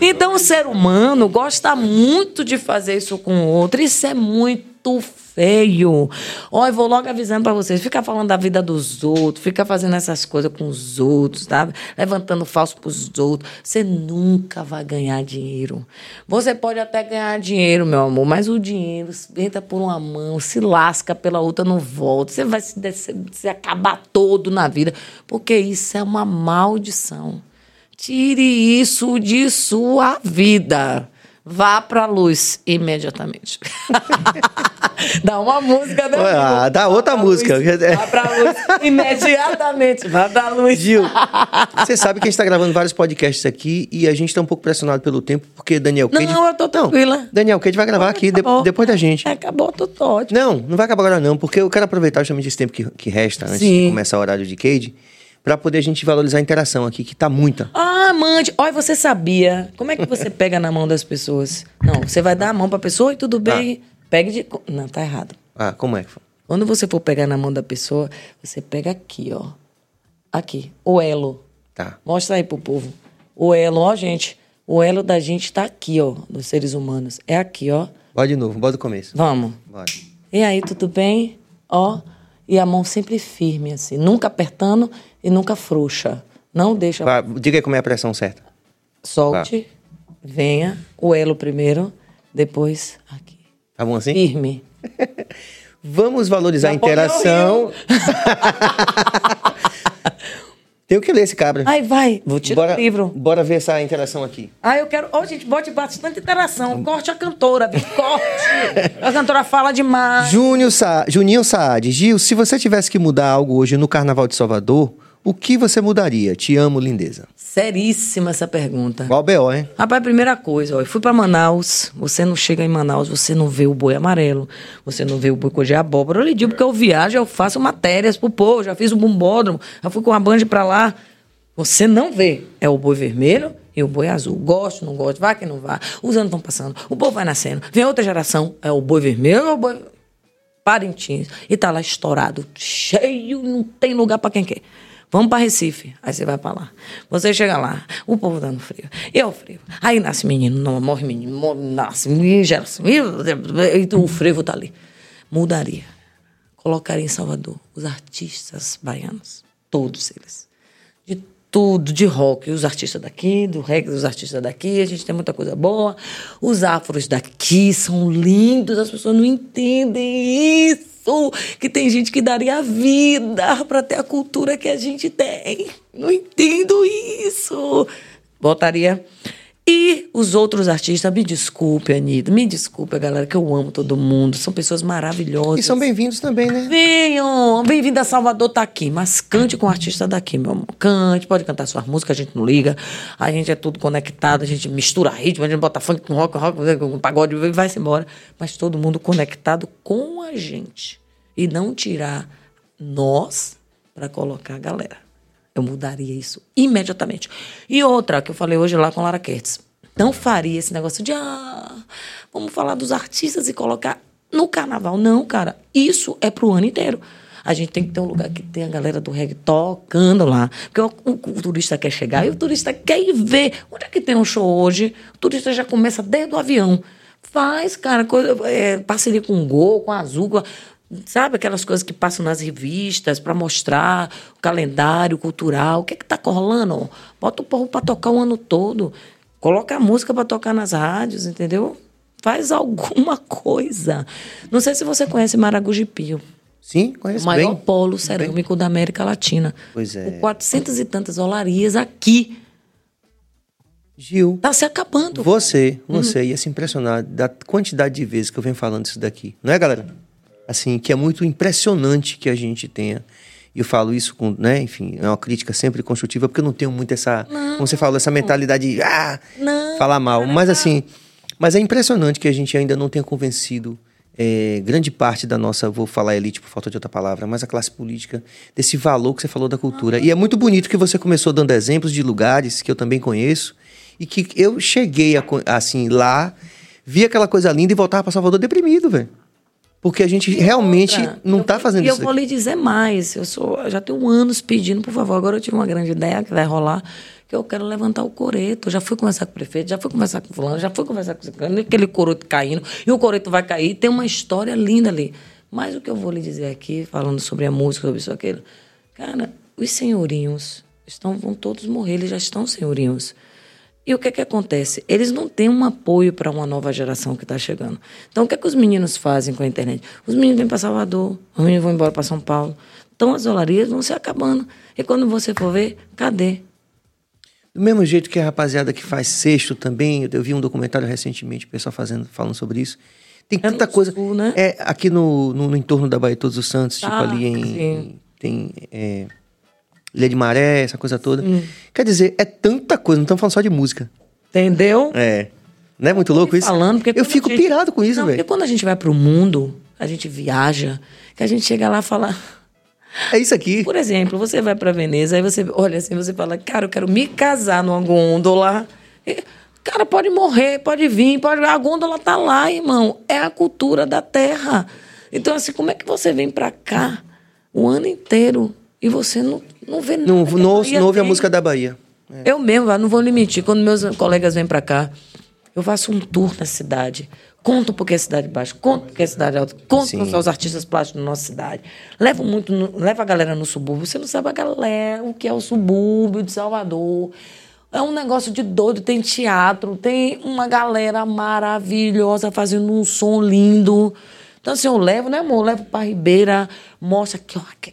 Então o ser humano gosta muito de fazer isso com o outro. Isso é muito feio. Ó, eu vou logo avisando para vocês. Fica falando da vida dos outros, fica fazendo essas coisas com os outros, tá? Levantando falso pros outros. Você nunca vai ganhar dinheiro. Você pode até ganhar dinheiro, meu amor, mas o dinheiro entra por uma mão, se lasca pela outra, não volta. Você vai se, se acabar todo na vida, porque isso é uma maldição. Tire isso de sua vida. Vá pra luz imediatamente. dá uma música, né? Ah, dá outra música. Luz, vá pra luz imediatamente. Vá pra luz. Gil, você sabe que a gente tá gravando vários podcasts aqui e a gente tá um pouco pressionado pelo tempo, porque Daniel Cade... Não, eu tô tranquila. Não, Daniel Cade vai gravar aqui de, depois da gente. É, acabou, tô ótimo. Não, não vai acabar agora não, porque eu quero aproveitar justamente esse tempo que, que resta antes Sim. de começar o horário de Cade para poder a gente valorizar a interação aqui, que tá muita. Ah, mande. Olha, você sabia. Como é que você pega na mão das pessoas? Não, você vai dar a mão pra pessoa e tudo bem. Ah. Pegue de. Não, tá errado. Ah, como é? Quando você for pegar na mão da pessoa, você pega aqui, ó. Aqui, o elo. Tá. Mostra aí pro povo. O elo, ó, gente. O elo da gente tá aqui, ó, dos seres humanos. É aqui, ó. Bora de novo, bora do começo. Vamos. Bora. E aí, tudo bem? Ó. E a mão sempre firme, assim. Nunca apertando e nunca frouxa. Não deixa. Vai, diga aí como é a pressão certa. Solte, venha, o elo primeiro, depois aqui. Tá bom assim? Firme. Vamos valorizar Já a interação. Tem que ler esse cabra. Ai, vai. Vou tirar bora, o livro. Bora ver essa interação aqui. Ah, eu quero. Ô, oh, gente, bote bastante interação. Corte a cantora, viu? Corte. a cantora fala demais. Júnior Sa... Juninho Saad. Gil, se você tivesse que mudar algo hoje no Carnaval de Salvador, o que você mudaria? Te amo, lindeza. Seríssima essa pergunta. Qual B.O., hein? Rapaz, primeira coisa, ó, eu fui para Manaus, você não chega em Manaus, você não vê o boi amarelo, você não vê o boi de abóbora. Eu lhe digo porque eu viajo, eu faço matérias pro povo, já fiz o bombódromo, já fui com a Band para lá. Você não vê. É o boi vermelho e o boi azul. Gosto, não gosto, vai que não vá. Os anos vão passando, o povo vai nascendo. Vem outra geração, é o boi vermelho ou o boi... Parintins. E tá lá estourado, cheio, não tem lugar para quem quer. Vamos para Recife. Aí você vai para lá. Você chega lá, o povo dando frio. Eu frio. Aí nasce menino, não, morre menino, morre, nasce, gera assim, e o frevo tá ali. Mudaria. Colocaria em Salvador os artistas baianos. Todos eles. Tudo, de rock. Os artistas daqui, do reggae, os artistas daqui. A gente tem muita coisa boa. Os afros daqui são lindos. As pessoas não entendem isso que tem gente que daria a vida para ter a cultura que a gente tem. Não entendo isso. Botaria. E os outros artistas, me desculpe, Anitta, me desculpe, galera, que eu amo todo mundo. São pessoas maravilhosas. E são bem-vindos também, né? Venham! Bem-vindo a Salvador, tá aqui. Mas cante com o artista daqui, meu amor. Cante, pode cantar suas músicas, a gente não liga. A gente é tudo conectado, a gente mistura ritmo, a gente bota funk com rock, rock, com pagode e vai-se embora. Mas todo mundo conectado com a gente e não tirar nós para colocar a galera. Eu mudaria isso imediatamente. E outra que eu falei hoje lá com Lara Kertz. Não faria esse negócio de ah, vamos falar dos artistas e colocar no carnaval. Não, cara. Isso é pro ano inteiro. A gente tem que ter um lugar que tem a galera do reggae tocando lá. Porque o, o, o, turista quer chegar e o turista quer ir ver. Onde é que tem um show hoje? O turista já começa desde o avião. Faz, cara, coisa, é, parceria com o Gol, com a Azul. Com a, Sabe aquelas coisas que passam nas revistas para mostrar o calendário cultural, o que é que tá rolando? Bota o povo para tocar o ano todo. Coloca a música para tocar nas rádios, entendeu? Faz alguma coisa. Não sei se você conhece Maragogi-Pio. Sim, conheço O maior bem. polo cerâmico da América Latina. Pois é. Com 400 e tantas olarias aqui. Gil, Tá se acabando. você, Uhum. você ia se impressionar da quantidade de vezes que eu venho falando isso daqui. Não é, galera? Assim, que é muito impressionante que a gente tenha. E eu falo isso com, né, enfim, é uma crítica sempre construtiva, porque eu não tenho muito essa, como você falou, essa mentalidade de, ah, Não. falar mal. Mas assim, mas é impressionante que a gente ainda não tenha convencido é, grande parte da nossa, vou falar elite por falta de outra palavra, mas a classe política, desse valor que você falou da cultura. E é muito bonito que você começou dando exemplos de lugares que eu também conheço e que eu cheguei a assim lá, vi aquela coisa linda e voltava para Salvador deprimido, velho. Porque a gente realmente Outra, não tá vou- fazendo E eu isso. vou lhe dizer mais. Eu sou, eu já tenho anos pedindo, por favor. Agora eu tive uma grande ideia que vai rolar, que eu quero levantar o coreto. Eu já fui conversar com o prefeito, já fui conversar com o fulano, já fui conversar com o aquele coreto caindo, e o coreto vai cair. Tem uma história linda ali. Mas o que eu vou lhe dizer aqui, falando sobre a música, sobre isso aquilo, cara, os senhorinhos estão, vão todos morrer, eles já estão senhorinhos. E o que é que acontece? Eles não têm um apoio para uma nova geração que está chegando. Então, o que é que os meninos fazem com a internet? Os meninos vêm para Salvador, os meninos vão embora para São Paulo. Então, as olarias vão se acabando. E quando você for ver, cadê? Do mesmo jeito que a rapaziada que faz sexto também, eu vi um documentário recentemente, o pessoal fazendo, falando sobre isso. Tem É tanta coisa. sul, né? É, aqui no, no, no entorno da Baía Todos os Santos, tipo Ah, ali em. sim. Tem. É, Ilha de Maré, essa coisa toda. Quer dizer, é tanta coisa, não estamos falando só de música. Entendeu? É. Não é muito louco isso? falando, porque eu fico gente- pirado com isso, Não, porque velho. quando a gente vai para o mundo, a gente viaja, que a gente chega lá e fala. É isso aqui. Por exemplo, você vai para Veneza, aí você olha assim, você fala, cara, eu quero me casar numa gôndola. E, Cara, pode morrer, pode vir, pode. A gôndola tá lá, irmão. É a cultura da terra. Então, assim, como é que você vem para cá o ano inteiro e você não, não vê nada? Não, que a não, ouço- Bahia não ouve a tem? música da Bahia. Eu mesmo, não vou lhe mentir. Quando meus colegas vêm pra cá, eu faço um tour na cidade. Conto porque é cidade baixa, conto porque é cidade alta, conto Sim. os artistas plásticos da nossa cidade. Levo muito, no- levo a galera no subúrbio. Você não sabe a galera, o que é o subúrbio de Salvador. É um negócio de doido, tem teatro, tem uma galera maravilhosa fazendo um som lindo. Então, assim, eu levo, né, amor? Eu levo pra Ribeira, mostra aqui, ó, aqui,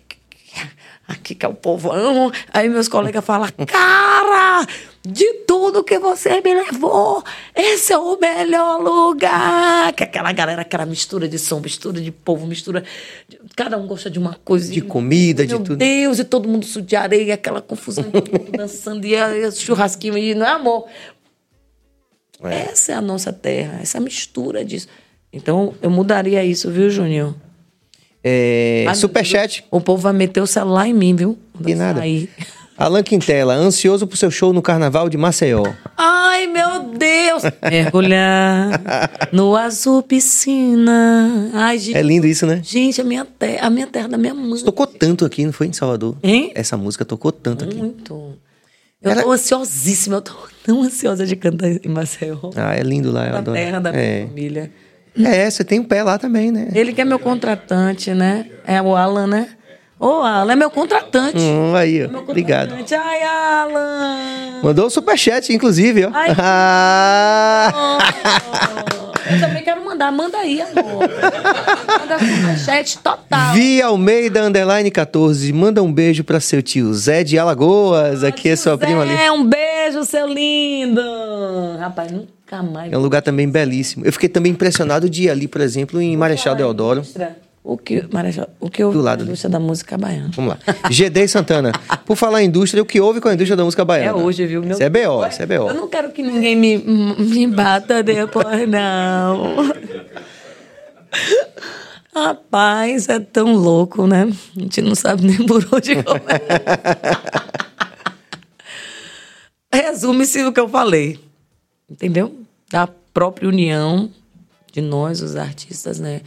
aqui, que é o povão. Aí meus colegas falam, cara, de tudo que você me levou, esse é o melhor lugar. Que aquela galera, aquela mistura de som, mistura de povo, mistura. de- cada um gosta de uma coisa. De comida, de Meu tudo. Deus, e todo mundo sujo de areia, aquela confusão, todo mundo dançando, e esse churrasquinho, e não é amor. Essa é a nossa terra, essa mistura disso. Então, eu mudaria isso, viu, Júnior? É, Ai, meu superchat. O povo vai meter o celular em mim, viu? Quando eu nada. sair. Alan Quintela, ansioso pro seu show no Carnaval de Maceió. Ai, meu Deus! Mergulhar no azul piscina. Ai, gente. É lindo isso, né? Gente, a minha terra, a minha terra da minha mãe. Tocou tanto aqui, não foi em Salvador? Hein? Essa música tocou tanto aqui. Muito. Eu tô ansiosíssima, eu tô tão ansiosa de cantar em Maceió. Ah, é lindo lá, eu adoro. terra da minha é. família. É, você tem um pé lá também, né? Ele que é meu contratante, né? É o Alan, né? Ô, Alan é meu contratante. Hum, aí, ó. Obrigado. contratante. Ai, Alan! Mandou o superchat, inclusive, ó. Ai. Ah! Eu também quero mandar. Manda aí, amor. Manda superchat total. Vi Almeida Underline 14. Manda um beijo pra seu tio Zé de Alagoas. Aqui é sua prima ali. É, um beijo, seu lindo. Rapaz, nunca mais. É um lugar também belíssimo. Eu fiquei também impressionado de ir ali, por exemplo, em Marechal Deodoro. O que, Marechal, o que eu Do lado ali. indústria da música baiana. Vamos lá. GD Santana. Por falar em indústria, o que houve com a indústria da música É baiana? hoje, viu? Meu Isso é BO, isso é Eu BO. não quero que ninguém me, me bata depois, não. Rapaz, é tão louco, né? A gente não sabe nem por onde começar. Resume-se o que eu falei. Entendeu? Da própria união de nós, os artistas, né?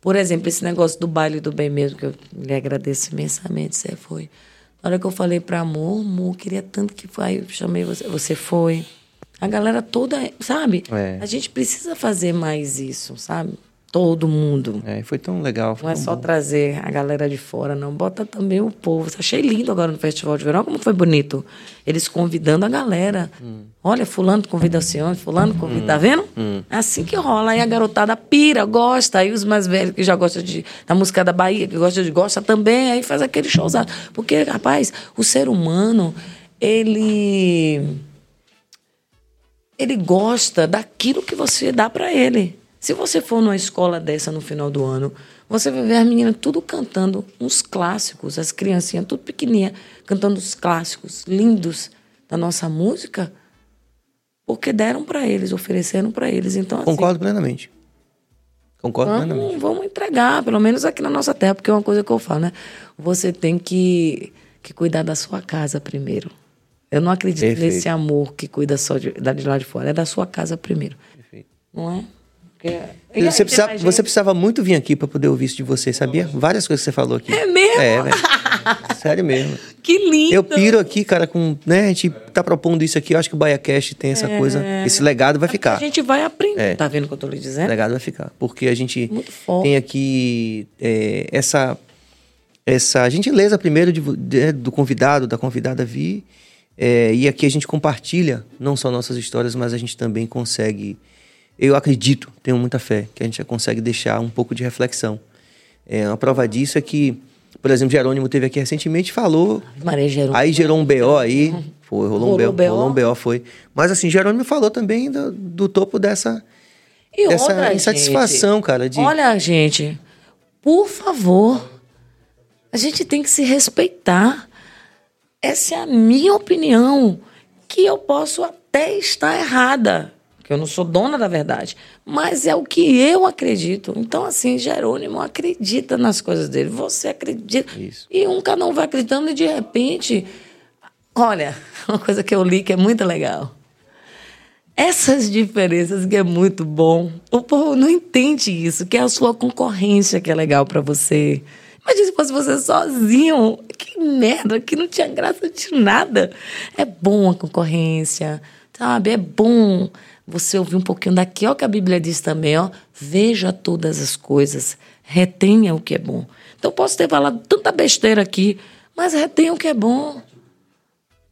Por exemplo, esse negócio do baile do bem mesmo, que eu lhe agradeço imensamente, você foi. Na hora que eu falei pra amor, amor, queria tanto que foi, eu chamei você, você foi. A galera toda, sabe? É. A gente precisa fazer mais isso, sabe? Todo mundo. É, foi tão legal. Não é tão só bom. trazer a galera de fora, não. Bota também o povo. Achei lindo agora no Festival de Verão. Como foi bonito. Eles convidando a galera. Olha, fulano convida o senhor, fulano convida. Tá vendo? É assim que rola. Aí a garotada pira, gosta. Aí os mais velhos que já gostam de, da música da Bahia, que gosta de gosta também, aí faz aquele showzado. Porque, rapaz, o ser humano, ele ele gosta daquilo que você dá para ele. Se você for numa escola dessa no final do ano, você vai ver as meninas tudo cantando uns clássicos, as criancinhas tudo pequenininha, cantando os clássicos lindos da nossa música, porque deram para eles, ofereceram para eles. Então, assim, Concordo plenamente. Concordo plenamente. Vamos, vamos entregar, pelo menos aqui na nossa terra, porque é uma coisa que eu falo, né? Você tem que, que cuidar da sua casa primeiro. Eu não acredito Perfeito. nesse amor que cuida só de, de lá de fora. É da sua casa primeiro. Perfeito. Não é? Porque- aí, Você, precisava, você precisava muito vir aqui para poder ouvir isso de você, sabia? Várias coisas que você falou aqui. É mesmo? É, velho. Sério mesmo. Que lindo! Eu piro aqui, cara, com. Né, a gente tá propondo isso aqui. Eu acho que o BaiaCast tem essa coisa. Esse legado vai ficar. É. A gente vai aprender. É. Tá vendo o que eu tô lhe O dizendo? legado vai ficar. Porque a gente tem aqui é, essa, essa gentileza primeiro de de- do convidado, da convidada vir. é, e aqui a gente compartilha não só nossas histórias, mas a gente também consegue. Eu acredito, tenho muita fé, que a gente consegue deixar um pouco de reflexão. É, uma prova disso é que, por exemplo, Jerônimo teve aqui recentemente e falou Maria Gerônimo. Aí gerou um BO aí. Foi, rolou, um Rolou BO, BO. rolou um BO, foi. Mas assim, Jerônimo falou também do, do topo dessa, E dessa outra, insatisfação, gente, cara. De, Olha, gente, por favor, a gente tem que se respeitar. Essa é a minha opinião, que eu posso até estar errada, que eu não sou dona da verdade, mas é o que eu acredito. Então, assim, Jerônimo acredita nas coisas dele, você acredita. Isso. E um cada um vai acreditando e de repente, olha, uma coisa que eu li que é muito legal. Essas diferenças que é muito bom. O povo não entende isso, que é a sua concorrência que é legal pra você. Imagina se fosse você sozinho. Que merda, que não tinha graça de nada. É bom a concorrência, sabe? É bom você ouvir um pouquinho daqui. O que a Bíblia diz também, ó. Veja todas as coisas, retenha o que é bom. Então eu posso ter falado tanta besteira aqui, mas retenha o que é bom.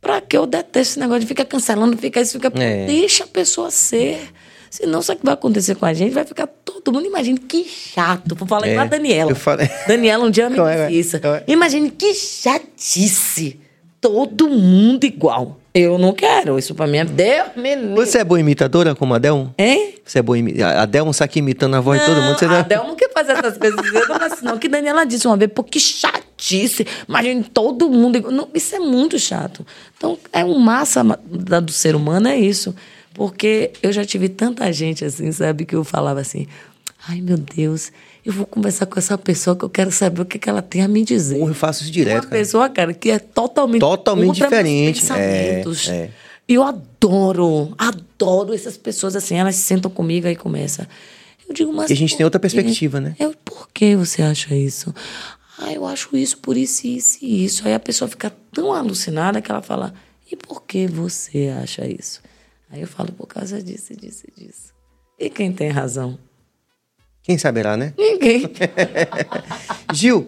Pra que eu detesto esse negócio de ficar cancelando, fica isso, fica. É. Deixa a pessoa ser. Senão, sabe o que vai acontecer com a gente? Vai ficar todo mundo. Imagine que chato. Vou falar É, igual a Daniela. eu falei- Daniela um dia me é, disse isso. é? Imagine que chatice. Todo mundo igual. Eu não quero. Isso pra mim é Deus me livre. Você é boa imitadora como a Delmo? Hein? Você é boa imitadora? A Delmo sai aqui imitando a voz de todo mundo. Você a não... Adel não quer fazer essas coisas. Eu não faço, não. Que Daniela disse uma vez, pô, que chatice. Imagina todo mundo. Não, isso é muito chato. Então, é um massa do ser humano, é isso. Porque eu já tive tanta gente assim, sabe, que eu falava assim. Ai, meu Deus, eu vou conversar com essa pessoa que eu quero saber o que, que ela tem a me dizer. Eu faço isso direto, Uma cara. pessoa, cara, que é totalmente, Totalmente diferente. pensamentos. É, é. E eu adoro, adoro essas pessoas assim, elas sentam comigo e começa. Eu digo, mas E a gente tem outra perspectiva, né? Eu, por que você acha isso? Ah, eu acho isso por isso, isso e isso. Aí a pessoa fica tão alucinada que ela fala, e por que você acha isso? Aí eu falo, por causa disso, disso e disso. E quem tem razão? Quem saberá, né? Ninguém. Gil,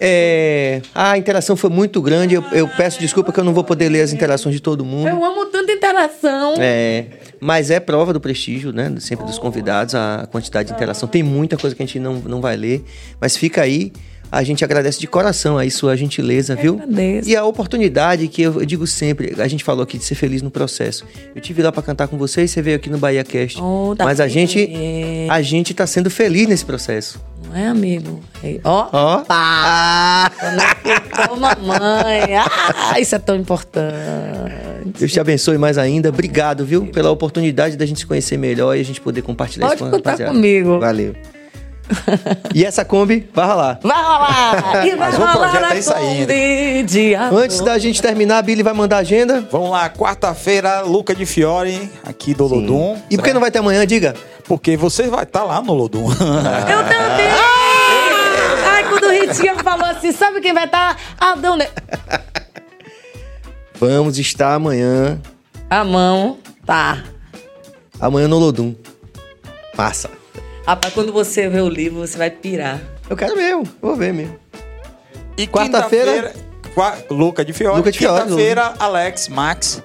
é, a interação foi muito grande. Eu, eu peço desculpa que eu não vou poder ler as interações de todo mundo. Eu amo tanta interação. É, mas é prova do prestígio, né? Sempre dos convidados, a quantidade de interação. Tem muita coisa que a gente não, não vai ler, mas fica aí. A gente agradece de coração aí sua gentileza, viu? agradeço. E a oportunidade que eu, eu digo sempre, a gente falou aqui de ser feliz no processo. Eu tive lá pra cantar com vocês, você veio aqui no Bahia Cast. Oh, tá mas a gente, a gente tá sendo feliz nesse processo. Não é, amigo? Aí, Ó. Ó. Pá. Ah, Ô, mamãe. Ah, isso é tão importante. Deus te abençoe mais ainda. Obrigado, viu? Pela oportunidade da gente se conhecer melhor e a gente poder compartilhar Pode isso com a contar rapaziada. comigo. Valeu. E essa Kombi vai rolar. Vai rolar! E vai Mas o rolar projeto a é isso aí, Kombi de amor. Antes da gente terminar, a Billy vai mandar a agenda. Vamos lá, quarta-feira, Luca de Fiore, aqui do Lodum. E por que não vai ter amanhã, diga? Porque você vai estar lá no Lodum. Eu também! Ai, quando o Ritinha falou assim, sabe quem vai estar? Adão Ne... Vamos estar amanhã. A mão, tá. Amanhã no Lodum. Massa. Rapaz, quando você vê o livro, você vai pirar. Eu quero mesmo, vou ver mesmo. E Quarta-feira- quinta-feira, qua- Luca de Fiore. Luca de Fiore, Quinta-feira, Alex, Max.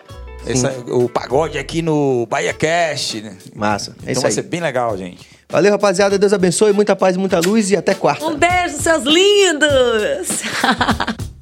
Essa- o pagode aqui no Bahia Cast. né? Massa. É Então isso vai aí. ser bem legal, gente. Valeu, rapaziada. Deus abençoe, muita paz muita luz e até quarta. Um beijo, seus lindos!